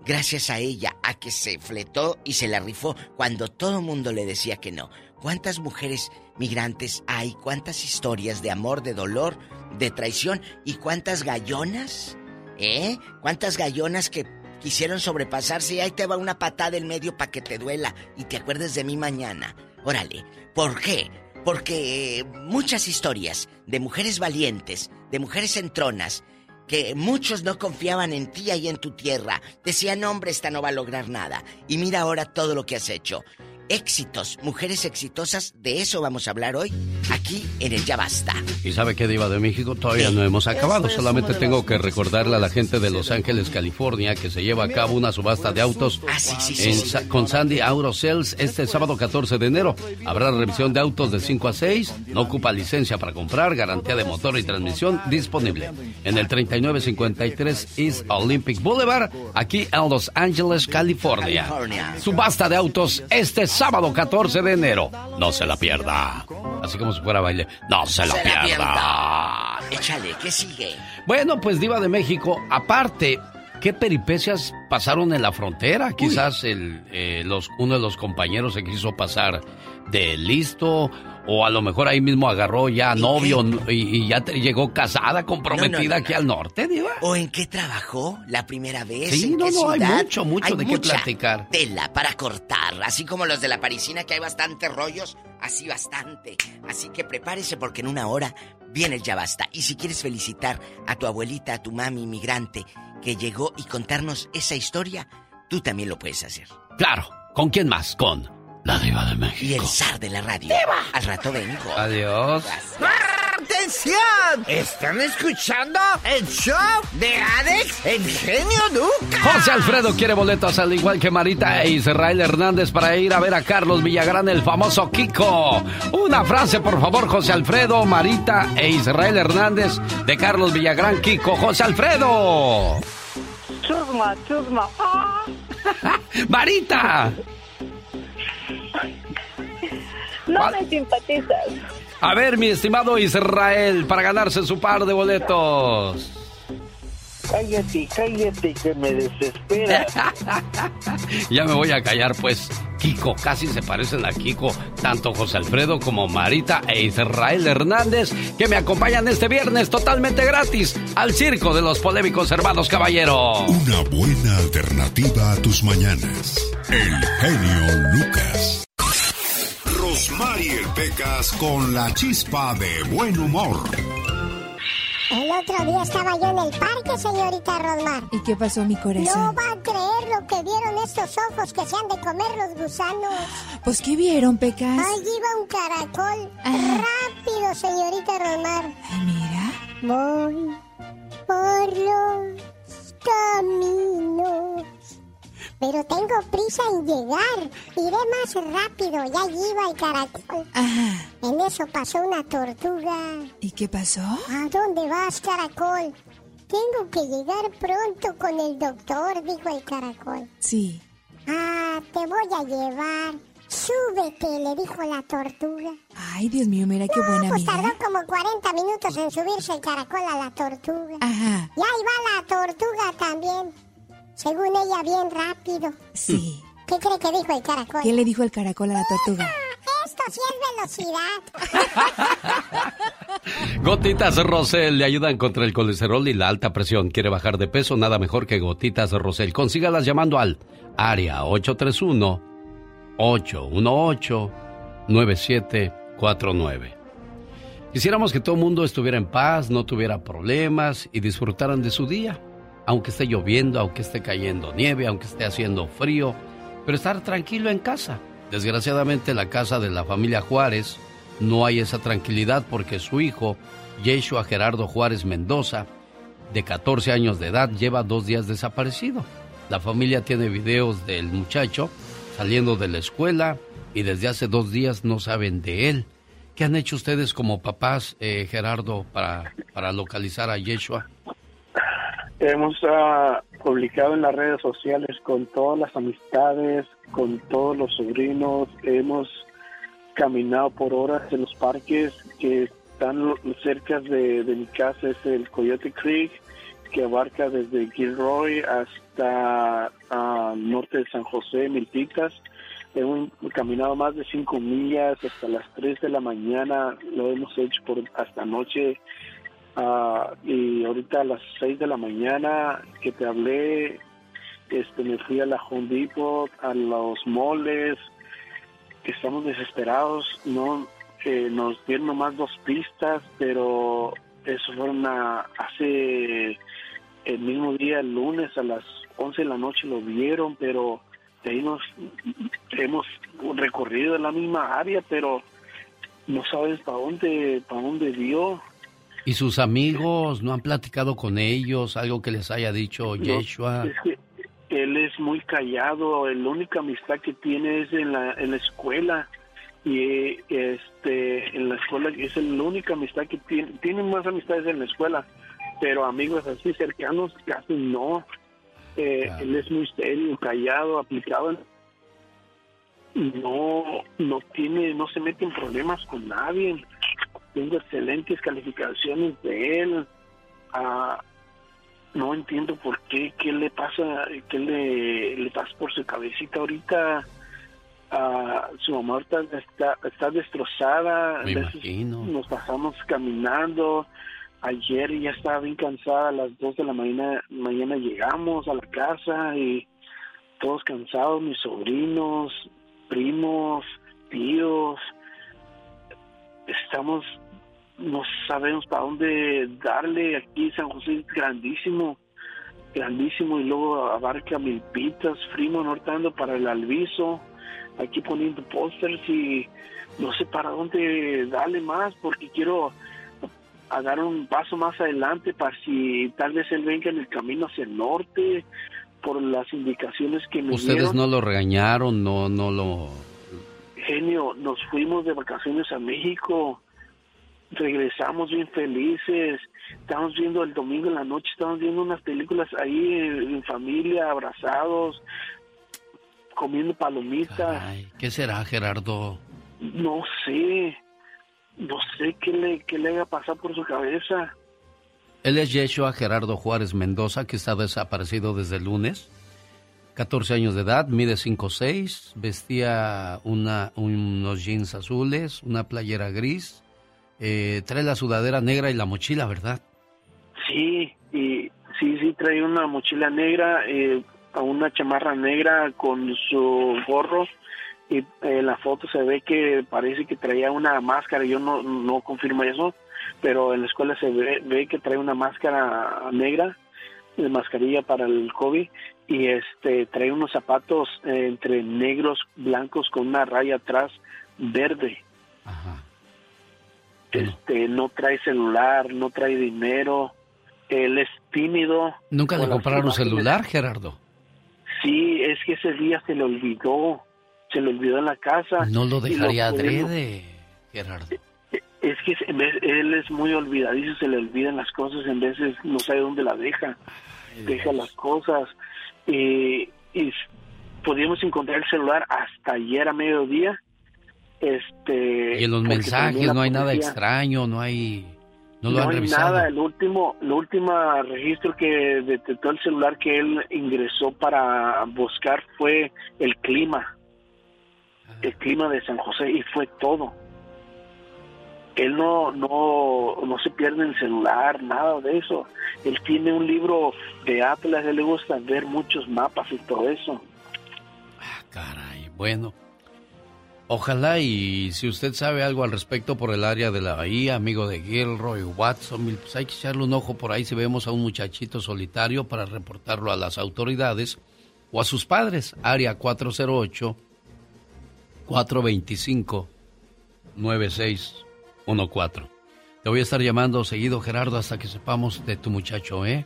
Gracias a ella, a que se fletó y se la rifó cuando todo el mundo le decía que no. ¿Cuántas mujeres migrantes hay? ¿Cuántas historias de amor, de dolor, de traición? ¿Y cuántas gallonas? ¿Eh? ¿Cuántas gallonas que quisieron sobrepasarse y ahí te va una patada en medio para que te duela y te acuerdes de mí mañana? Órale, ¿por qué? Porque muchas historias de mujeres valientes, de mujeres entronas, que muchos no confiaban en ti y en tu tierra. Decían, hombre, esta no va a lograr nada. Y mira ahora todo lo que has hecho. Éxitos, mujeres exitosas, de eso vamos a hablar hoy, aquí en el Ya Basta. ¿Y sabe qué, Diva de México? Todavía no hemos acabado. Solamente tengo que recordarle a la gente de Los Ángeles, California, que se lleva a cabo una subasta de autos Ah, sí, sí, sí, en sí. Sa- con Sandy Auto Sales este sábado 14 de enero. Habrá revisión de autos de 5 a 6. No ocupa licencia para comprar, garantía de motor y transmisión disponible. En el 3953 East Olympic Boulevard, aquí en Los Ángeles, California. California. Subasta de autos este sábado 14 de enero. No se la pierda. Así como si fuera baile. No se la Se la pierda. pierda. Échale, ¿qué sigue? Bueno, pues Diva de México, aparte, ¿qué peripecias pasaron en la frontera? Quizás el, eh, los, uno de los compañeros se quiso pasar de listo, o a lo mejor ahí mismo agarró ya novio y, y ya te- llegó casada, comprometida No, no, no, aquí al norte, Diva. ¿O en qué trabajó la primera vez? Sí, ¿En no, qué no, hay ciudad? mucho, mucho Hay de qué platicar. Tela para cortar, así como los de la parisina que hay bastantes rollos, así bastante. Así que prepárese porque en una hora viene el ya basta. Y si quieres felicitar a tu abuelita, a tu mami inmigrante que llegó y contarnos esa historia, tú también lo puedes hacer. Claro, ¿con quién más? Con la Diva de México. Y el zar de la radio. Al rato vengo. Adiós. ¡Atención! ¿Están escuchando el show de Alex, el genio Lucas? José Alfredo quiere boletos al igual que Marita e Israel Hernández para ir a ver a Carlos Villagrán, el famoso Kiko. Una frase, por favor, José Alfredo, Marita e Israel Hernández de Carlos Villagrán, Kiko. José Alfredo. Chusma, chusma. Ah. Marita. No me simpatizas. A ver, mi estimado Israel, para ganarse su par de boletos. Cállate, cállate, que me desespera. Ya me voy a callar, pues. Kiko, casi se parecen a Kiko, tanto José Alfredo como Marita e Israel Hernández, que me acompañan este viernes totalmente gratis al Circo de los Polémicos Hermanos Caballero. Una buena alternativa a tus mañanas. El genio Lucas. Rosmarie Pecas con la chispa de buen humor. El otro día estaba yo en el parque, señorita Rosmar. ¿Y qué pasó, mi No corazón? va a creer lo que vieron estos ojos que se han de comer los gusanos. Pues, ¿qué vieron, Pecas? Ahí iba un caracol. Rápido, señorita Rosmar. Ay, mira. Voy por los caminos. Pero tengo prisa en llegar. Iré más rápido. Ya iba el caracol. Ajá. En eso pasó una tortuga. ¿Y qué pasó? ¿A dónde vas, caracol? Tengo que llegar pronto con el doctor, dijo el caracol. Sí. Ah, te voy a llevar. Súbete, le dijo la tortuga. Ay, Dios mío, mira qué buena pues amiga. tardó como 40 minutos en subirse el caracol a la tortuga. Ajá. Y ahí va la tortuga también. Según ella, bien rápido. Sí. ¿Qué cree que dijo el caracol? ¿Qué le dijo el caracol a la tortuga? Esto sí es velocidad. Gotitas Rosel le ayudan contra el colesterol y la alta presión. ¿Quiere bajar de peso? Nada mejor que Gotitas Rosel. Consígalas llamando al área 831-818-9749. Quisiéramos que todo el mundo estuviera en paz, no tuviera problemas y disfrutaran de su día, aunque esté lloviendo, aunque esté cayendo nieve, aunque esté haciendo frío, pero estar tranquilo en casa. Desgraciadamente la casa de la familia Juárez no hay esa tranquilidad porque su hijo, Yeshua Gerardo Juárez Mendoza, de 14 años de edad, lleva dos días desaparecido. La familia tiene videos del muchacho saliendo de la escuela y desde hace dos días no saben de él. ¿Qué han hecho ustedes como papás, eh, Gerardo, para, para localizar a Yeshua? Hemos ah, publicado en las redes sociales con todas las amistades, con todos los sobrinos. Hemos caminado por horas en los parques que están cerca de, mi casa. Es el Coyote Creek, que abarca desde Gilroy hasta ah, norte de San José, Milpitas. Hemos caminado más de cinco millas hasta las 3 de la mañana. Lo hemos hecho por hasta noche. Ah, y ahorita a las 6 de la mañana que te hablé, este, me fui a la Home Depot, a los moles, estamos desesperados, no nos dieron nomás dos pistas, pero eso fueron a- hace el mismo día, el lunes a las 11 de la noche lo vieron, pero de ahí nos hemos recorrido la misma área, pero no sabes para dónde, para dónde dio. ¿Y sus amigos no han platicado con ellos? ¿Algo que les haya dicho No, Yeshua? es que él es muy callado, la única amistad que tiene es en la, en la escuela y este en la escuela es la única amistad que tiene, tiene más amistades en la escuela, pero amigos así cercanos casi no. Eh, Él es muy serio, callado, aplicado. No, no tiene, no se mete en problemas con nadie. Tengo excelentes calificaciones de él. Ah, no entiendo por qué, qué le pasa, qué le, le pasa por su cabecita ahorita. Ah, su mamá ahorita está, está destrozada. Me imagino. Nos pasamos caminando. Ayer ya estaba bien cansada. A las 2 de la mañana, mañana llegamos a la casa y todos cansados, mis sobrinos, primos, tíos. Estamos, no sabemos para dónde darle. Aquí San José es grandísimo, grandísimo y luego abarca Milpitas, Fremont, ahorita ando para el Alviso, aquí poniendo pósters y no sé para dónde darle más porque quiero a dar un paso más adelante para si tal vez él venga en el camino hacia el norte por las indicaciones que me ¿Ustedes dieron. no lo regañaron? ¿No, no lo...? Genio, nos fuimos de vacaciones a México, regresamos bien felices, estamos viendo el domingo en la noche, estamos viendo unas películas ahí en, en familia, abrazados, comiendo palomitas, ¿Qué será, Gerardo? no sé, no sé qué le, qué le haya pasado por su cabeza. Él es Yeshua Gerardo Juárez Mendoza, que está desaparecido desde el lunes. 14 años de edad, mide 5'6", vestía una, unos jeans azules, una playera gris, eh, trae la sudadera negra y la mochila, ¿verdad? Sí, y sí, sí, trae una mochila negra, eh, una chamarra negra con su gorro y eh, en la foto se ve que parece que traía una máscara, yo no, no confirmo eso, pero en la escuela se ve, ve que trae una máscara negra, de mascarilla para el COVID y este trae unos zapatos eh, entre negros, blancos con una raya atrás verde. Este no trae celular, no trae dinero, él es tímido. ¿Nunca le compraron celular, Gerardo? Sí, es que ese día se le olvidó, se le olvidó en la casa. No lo dejaría adrede, Gerardo. Es que en vez- él es muy olvidadizo, se le olvidan las cosas, en veces no sabe dónde la deja, deja las cosas. Y, y podíamos encontrar el celular hasta ayer a mediodía. Este, Y en los mensajes no hay nada extraño, no hay... No lo no han hay revisado. nada, el último, el último registro que detectó el celular que él ingresó para buscar fue el clima, el clima de San José y fue todo. Él no, no, no se pierde el celular, nada de eso. Él tiene un libro de Atlas, él le gusta ver muchos mapas y todo eso. Caray, bueno. Ojalá y si usted sabe algo al respecto por el área de la bahía, amigo de Gilroy, Watson, pues hay que echarle un ojo por ahí si vemos a un muchachito solitario para reportarlo a las autoridades o a sus padres. Área 408 425 9614. Te voy a estar llamando seguido, Gerardo, hasta que sepamos de tu muchacho, ¿eh?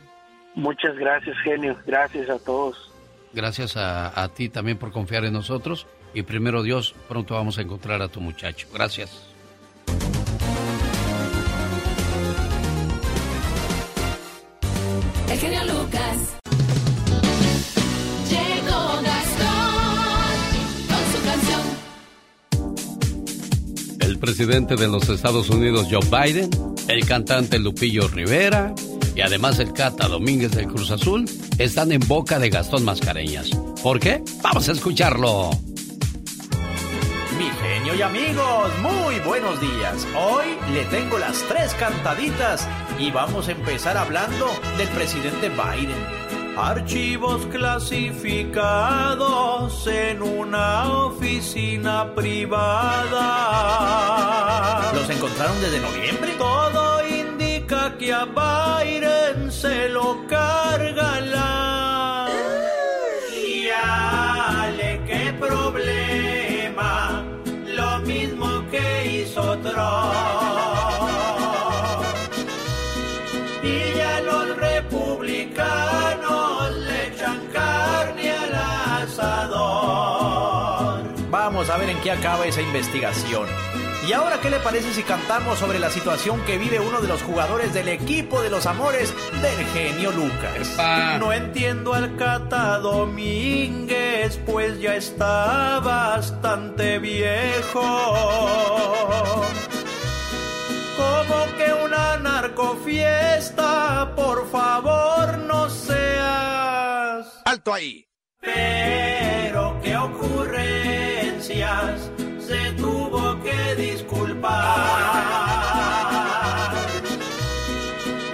Muchas gracias, genio. Gracias a todos. Gracias a, a ti también por confiar en nosotros. Y primero Dios, pronto vamos a encontrar a tu muchacho. Gracias. El genio Lucas. Llegó Gastón con su canción. El presidente de los Estados Unidos, Joe Biden, el cantante Lupillo Rivera y además el Cata Domínguez del Cruz Azul están en boca de Gastón Mascareñas. ¿Por qué? Vamos a escucharlo. Genio y amigos, muy buenos días. Hoy le tengo las tres cantaditas y vamos a empezar hablando del presidente Biden. Archivos clasificados en una oficina privada. ¿Los encontraron desde noviembre? Todo indica que a Biden se lo carga la... Y ya los republicanos le echan carne al asador. Vamos a ver en qué acaba esa investigación. ¿Y ahora qué le parece si cantamos sobre la situación que vive uno de los jugadores del equipo de los amores del genio Lucas? No entiendo al Cata Domínguez, pues ya está bastante viejo. Como que una narcofiesta, por favor no seas. ¡Alto ahí! Pero qué ocurrencias se tuvo que disculpar.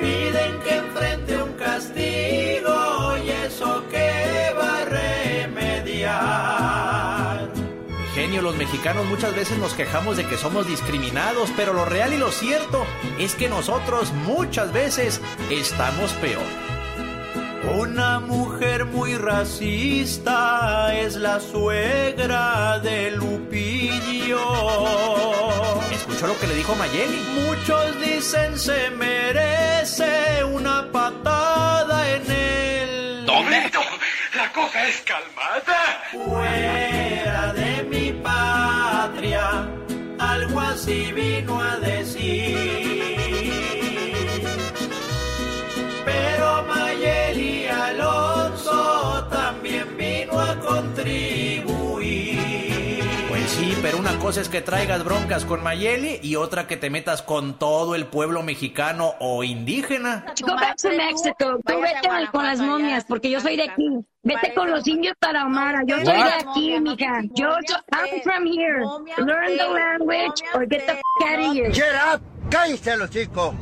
Piden que enfrente un castigo y eso que va a remediar. Genio, los mexicanos muchas veces nos quejamos de que somos discriminados, pero lo real y lo cierto es que nosotros muchas veces estamos peor. Una mujer muy racista es la suegra de Lupillo. ¿Escuchó lo que le dijo Mayeli? Muchos dicen se merece una patada en el... ¿Dónde? La cosa es calmada. Fuera de mi patria, algo así vino a decir. Contribuir. Pues sí, pero una cosa es que traigas broncas con Mayeli y otra que te metas con todo el pueblo mexicano o indígena. Go back to Mexico. Tú vete con las momias, porque yo soy de aquí. Vete con los indios tarahumara. Yo soy de aquí, mija. Yo, yo, I'm from here. Learn the language or get the f out of here. Get up. Cállese los chicos.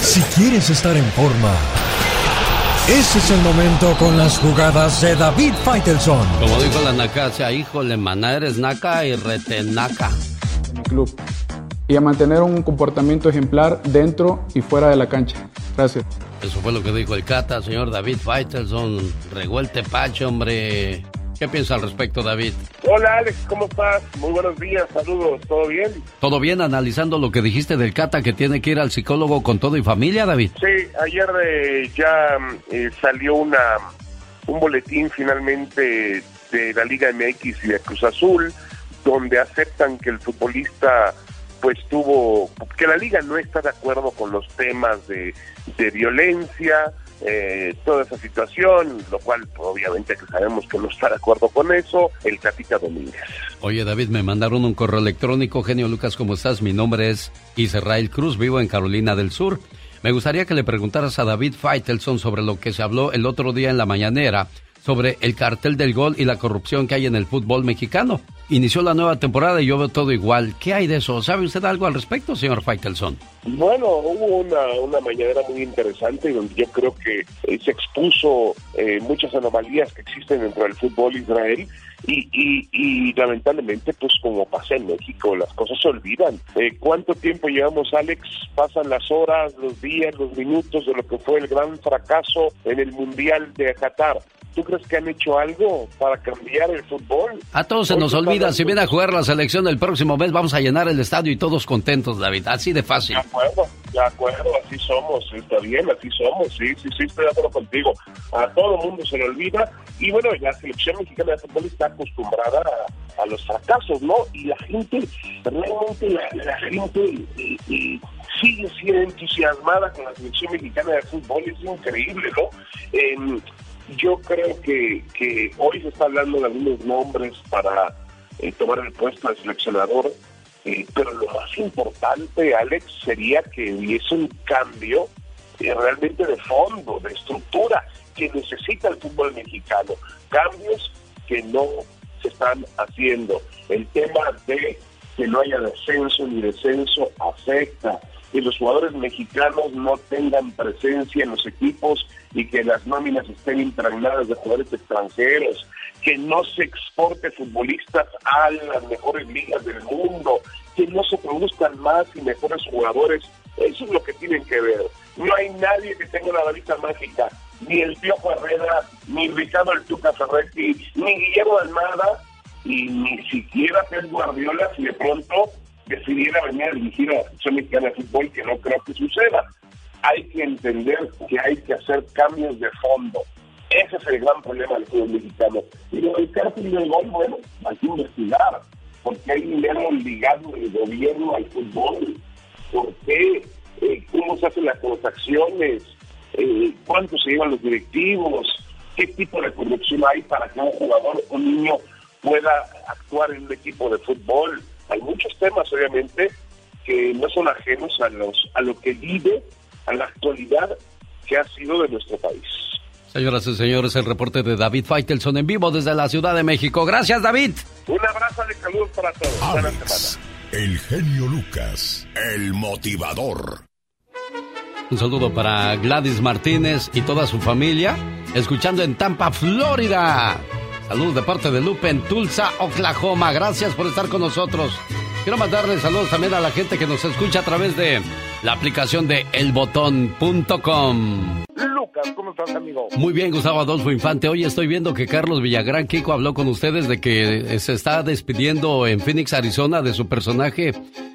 Si quieres estar en forma, ese es el momento con las jugadas de David Faitelson. Como dijo la Nacasia, híjole, maná, eres naca y retenaca. club y a mantener un comportamiento ejemplar dentro y fuera de la cancha. Gracias. Eso fue lo que dijo el Cata, señor David Faitelson. Regó el tepache, hombre. ¿Qué piensa al respecto, David? Hola Alex, ¿cómo estás? Muy buenos días, saludos, ¿todo bien? ¿Todo bien analizando lo que dijiste del Cata que tiene que ir al psicólogo con todo y familia, David? Sí, ayer eh, ya eh, salió una un boletín finalmente de la Liga MX y de Cruz Azul, donde aceptan que el futbolista pues tuvo, que la liga no está de acuerdo con los temas de, de violencia, eh, toda esa situación, lo cual obviamente que sabemos que no está de acuerdo con eso, el Capita Domínguez. Oye, David, me mandaron un correo electrónico. Genio Lucas, ¿cómo estás? Mi nombre es Israel Cruz, vivo en Carolina del Sur. Me gustaría que le preguntaras a David Feitelson sobre lo que se habló el otro día en la mañanera sobre el cartel del gol y la corrupción que hay en el fútbol mexicano. Inició la nueva temporada y yo veo todo igual. ¿Qué hay de eso? ¿Sabe usted algo al respecto, señor Feitelson? Bueno, hubo una, una mañanera muy interesante donde yo creo que eh, se expuso eh, muchas anomalías que existen dentro del fútbol Israel Y, y, y lamentablemente, pues como pasa en México, las cosas se olvidan. Eh, ¿Cuánto tiempo llevamos, Alex? Pasan las horas, los días, los minutos de lo que fue el gran fracaso en el Mundial de Qatar. ¿Tú crees que han hecho algo para cambiar el fútbol? A todos se nos olvida, si viene a jugar la selección el próximo mes, vamos a llenar el estadio y todos contentos, David. Así de fácil. De acuerdo, de acuerdo, así somos, está bien, así somos, sí, sí, sí, estoy de acuerdo contigo. A todo el mundo se le olvida y bueno, la selección mexicana de fútbol está acostumbrada a, los fracasos, ¿no? Y la gente, realmente la, gente sigue siendo entusiasmada con la selección mexicana de fútbol, es increíble, ¿no? Em, yo creo que, que hoy se está hablando de algunos nombres para eh, tomar el puesto de seleccionador, eh, pero lo más importante, Alex, sería que hubiese un cambio eh, realmente de fondo, de estructura, que necesita el fútbol mexicano. Cambios que no se están haciendo. El tema de que no haya descenso ni descenso afecta que los jugadores mexicanos no tengan presencia en los equipos y que las nóminas estén impregnadas de jugadores extranjeros, que no se exporte futbolistas a las mejores ligas del mundo, que no se produzcan más y mejores jugadores. Eso es lo que tienen que ver. No hay nadie que tenga una varita mágica, ni el Piojo Herrera, ni Ricardo El Tuca Ferretti, ni Guillermo Almada, y ni siquiera Pep Guardiola si de pronto decidiera venir a dirigir a la selección mexicana de fútbol, que no creo que suceda. Hay que entender que hay que hacer cambios de fondo. Ese es el gran problema del fútbol mexicano. Y lo del cártel del gol, bueno, hay que investigar. porque hay dinero ligado del gobierno al fútbol? ¿Por qué? Eh, ¿Cómo se hacen las transacciones? Eh, ¿Cuánto se llevan los directivos? ¿Qué tipo de corrupción hay para que un jugador, un niño, pueda actuar en un equipo de fútbol? Hay muchos temas, obviamente, que no son ajenos a, los, a lo que vive, a la actualidad que ha sido de nuestro país. Señoras y señores, el reporte de David Faitelson en vivo desde la Ciudad de México. Gracias, David. Un abrazo de saludos para todos. Alex, el genio Lucas, el motivador. Un saludo para Gladys Martínez y toda su familia, escuchando en Tampa, Florida. Saludos de parte de Lupe en Tulsa, Oklahoma. Gracias por estar con nosotros. Quiero mandarle saludos también a la gente que nos escucha a través de la aplicación de elbotón.com. Lucas, ¿cómo estás, amigo? Muy bien, Gustavo Adolfo Infante. Hoy estoy viendo que Carlos Villagrán Kiko habló con ustedes de que se está despidiendo en Phoenix, Arizona, de su personaje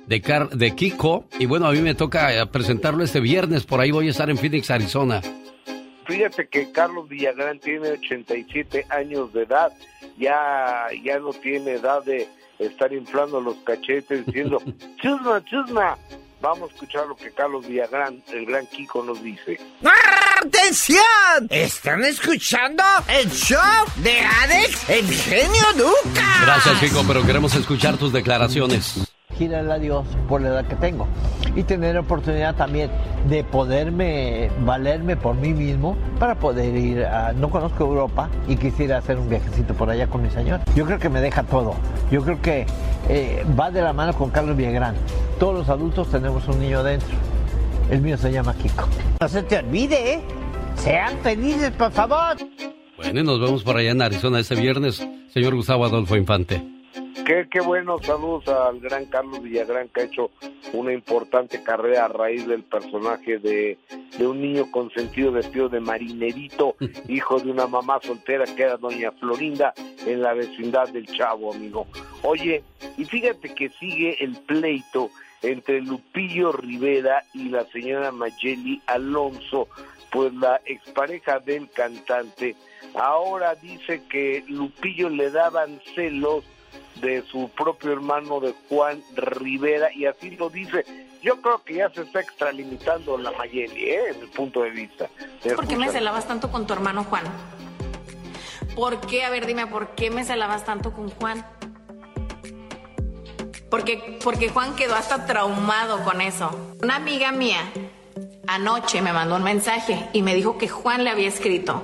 de, Car de Kiko. Y bueno, a mí me toca eh, presentarlo este viernes. Por ahí voy a estar en Phoenix, Arizona. Fíjate que Carlos Villagrán tiene 87 años de edad, ya, ya no tiene edad de estar inflando los cachetes diciendo, chusma, chusma. Vamos a escuchar lo que Carlos Villagrán, el gran Kiko, nos dice. ¡Atención! ¿Están escuchando el show de Alex, el genio Lucas? Gracias, Kiko, pero queremos escuchar tus declaraciones. Girarle a Dios por la edad que tengo y tener la oportunidad también de poderme valerme por mí mismo para poder ir a, no conozco Europa y quisiera hacer un viajecito por allá con mi señor. Yo creo que me deja todo. Yo creo que eh, va de la mano con Carlos Villagrán. Todos los adultos tenemos un niño dentro. El mío se llama Kiko. No se te olvide, ¿eh? Sean felices, por favor. Bueno, y nos vemos por allá en Arizona este viernes, señor Gustavo Adolfo Infante. Qué, qué buenos saludos al gran Carlos Villagrán que ha hecho una importante carrera a raíz del personaje de, de un niño consentido vestido de marinerito, hijo de una mamá soltera que era doña Florinda en la vecindad del Chavo, amigo. Oye, y fíjate que sigue el pleito entre Lupillo Rivera y la señora Mayeli Alonso, pues la expareja del cantante ahora dice que Lupillo le daban celos de su propio hermano de Juan Rivera y así lo dice. Yo creo que ya se está extralimitando la Mayeli, ¿eh? en mi punto de vista. ¿Por qué me celabas tanto con tu hermano Juan? ¿Por qué? A ver, dime, ¿por qué me celabas tanto con Juan? Porque, porque Juan quedó hasta traumado con eso. Una amiga mía anoche me mandó un mensaje y me dijo que Juan le había escrito.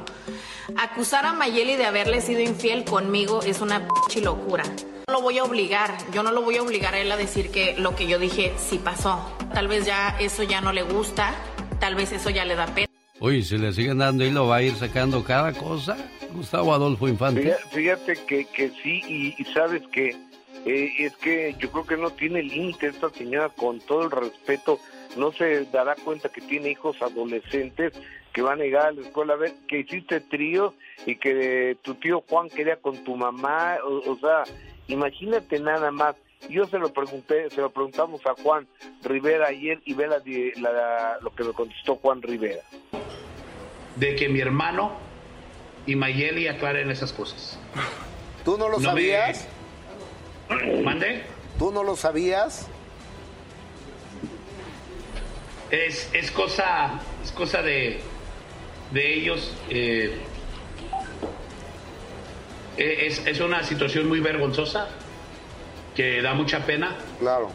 Acusar a Mayeli de haberle sido infiel conmigo es una p locura. No lo voy a obligar, yo no lo voy a obligar a él a decir que lo que yo dije sí pasó. Tal vez ya eso ya no le gusta, tal vez eso ya le da pena. Uy, si le siguen dando y lo va a ir sacando cada cosa. Gustavo Adolfo Infante. Fíjate, fíjate que, que sí, y, y sabes que eh, es que yo creo que no tiene límite esta señora, con todo el respeto, no se dará cuenta que tiene hijos adolescentes que van a llegar a la escuela a ver que hiciste trío y que tu tío Juan quería con tu mamá, o, o sea, imagínate nada más. Yo se lo pregunté, se lo preguntamos a Juan Rivera ayer y ve la, lo que me contestó Juan Rivera. de que mi hermano y Mayeli aclaren esas cosas. ¿Tú no lo No me- sabías? ¿Mande? ¿Tú no lo sabías? Es, es cosa es cosa de, de ellos. eh, es, es una situación muy vergonzosa que da mucha pena. Claro.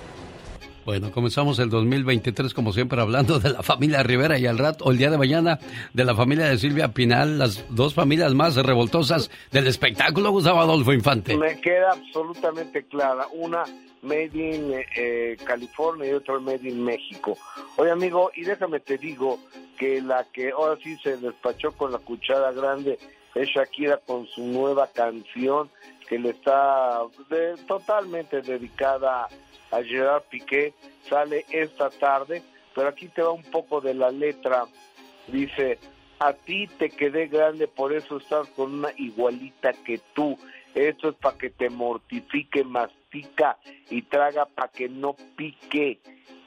Bueno, comenzamos el 2023 como siempre hablando de la familia Rivera y al rato, o el día de mañana, de la familia de Silvia Pinal, las dos familias más revoltosas del espectáculo, Gustavo Adolfo Infante. Me queda absolutamente clara. Una made in eh, eh, California y otra made in México. Oye, amigo, y déjame te digo que la que ahora sí se despachó con la cuchara grande es Shakira con su nueva canción que le está de- totalmente dedicada a Gerard Piqué. Sale esta tarde, pero aquí te va un poco de la letra. Dice, a ti te quedé grande, por eso estás con una igualita que tú. Esto es para que te mortifique, mastica y traga para que no pique.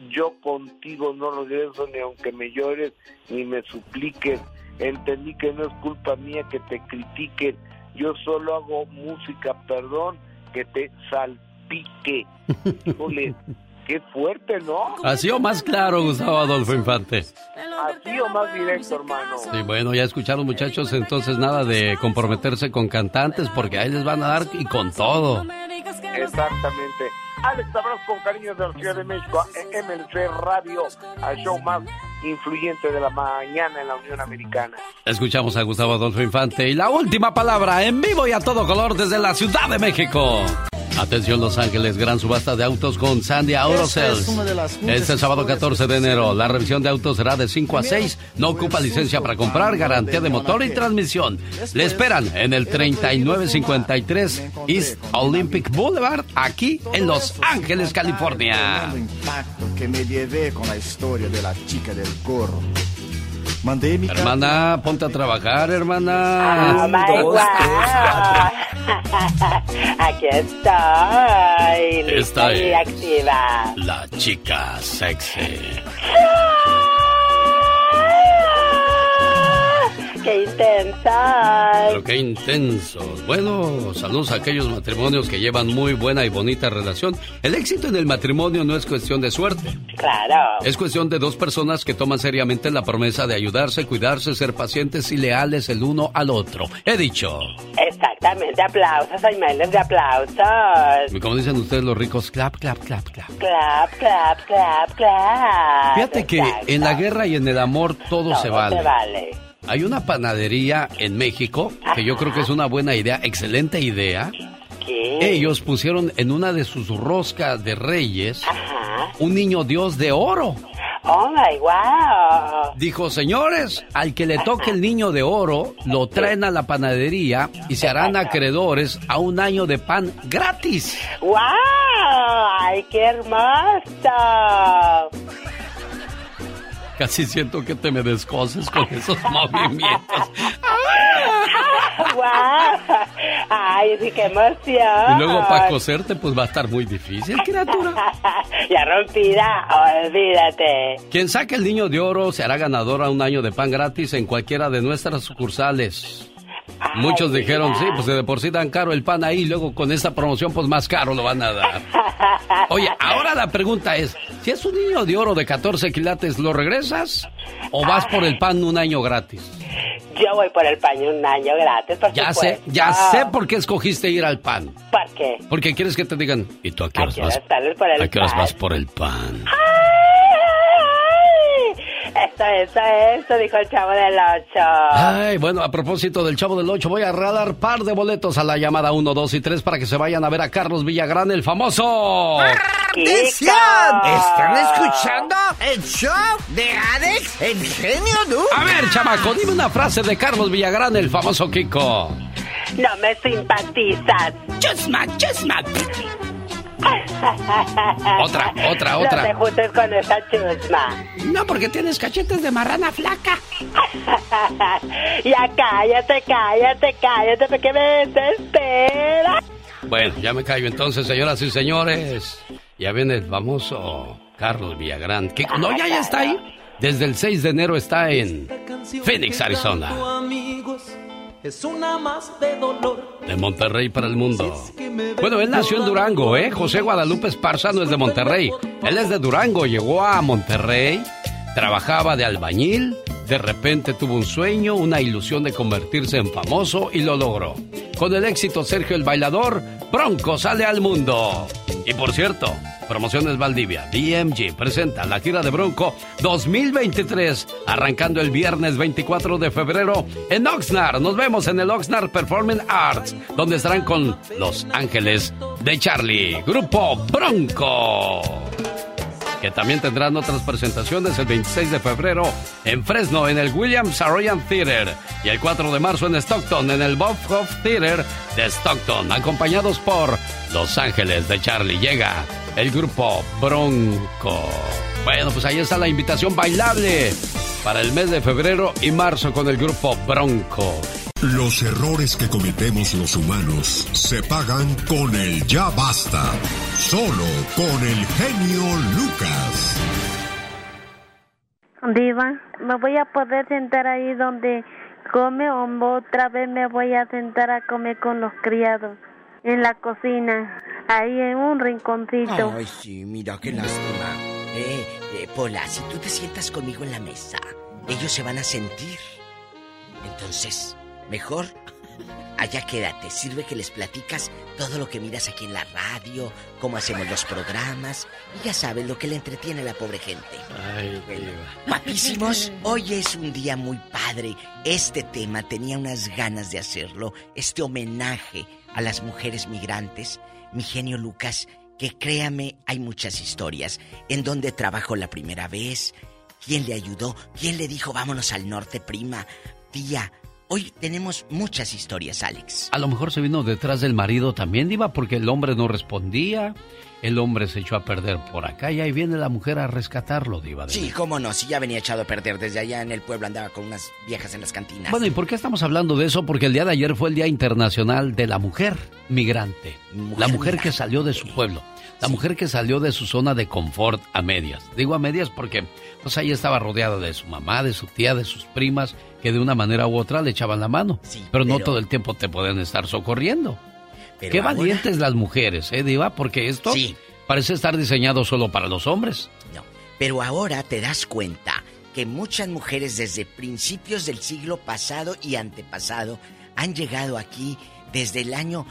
Yo contigo no regreso ni aunque me llores ni me supliques. Entendí que no es culpa mía que te critiquen. Yo solo hago música, perdón, que te salpique. Híjole, qué fuerte, ¿no? Así o más claro, Gustavo Adolfo Infante. Así o más directo, hermano. Sí, bueno, ya escucharon muchachos, entonces nada de comprometerse con cantantes porque ahí les van a dar y con todo. Exactamente. Alex, abrazo con cariño de la Ciudad de México, a MLC Radio, al show más influyente de la mañana en la Unión Americana. Escuchamos a Gustavo Adolfo Infante y la última palabra en vivo y a todo color desde la Ciudad de México. Atención Los Ángeles, gran subasta de autos con Sandy Autosales. Esta es una de las muchas Este sábado historias 14 de enero, la revisión de autos será de 5 a 6. No ocupa licencia para comprar, garantía de motor y transmisión. Le esperan en el 3953 East Olympic Boulevard, aquí en Los Ángeles, California. impacto que me llevé con la historia de la chica del gorro. Mandé mi Hermana, ponte a trabajar, Ah, hermana. my wow. Aquí estoy. Esta es activa. la chica sexy. ¡Qué intensa! Pero qué intensos. Bueno, saludos a aquellos matrimonios que llevan muy buena y bonita relación. El éxito en el matrimonio no es cuestión de suerte. Claro. Es cuestión de dos personas que toman seriamente la promesa de ayudarse, cuidarse, ser pacientes y leales el uno al otro. He dicho. Exactamente, aplausos, hay miles de aplausos. Y como dicen ustedes los ricos, clap, clap, clap, clap. Clap, clap, clap, clap. Fíjate que Exacto. en la guerra y en el amor todo, Todo se vale. se vale. Hay una panadería en México que yo creo que es una buena idea, excelente idea. ¿Qué? Ellos pusieron en una de sus roscas de reyes un niño Dios de oro. Oh my wow. Dijo, señores, al que le toque el niño de oro, lo traen a la panadería y se harán acreedores a un año de pan gratis. ¡Wow! ¡Ay, qué hermoso! Casi siento que te me descoses con esos movimientos. ¡Wow! ¡Ay, sí, qué emoción! Y luego para coserte, pues va a estar muy difícil, criatura. ya rompida, olvídate. Quien saque el niño de oro se hará ganador a un año de pan gratis en cualquiera de nuestras sucursales. Muchos dijeron, sí, pues de por sí dan caro el pan ahí, luego con esta promoción pues más caro lo van a dar. Oye, ahora la pregunta es, si es un niño de oro de 14 quilates, ¿lo regresas o vas por el pan un año gratis? Yo voy por el paño un año gratis, por Ya sé, ya sé por qué escogiste ir al pan. ¿Por qué? Porque quieres que te digan, ¿y tú a qué horas vas? por el ¿A qué horas pan? vas por el pan? Eso, eso, eso, dijo el chavo del ocho. Ay, bueno, a propósito del Chavo del Ocho, voy a regalar par de boletos a la llamada 1, 2 y 3 para que se vayan a ver a Carlos Villagrán, el famoso. ¡Atención! ¿Están escuchando el show de Alex, el genio Lucas? A ver, chamaco, dime una frase de Carlos Villagrán, el famoso Kiko. No me simpatizas. Chusma, chusma. Otra, otra, otra. No te juntes con esa chusma. No, porque tienes cachetes de marrana flaca. ya cállate, cállate, cállate, porque me desespera. Bueno, ya me callo entonces, señoras y señores. Ya viene el famoso Carlos Villagrán. que No, ya, ya está ahí. Desde el 6 de enero está en Phoenix, Arizona. Es una más de dolor. De Monterrey para el mundo. Bueno, él nació en Durango, ¿eh? José Guadalupe Esparza no es de Monterrey. Él es de Durango, llegó a Monterrey, trabajaba de albañil, de repente tuvo un sueño, una ilusión de convertirse en famoso y lo logró. Con el éxito Sergio el Bailador, Bronco sale al mundo. Y por cierto, Promociones Valdivia, BMG presenta la gira de Bronco 2023, arrancando el viernes 24 de febrero en Oxnard. Nos vemos en el Oxnard Performing Arts, donde estarán con Los Ángeles de Charlie, Grupo Bronco. Que también tendrán otras presentaciones el 26 de febrero en Fresno, en el Williams Saroyan Theater, y el 4 de marzo en Stockton, en el Bob Hoff Theater de Stockton, acompañados por Los Ángeles de Charlie. Llega el grupo Bronco. Bueno, pues ahí está la invitación bailable para el mes de febrero y marzo con el grupo Bronco. Los errores que cometemos los humanos se pagan con el ya basta. Solo con el genio Lucas. Diva, ¿me voy a poder sentar ahí donde come o otra vez me voy a sentar a comer con los criados? En la cocina, ahí en un rinconcito. Ay, sí, mira, qué lástima. Eh, eh, Pola, si tú te sientas conmigo en la mesa, ellos se van a sentir. Entonces, mejor allá quédate. Sirve que les platicas todo lo que miras aquí en la radio, cómo hacemos los programas. Y ya sabes lo que le entretiene a la pobre gente. Ay, Guapísimos, hoy es un día muy padre. Este tema tenía unas ganas de hacerlo. Este homenaje a las mujeres migrantes. Mi genio Lucas, que créame, hay muchas historias. En donde trabajó la primera vez. ¿Quién le ayudó? ¿Quién le dijo vámonos al norte, prima? Tía, Hoy tenemos muchas historias, Alex. A lo mejor se vino detrás del marido también, Diva, porque el hombre no respondía. El hombre se echó a perder por acá y ahí viene la mujer a rescatarlo, Diva. Sí, cómo no, si ya venía echado a perder desde allá en el pueblo, andaba con unas viejas en las cantinas. Bueno, ¿y por qué estamos hablando de eso? Porque el día de ayer fue el Día Internacional de la Mujer Migrante. la mujer que salió de su pueblo. La mujer que salió de su zona de confort a medias. Digo a medias porque pues ahí estaba rodeada de su mamá, de su tía, de sus primas, que de una manera u otra le echaban la mano. pero, no todo el tiempo te pueden estar socorriendo. Qué valientes las mujeres, ¿eh, Diva? Porque esto parece estar diseñado solo para los hombres. No, pero ahora te das cuenta que muchas mujeres desde principios del siglo pasado y antepasado han llegado aquí desde el año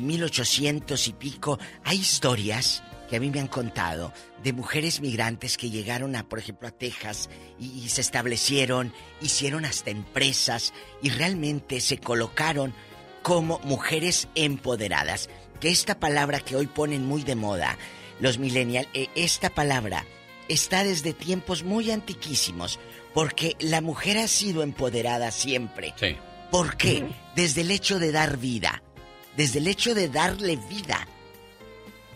1800 eh, y pico. Hay historias que a mí me han contado de mujeres migrantes que llegaron a, por ejemplo, a Texas y, se establecieron, hicieron hasta empresas y realmente se colocaron como mujeres empoderadas. Que esta palabra que hoy ponen muy de moda, los millennials, eh, esta palabra está desde tiempos muy antiquísimos, porque la mujer ha sido empoderada siempre. Sí. ¿Por qué? Desde el hecho de dar vida, desde el hecho de darle vida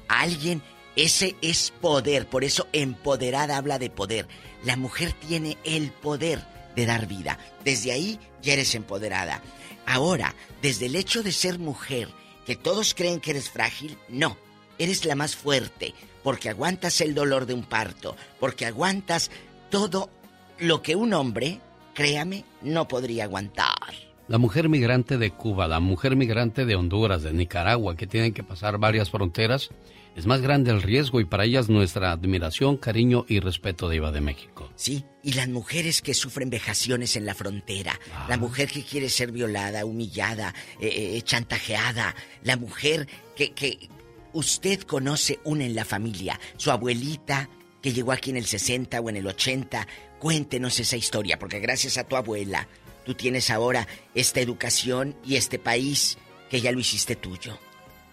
a alguien ese es poder, por eso empoderada habla de poder. La mujer tiene el poder de dar vida. Desde ahí ya eres empoderada. Ahora, desde el hecho de ser mujer, que todos creen que eres frágil, no. Eres la más fuerte, porque aguantas el dolor de un parto, porque aguantas todo lo que un hombre, créame, no podría aguantar. La mujer migrante de Cuba, la mujer migrante de Honduras, de Nicaragua, que tienen que pasar varias fronteras, es más grande el riesgo y para ellas nuestra admiración, cariño y respeto de Iba de México. Sí, y las mujeres que sufren vejaciones en la frontera, la mujer que quiere ser violada, humillada, eh, eh, chantajeada, la mujer que, que usted conoce una en la familia, su abuelita que llegó aquí en el 60 o en el 80, cuéntenos esa historia, porque gracias a tu abuela tú tienes ahora esta educación y este país que ya lo hiciste tuyo.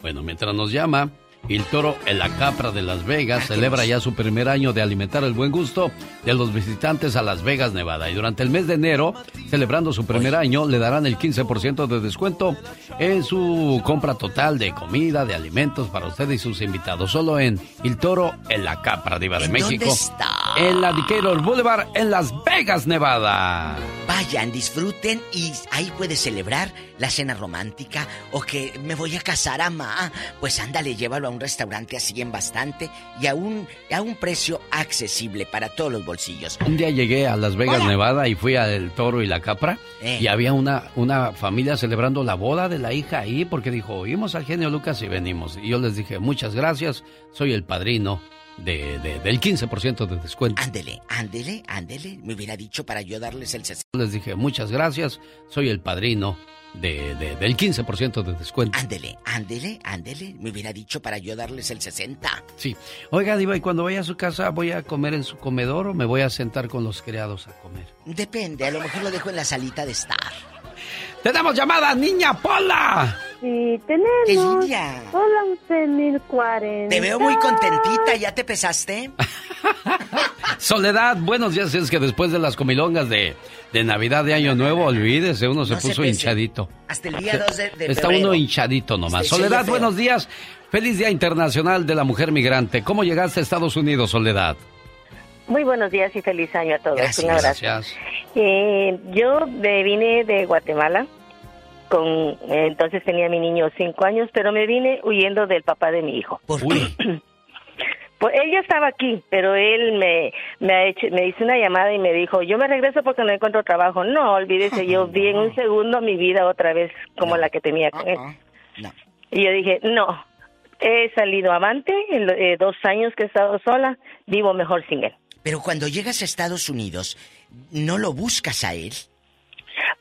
Bueno, mientras nos llama, El Toro en la Capra de Las Vegas celebra ya su primer año de alimentar el buen gusto de los visitantes a Las Vegas, Nevada. Y durante el mes de enero, celebrando su primer año, le darán el 15% de descuento en su compra total de comida, de alimentos para usted y sus invitados. Solo en El Toro en la Capra, Diva de ¿En México. dónde está? En la Decatur Boulevard en Las Vegas, Nevada. Vayan, disfruten y ahí puedes celebrar la cena romántica o que me voy a casar, ama. Pues ándale, llévalo a un restaurante así en bastante y a un, a un precio accesible para todos los bolsillos. Un día llegué a Las Vegas, Nevada y fui al Toro y la Capra Eh. y había una, una familia celebrando la boda de la hija ahí porque dijo, oímos al genio Lucas y venimos. Y yo les dije, muchas gracias, soy el padrino de, de- del 15% de descuento. Ándele, ándele, ándele. Me hubiera dicho para yo darles el 60. Les dije, muchas gracias, soy el padrino de, de- del 15% de descuento. Ándele, ándele, ándele. Me hubiera dicho para yo darles el 60. Sí. Oiga, Diva, y cuando vaya a su casa, ¿voy a comer en su comedor o me voy a sentar con los criados a comer? Depende, a lo mejor lo dejo en la salita de estar. ¡Tenemos llamada, niña Pola! Sí, tenemos. Hola, 11.040. Te veo muy contentita, ¿ya te pesaste? Soledad, buenos días. Es que después de las comilongas de, de Navidad de Año Nuevo, olvídese, uno se No se puso pese. hinchadito. Hasta el día 2 de, de Está febrero. uno hinchadito nomás. Este, Soledad, sí, buenos días. Feliz Día Internacional de la Mujer Migrante. ¿Cómo llegaste a Estados Unidos, Soledad? Muy buenos días y feliz año a todos. Gracias. Un abrazo. Gracias. Eh, yo vine de Guatemala. Con, entonces tenía mi niño cinco años, pero me vine huyendo del papá de mi hijo. ¿Por qué? Pues él ya estaba aquí, pero él me, me, ha hecho, me hizo una llamada y me dijo, yo me regreso porque no encuentro trabajo. No, olvídese, yo vi en un segundo mi vida otra vez como la que tenía con él. Y yo dije, no, he salido avante, en lo- eh, dos años que he estado sola, vivo mejor sin él. Pero cuando llegas a Estados Unidos, ¿no lo buscas a él?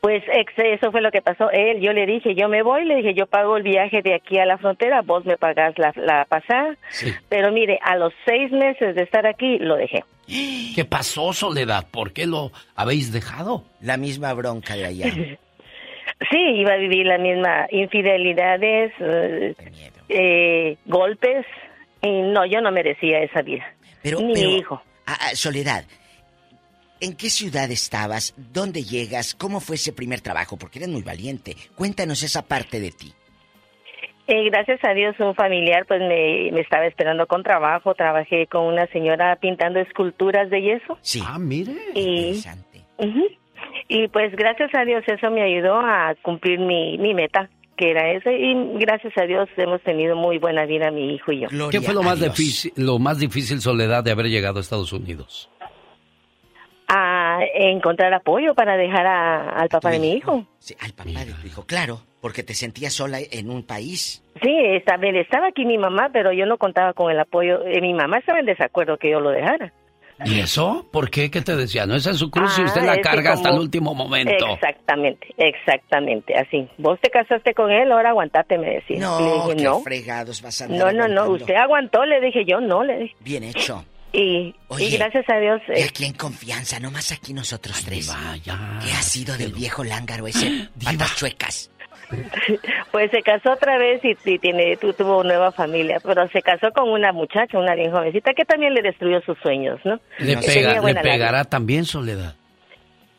Pues ex- eso fue lo que pasó. Él, yo le dije, yo me voy, le dije, yo pago el viaje de aquí a la frontera, vos me pagás la, la pasada. Pero mire, a los seis meses de estar aquí, lo dejé. ¿Qué pasó, Soledad? ¿Por qué lo habéis dejado? La misma bronca de allá. Sí, iba a vivir la misma infidelidades, eh, eh, golpes, y no, yo no merecía esa vida. Pero, Ni pero, mi hijo. ah, ah, Soledad, ¿en qué ciudad estabas? ¿Dónde llegas? ¿Cómo fue ese primer trabajo? Porque eres muy valiente. Cuéntanos esa parte de ti. Eh, gracias a Dios, un familiar pues me, me estaba esperando con trabajo. Trabajé con una señora pintando esculturas de yeso. Sí. Ah, mire. Y, Ujú. y pues gracias a Dios eso me ayudó a cumplir mi, mi meta, que era esa. Y gracias a Dios hemos tenido muy buena vida mi hijo y yo. ¿Qué fue lo más, difícil, lo más difícil, Soledad, de haber llegado a Estados Unidos? A encontrar apoyo para dejar a- al papá de mi hijo. Sí, al papá de tu hijo, claro, porque te sentías sola en un país. Sí, estaba, estaba aquí mi mamá, pero yo no contaba con el apoyo. Eh, mi mamá estaba en desacuerdo que yo lo dejara. ¿Y eso? ¿Por qué? ¿Qué te decía? No, esa es su cruz y Ah, usted la es que carga hasta el último momento. Exactamente, exactamente, así. Vos te casaste con él, ahora aguantate, me decía. No, le dije, qué no. fregados vas a andar No, no, no, usted aguantó, le dije yo, no, le dije. Bien hecho. Y, Oye, y gracias a Dios... Y eh, aquí en confianza, nomás aquí nosotros tres. ¿Qué ha sido del viejo lángaro ese? Patas chuecas. pues se casó otra vez y, y tiene, tu- tuvo nueva familia, pero se casó con una muchacha, una bien jovencita, que también le destruyó sus sueños, ¿no? ¿Le, pega- le labia. pegará también, Soledad?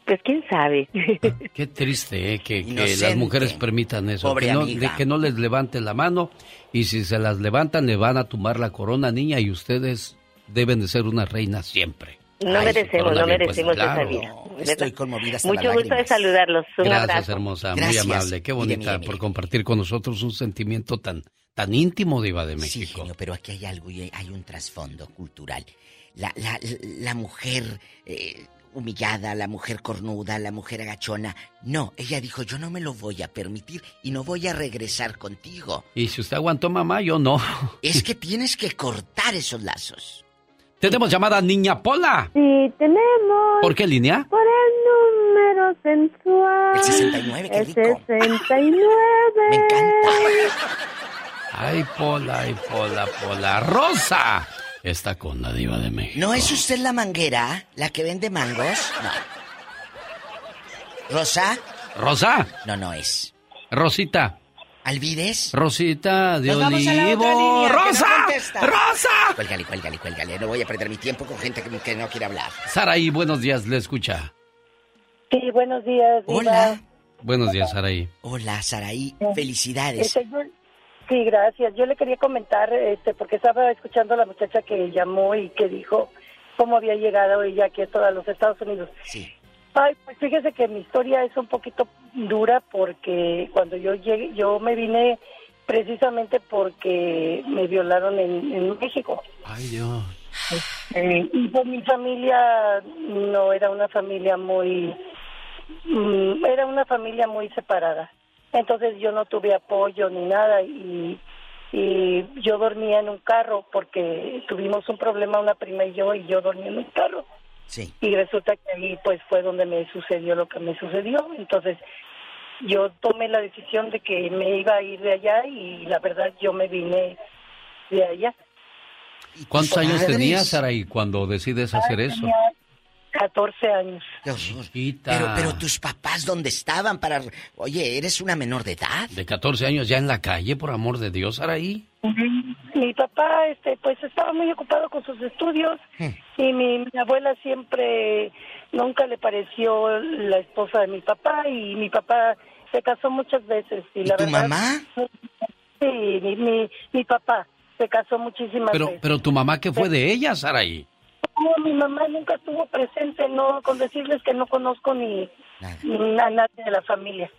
Pues quién sabe. Qué triste, ¿eh? Que, que las mujeres permitan eso. Pobre que, no, amiga. de que no les levanten la mano y si se las levantan le van a tumbar la corona, niña, y ustedes deben de ser una reina siempre. No Ay, merecemos, no bien merecemos puesta, esa vida. Estoy conmovida hasta Mucho gusto de saludarlos. Un Gracias, abrazo. hermosa, Gracias. muy amable. Qué bonita mire, mire. por compartir con nosotros un sentimiento tan, tan íntimo, de Sí, México. genio, pero aquí hay algo y hay un trasfondo cultural. La, la, la mujer eh, humillada, la mujer cornuda, la mujer agachona. No, ella dijo, yo no me lo voy a permitir y no voy a regresar contigo. Y si usted aguantó, mamá, yo no. Es que tienes que cortar esos lazos. Tenemos llamada Niña Pola. Sí, tenemos. ¿Por qué línea? Por el número sensual. El 69, qué El rico. 69. Me encanta. Ay, Pola, ay, Pola, Pola. Rosa está con la Diva de México. ¿No es usted la manguera, la que vende mangos? No. ¿Rosa? ¿Rosa? No, no es. Rosita. ¿Alvides? Rosita de Nos vamos a la otra Olivo. línea, que no ¡Rosa! ¡Rosa! Cuélgale, cuélgale, cuélgale. No voy a perder mi tiempo con gente que, que no quiere hablar. Saraí, buenos días, le escucha. Sí, buenos días. Diva. Hola. Buenos días, Saraí. Hola, Saraí. Felicidades. Este, yo- sí, gracias. Yo le quería comentar, este, porque estaba escuchando a la muchacha que llamó y que dijo cómo había llegado ella aquí a todos los Estados Unidos. Sí. Ay, pues fíjese que mi historia es un poquito dura porque cuando yo llegué, yo me vine precisamente porque me violaron en, en México. Ay, Dios. Eh, y pues mi familia no era una familia muy mm, era una familia muy separada entonces yo no tuve apoyo ni nada y y yo dormía en un carro porque tuvimos un problema una prima y yo y yo dormía en un carro Sí. y resulta que ahí pues fue donde me sucedió lo que me sucedió entonces yo tomé la decisión de que me iba a ir de allá y la verdad yo me vine de allá ¿Cuántos años tenías, Saraí, cuando decides hacer eso? Tenía 14 años. Chiquita. Pero, pero tus papás, ¿dónde estaban para...? Oye, ¿eres una menor de edad? De 14 años ya en la calle, por amor de Dios, Saraí. Mi papá, este, pues estaba muy ocupado con sus estudios y mi, mi abuela siempre nunca le pareció la esposa de mi papá y mi papá se casó muchas veces y, la tu verdad. mamá? Sí, mi, mi, mi papá se casó muchísimas Pero, veces. pero tu mamá, ¿qué fue de ella, Saraí? No, mi mamá nunca estuvo presente, no, con decirles que no conozco ni, ni a nadie de la familia.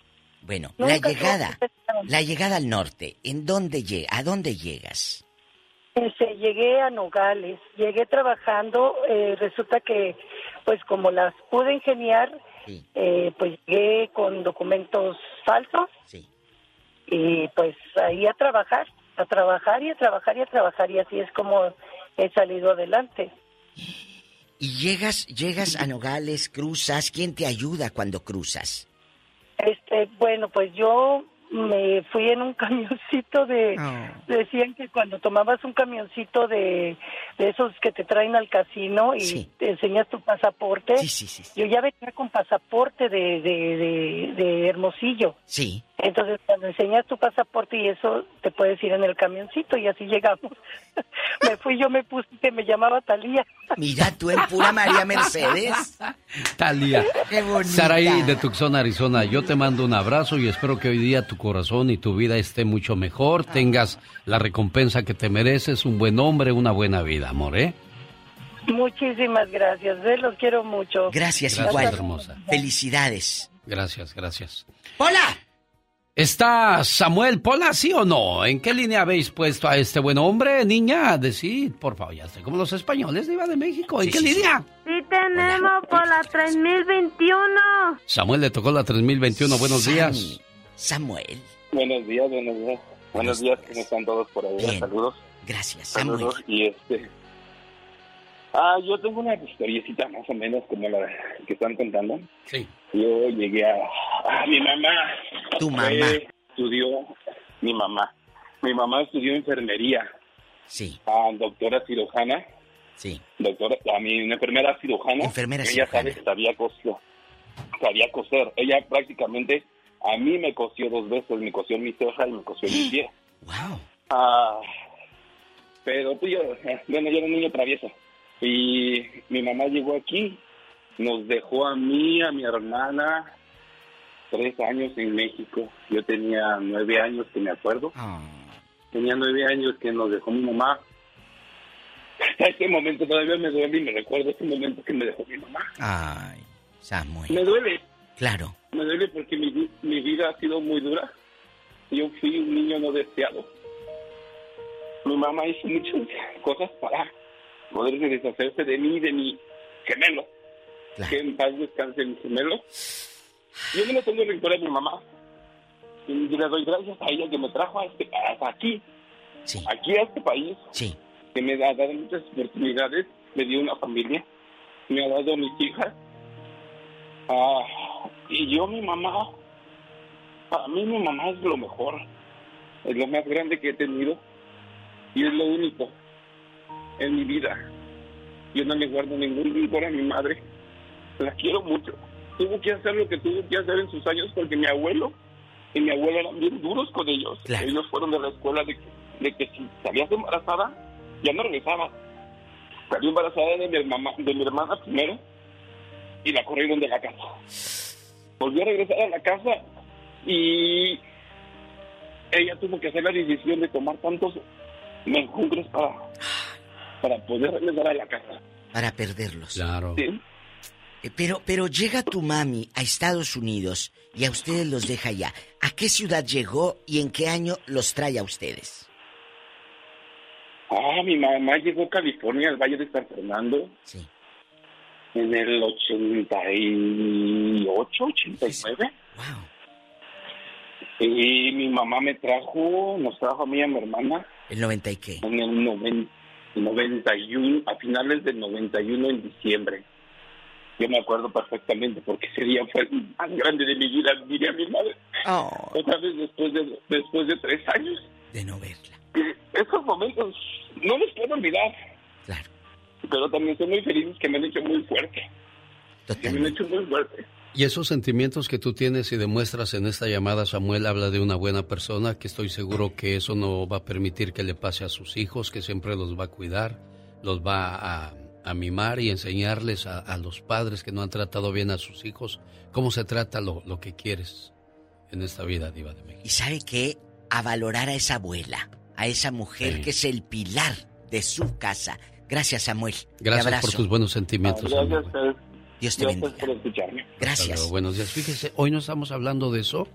Bueno, Nunca la llegada, la llegada al norte, ¿en dónde llega? ¿A dónde llegas? Este, llegué a Nogales, llegué trabajando, eh, resulta que pues como las pude ingeniar, eh, pues llegué con documentos falsos y pues ahí a trabajar, a trabajar y a trabajar y a trabajar y así es como he salido adelante. Y llegas, llegas a Nogales, cruzas, ¿quién te ayuda cuando cruzas? Este, bueno, pues yo me fui en un camioncito de decían que cuando tomabas un camioncito de, de esos que te traen al casino y te enseñas tu pasaporte, yo ya venía con pasaporte de, de, de, de Hermosillo. Sí. Entonces, cuando enseñas tu pasaporte y eso, te puedes ir en el camioncito y así llegamos. me fui, yo me puse que me llamaba Talía. Mira, tú en pura María Mercedes. Talía. Qué bonita. Saraí de Tucson, Arizona, yo te mando un abrazo y espero que hoy día tu corazón y tu vida esté mucho mejor, tengas la recompensa que te mereces, un buen hombre, una buena vida, amor, ¿eh? Muchísimas gracias, eh, los quiero mucho. Gracias, Gracias, igual. hermosa. Felicidades. Gracias, gracias. ¡Hola! ¿Está Samuel Pola, sí o no? ¿En qué línea habéis puesto a este buen hombre, niña? Decid, por favor, ya sé, como los españoles de Iba de México. ¿En qué línea? Sí tenemos por la 3021. Samuel le tocó la 3021. Buenos días. Samuel. Buenos días, buenos días. Buenos días, ¿cómo están todos por ahí? Saludos. Gracias, Saludos. Y este... Ah, yo tengo una historiecita más o menos como la que están contando. Sí. Yo llegué a... a mi mamá. Tu mamá. Eh, estudió... Mi mamá. Mi mamá estudió enfermería. Sí. Ah, doctora cirujana. Sí. Doctora, a mi enfermera cirujana. Enfermera Ella cirujana. que sabía coser. Sabía coser. Ella prácticamente a mí me cosió dos veces. Me cosió en mi ceja y me cosió en mi pie. Wow. Ah, pero pues yo, eh, bueno, yo era un niño travieso. Y mi mamá llegó aquí, nos dejó a mí, a mi hermana, tres años en México. Yo tenía nueve años, que me acuerdo. Tenía nueve años que nos dejó mi mamá. Ese momento todavía me duele y me recuerdo ese momento que me dejó mi mamá. Ay, Samuel. Me duele, Claro. me duele porque mi, mi vida ha sido muy dura. Yo fui un niño no deseado. Mi mamá hizo muchas cosas para poder deshacerse de mí de mi gemelo. Que en paz descanse mi gemelo. Yo no le tengo rencor a mi mamá. Y le doy gracias a ella que me trajo a este, hasta aquí. Aquí a este país. Que me ha dado muchas oportunidades. Me dio una familia. Me ha dado mis hijas. Ah, y yo, mi mamá, para mí mi mamá es lo mejor, es lo más grande que he tenido y es lo único en mi vida. Yo no le guardo ningún rencor a mi madre, la quiero mucho. Tuvo que hacer lo que tuvo que hacer en sus años porque mi abuelo y mi abuela eran bien duros con ellos. Ellos fueron de la escuela de que, de que si salías embarazada, ya no regresaba. Salió embarazada de mi, mamá, de mi hermana primero y la corrieron de la casa. Volvió a regresar a la casa y ella tuvo que hacer la decisión de tomar tantos menjungres para, para poder regresar a la casa. Para perderlos. Claro. Sí. Eh, Pero, pero llega tu mami a Estados Unidos y a ustedes los deja allá. ¿A qué ciudad llegó y en qué año los trae a ustedes? Ah, mi mamá llegó a California, al Valle de San Fernando. Sí. En el 88, 89. Wow. Y mi mamá me trajo, nos trajo a mí y a mi hermana. ¿El 90 y qué? En el noven- 91, a finales del 91 en diciembre. Yo me acuerdo perfectamente porque ese día fue el más grande de mi vida, diría mi madre. Otra vez después de, después de tres años. De no verla. Esos momentos no los puedo olvidar. Claro. Pero también soy muy feliz que me han hecho muy fuerte. Que me han hecho muy fuerte. Y esos sentimientos que tú tienes y demuestras en esta llamada, Samuel, habla de una buena persona, que estoy seguro que eso no va a permitir que le pase a sus hijos, que siempre los va a cuidar, los va a, a mimar y enseñarles a, a los padres que no han tratado bien a sus hijos cómo se trata lo, lo que quieres en esta vida, Diva de México. ¿Y sabe qué? A valorar a esa abuela, a esa mujer Sí. que es el pilar de su casa. Gracias, Samuel. Gracias por tus buenos sentimientos. Gracias. Dios te Gracias bendiga. por escucharme. Gracias. Buenos días. Fíjese, hoy no estamos hablando de eso,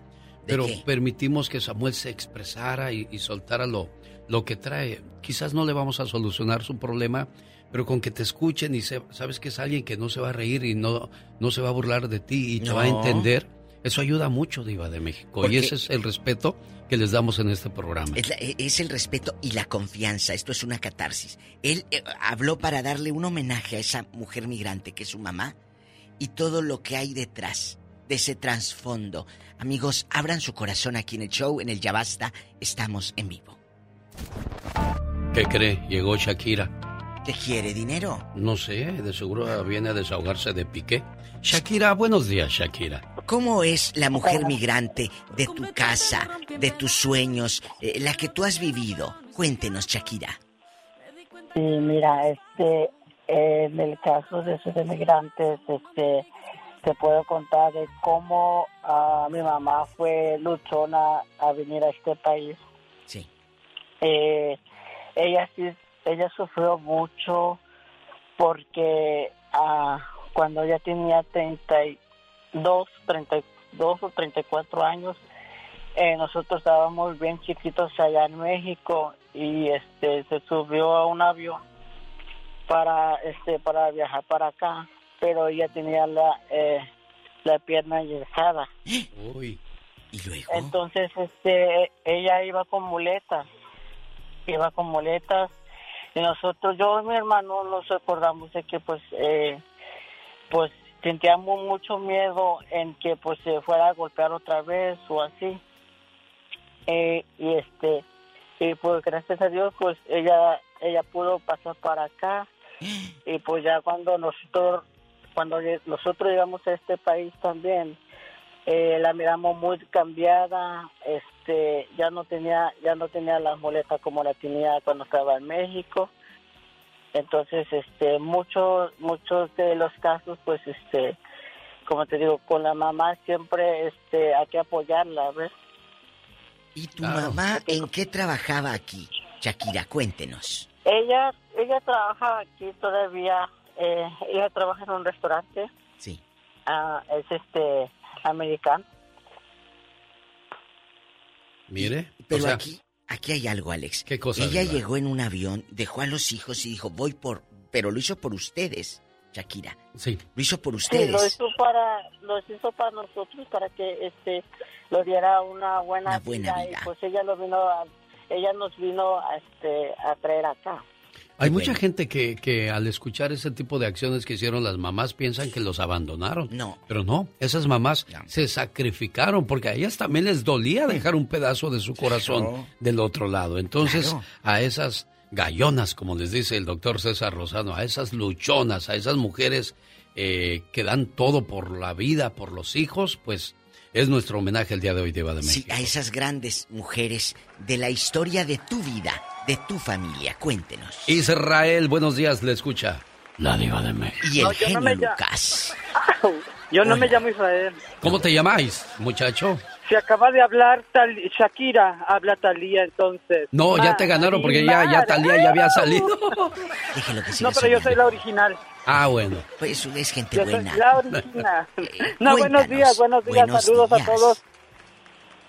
pero qué? permitimos que Samuel se expresara y, y soltara lo, lo que trae. Quizás no le vamos a solucionar su problema, pero con que te escuchen y se- sabes que es alguien que no se va a reír y no, no se va a burlar de ti y te va a entender, eso ayuda mucho, Diva de México. Porque- Y ese es el respeto que les damos en este programa. Es, la- es el respeto y la confianza. Esto es una catarsis. Él eh, habló para darle un homenaje a esa mujer migrante que es su mamá y todo lo que hay detrás de ese trasfondo. Amigos, abran su corazón aquí en el show, en el Ya Basta. Estamos en vivo. ¿Qué cree? Llegó Shakira. ¿Qué quiere? ¿Dinero? No sé, de seguro viene a desahogarse de Piqué. Shakira, buenos días, Shakira. ¿Cómo es la mujer migrante de tu casa, de tus sueños, eh, la que tú has vivido? Cuéntenos, Shakira. Sí, mira, este, en el caso de esos inmigrantes, este, te puedo contar de cómo ah, mi mamá fue luchona a venir a este país. Sí. Eh, ella sí, ella sufrió mucho porque ah, cuando ella tenía 32, 32 o 34 años, eh, nosotros estábamos bien chiquitos allá en México y este se subió a un avión para este para viajar para acá pero ella tenía la eh, la pierna enyesada Uy. ¿Y luego? entonces este ella iba con muletas iba con muletas y nosotros yo y mi hermano nos acordamos de que pues eh, pues sentíamos mucho miedo en que pues se fuera a golpear otra vez o así eh, y este y pues gracias a Dios pues ella ella pudo pasar para acá y pues ya cuando nosotros cuando nosotros llegamos a este país también eh, la miramos muy cambiada este ya no tenía ya no tenía las muletas como la tenía cuando estaba en México entonces este muchos muchos de los casos pues este como te digo con la mamá siempre este hay que apoyarla ¿ves? ¿Y tu mamá en qué trabajaba aquí? Shakira, cuéntenos. Ella, ella trabaja aquí todavía, eh, ella trabaja en un restaurante. Sí. Ah, es este, americano. Mire, Pero o sea, aquí, aquí hay algo, Alex. ¿Qué cosa, Ella llegó en un avión, dejó a los hijos y dijo, voy por... Pero lo hizo por ustedes, Shakira. Sí. Lo hizo por Sí, lo ustedes. hizo para, lo hizo para nosotros, para que este, lo diera una buena, Una buena vida, Y pues ella lo vino a- ella nos vino a, este, a traer acá. Hay mucha gente que, que al escuchar ese tipo de acciones que hicieron las mamás piensan que los abandonaron. No. Pero no, esas mamás se sacrificaron porque a ellas también les dolía dejar un pedazo de su corazón Claro. del otro lado. Entonces, Claro. a esas gallonas, como les dice el doctor César Rosano, a esas luchonas, a esas mujeres eh, que dan todo por la vida, por los hijos, pues Es nuestro homenaje el día de hoy, Diva de México. Sí, a esas grandes mujeres de la historia de tu vida, de tu familia. Cuéntenos. Israel, buenos días, le escucha. La Diva de México. Y el No, no genio llamo- Lucas. Yo no me llamo Israel. ¿Cómo te llamáis, muchacho? Se acaba de hablar tal Shakira, habla Talía entonces. No, ya te ganaron porque ya, ya Talía ya había salido. Déjelo que No, siga pero yo soy la original. Ah, bueno. Pues es gente Yo soy buena. la original. No, buenos días, buenos días, Buenos saludos días. a todos.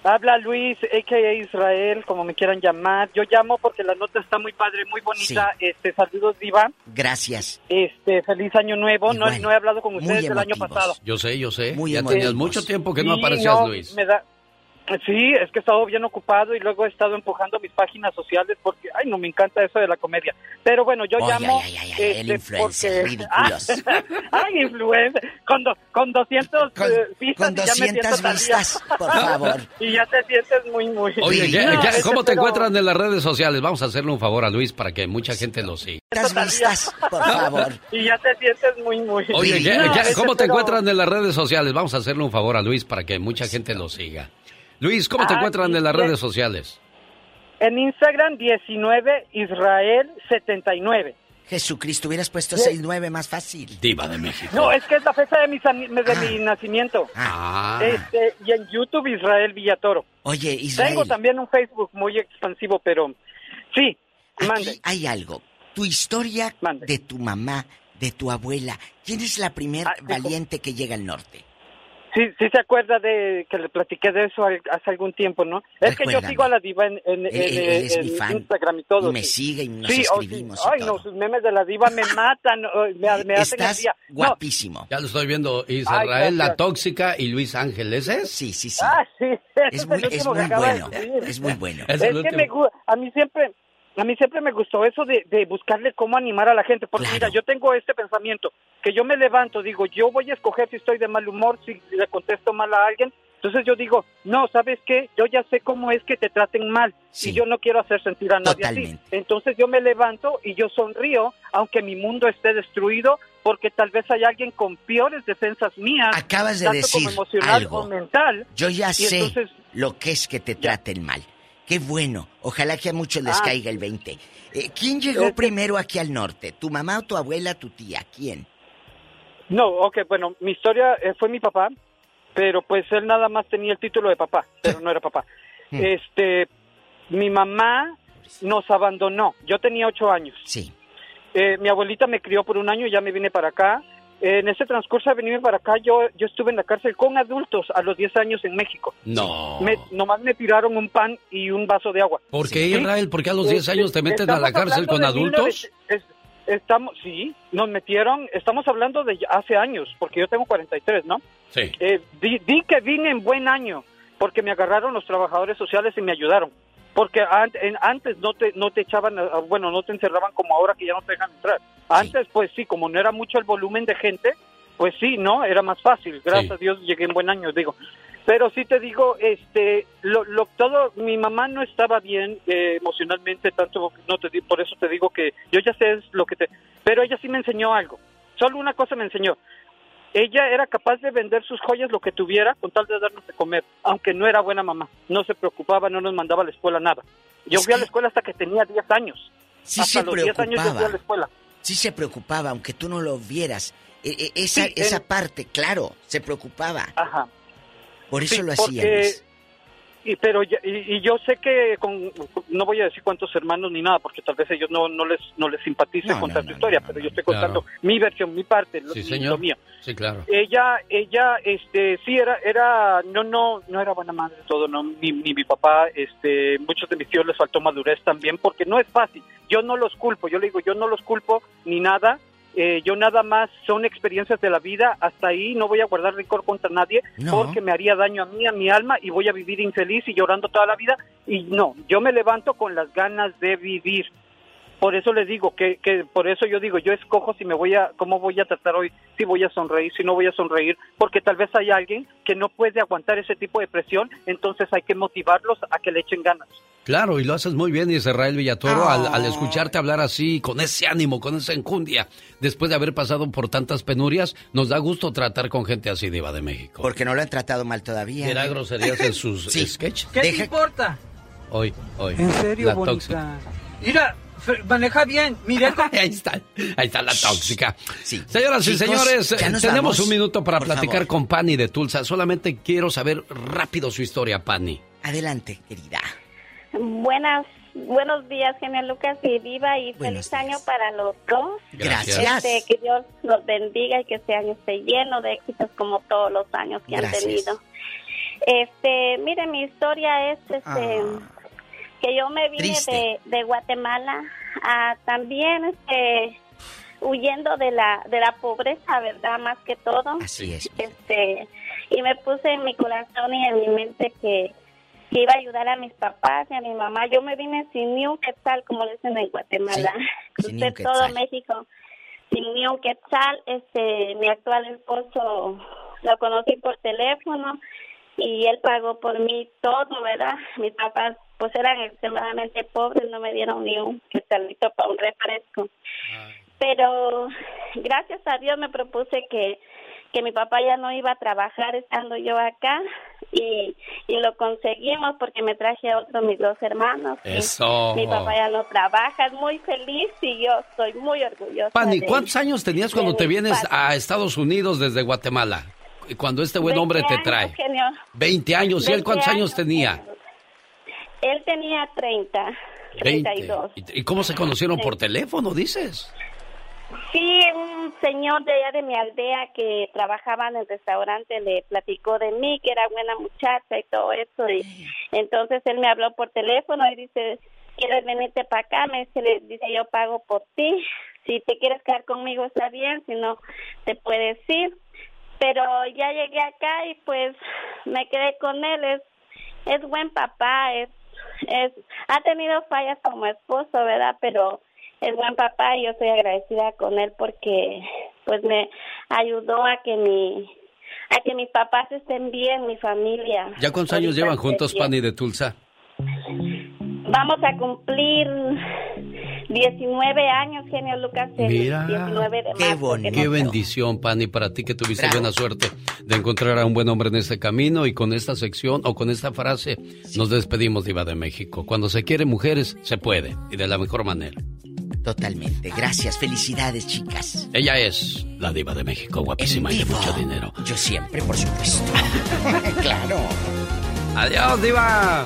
Habla Luis, a.k.a. Israel, como me quieran llamar. Yo llamo porque la nota está muy padre, muy bonita. Este, saludos, Diva. Gracias. Este, feliz año nuevo. No, Igual. no he hablado con ustedes el año pasado. Yo sé, yo sé. Muy ya emotivos. tenías mucho tiempo que no aparecías, no, Luis. me da- Sí, es que he estado bien ocupado y luego he estado empujando mis páginas sociales porque, ay, no me encanta eso de la comedia. Pero bueno, yo Ay, llamo... ay, ay, ay, el este, influencer, porque- ridículos. ay, influencer. Con, do- con 200 eh, vistas con y ya me 200 vistas, por favor. y ya te sientes muy, muy... Oye, ¿qué- No, qué- este, ¿cómo te pero- encuentran en las redes sociales? Vamos a hacerle un favor a Luis para que mucha gente lo siga. vistas, por favor. Y ya te sientes muy, muy... Oye, ¿qué- No, qué- este, ¿cómo te encuentran en las redes sociales? Vamos a hacerle un favor a Luis para que mucha gente lo siga. Luis, ¿cómo te Ah, encuentran sí, en las redes sociales? En Instagram 19 Israel 79. Jesucristo, hubieras puesto 6-9 más fácil. Diva de México. No, es que es la fecha de, mis de mi nacimiento. Ah. Este, y en YouTube Israel Villatoro. Oye, Israel. Tengo también un Facebook muy expansivo, pero sí, mande. Hay algo. Tu historia de tu mamá, de tu abuela. ¿Quién es la primer valiente que llega al norte? Sí, sí se acuerda de que le platiqué de eso al- hace algún tiempo, ¿no? Es que yo sigo a la diva en, en, Él- en- él es mi en fan. Instagram y todo. Y me sí. sigue y nos Sí, oh, sí. escribimos y Ay, todo. no, sus memes de la diva me matan, me, me hacen el Estás día. No, guapísimo. Ya lo estoy viendo. Israel, la tóxica y Luis Ángel. ¿Ese es? Sí, sí, sí. Ah, sí. ese Es muy- es muy bueno, es muy bueno. Es Es, que me a mí siempre a mí siempre me gustó eso de, de buscarle cómo animar a la gente, porque mira, yo tengo este pensamiento, que yo me levanto, digo, yo voy a escoger si estoy de mal humor, si le contesto mal a alguien, entonces yo digo, no, ¿sabes qué? Yo ya sé cómo es que te traten mal y yo no quiero hacer sentir a nadie así. Entonces yo me levanto y yo sonrío, aunque mi mundo esté destruido, porque tal vez hay alguien con peores defensas mías, Acabas de tanto decir como emocional algo. o mental. Yo ya sé entonces lo que es que te traten mal. Qué bueno. Ojalá que a muchos les Ah. caiga el 20. Eh, ¿Quién llegó Es que- primero aquí al norte? ¿Tu mamá o tu abuela, tu tía? ¿Quién? No, ok, bueno, mi historia eh, fue mi papá, pero pues él nada más tenía el título de papá, pero no era papá. Hmm. Este, mi mamá nos abandonó, yo tenía ocho años. Sí. Eh, mi abuelita me crió por un año, ya me vine para acá. Eh, en ese transcurso de venirme para acá, yo, yo estuve en la cárcel con adultos a los 10 años en México. No. Me, nomás me tiraron un pan y un vaso de agua. ¿Por qué, Sí. Israel? ¿Por qué a los 10 Eh, años te meten a la cárcel con de adultos? 19 es- estamos, sí, nos metieron, estamos hablando de hace años, porque yo tengo 43, ¿no? Sí. Eh, di, di que vine en buen año, porque me agarraron los trabajadores sociales y me ayudaron. Porque an- en- antes no te, no te echaban, a- bueno, no te encerraban como ahora que ya no te dejan entrar. Antes, pues sí, como no era mucho el volumen de gente, pues sí, ¿no? Era más fácil. Gracias Sí. a Dios llegué en buen año, digo. Pero sí te digo, este, lo, lo- todo, mi mamá no estaba bien eh, emocionalmente, tanto, no te por eso te digo que yo ya sé lo que te, pero ella sí me enseñó algo. Solo una cosa me enseñó. Ella era capaz de vender sus joyas lo que tuviera con tal de darnos de comer, aunque no era buena mamá. No se preocupaba, no nos mandaba a la escuela nada. Yo fui a la escuela hasta que tenía 10 años. Sí hasta se los 10 años yo fui a la escuela. Sí se preocupaba, aunque tú no lo vieras. E- e- esa, Sí, esa parte, claro, se preocupaba. Ajá. Por eso Sí, lo hacía, porque- Luis. Y, pero y, y yo sé que con, no voy a decir cuántos hermanos ni nada, porque tal vez ellos no, no les no les simpatice No, contar no, su historia, pero yo estoy contando Claro. mi versión, mi parte, lo, Sí, lo señor. mío. Sí, claro. Ella, ella, este, sí era, era, no, no, no era buena madre todo, no, ni, ni mi papá, este, muchos de mis tíos les faltó madurez también, porque no es fácil. Yo no los culpo, yo le digo, yo no los culpo ni nada. Eh, yo nada más son experiencias de la vida, hasta ahí no voy a guardar récord contra nadie No. porque me haría daño a mí, a mi alma y voy a vivir infeliz y llorando toda la vida y no, yo me levanto con las ganas de vivir. Por eso le digo que, que por eso yo digo, yo escojo si me voy a, cómo voy a tratar hoy, si voy a sonreír, si no voy a sonreír, porque tal vez hay alguien que no puede aguantar ese tipo de presión, entonces hay que motivarlos a que le echen ganas. Claro, y lo haces muy bien, Israel Villatoro, al, al, escucharte hablar así, con ese ánimo, con esa enjundia, después de haber pasado por tantas penurias, nos da gusto tratar con gente así, Diva de México. Porque no lo han tratado mal todavía. Era groserías en sus Sí. sketches. ¿Qué te importa? Hoy, hoy. En serio, La bonita. tóxica. Mira, maneja bien. Mira. Ahí está, ahí está la tóxica. Sí. Señoras y señores, tenemos vamos. un minuto para Por platicar favor. con Pani de Tulsa. Solamente quiero saber rápido su historia, Pani. Adelante, querida. Buenas, buenos días, genial Lucas y Viva, y Buenos feliz año para los dos. Gracias. Este, que Dios los bendiga y que este año esté lleno de éxitos como todos los años que Gracias. han tenido. Este, mire, mi historia es este que yo me vine de, de Guatemala a también este huyendo de la de la pobreza, ¿verdad? Más que todo. Así es. Este, y me puse en mi corazón y en mi mente que, que iba a ayudar a mis papás y a mi mamá. Yo me vine sin ni un quetzal, como dicen en Guatemala. un Crucé todo. México sin ni un quetzal. Este, mi actual esposo lo conocí por teléfono y él pagó por mí todo, ¿verdad? Mis papás pues eran extremadamente pobres, no me dieron ni un quetzalito para un refresco. Pero gracias a Dios me propuse que, que mi papá ya no iba a trabajar estando yo acá y, y lo conseguimos porque me traje a otro mis dos hermanos. Eso. Mi papá ya no trabaja, es muy feliz y yo estoy muy orgullosa. Pani, ¿cuántos años tenías cuando te vienes padre. a Estados Unidos desde Guatemala? Cuando este buen hombre 20 te años, trae. genio. 20 años. ¿Y él 20 cuántos años años, tenía? Él tenía 30, 20. 32. ¿Y y cómo se conocieron por teléfono, dices? Sí, un señor de allá de mi aldea que trabajaba en el restaurante le platicó de mí, que era buena muchacha y todo eso. Y entonces él me habló por teléfono y dice, ¿quieres venirte para acá? Me dice, le dice, yo pago por ti. Si te quieres quedar conmigo está bien, si no, te puedes ir. Pero ya llegué acá y pues me quedé con él. Es, es buen papá, es, es, ha tenido fallas como esposo, ¿verdad? Pero es buen papá y yo estoy agradecida con él porque pues me ayudó a que mi a que mis papás estén bien, mi familia. ¿Ya cuántos años llevan juntos. Pani de Tulsa? Vamos a cumplir 19 años, genio Lucas, el Mira. 19 de marzo. que Qué bendición, Pani, para ti que tuviste buena suerte de encontrar a un buen hombre en este camino y con esta sección o con esta frase nos despedimos, Diva de México. Cuando se quiere mujeres, se puede y de la mejor manera. Totalmente. Gracias. Felicidades, chicas. Ella es la Diva de México, guapísima y de mucho dinero. Yo siempre, por supuesto. claro. Adiós, Diva.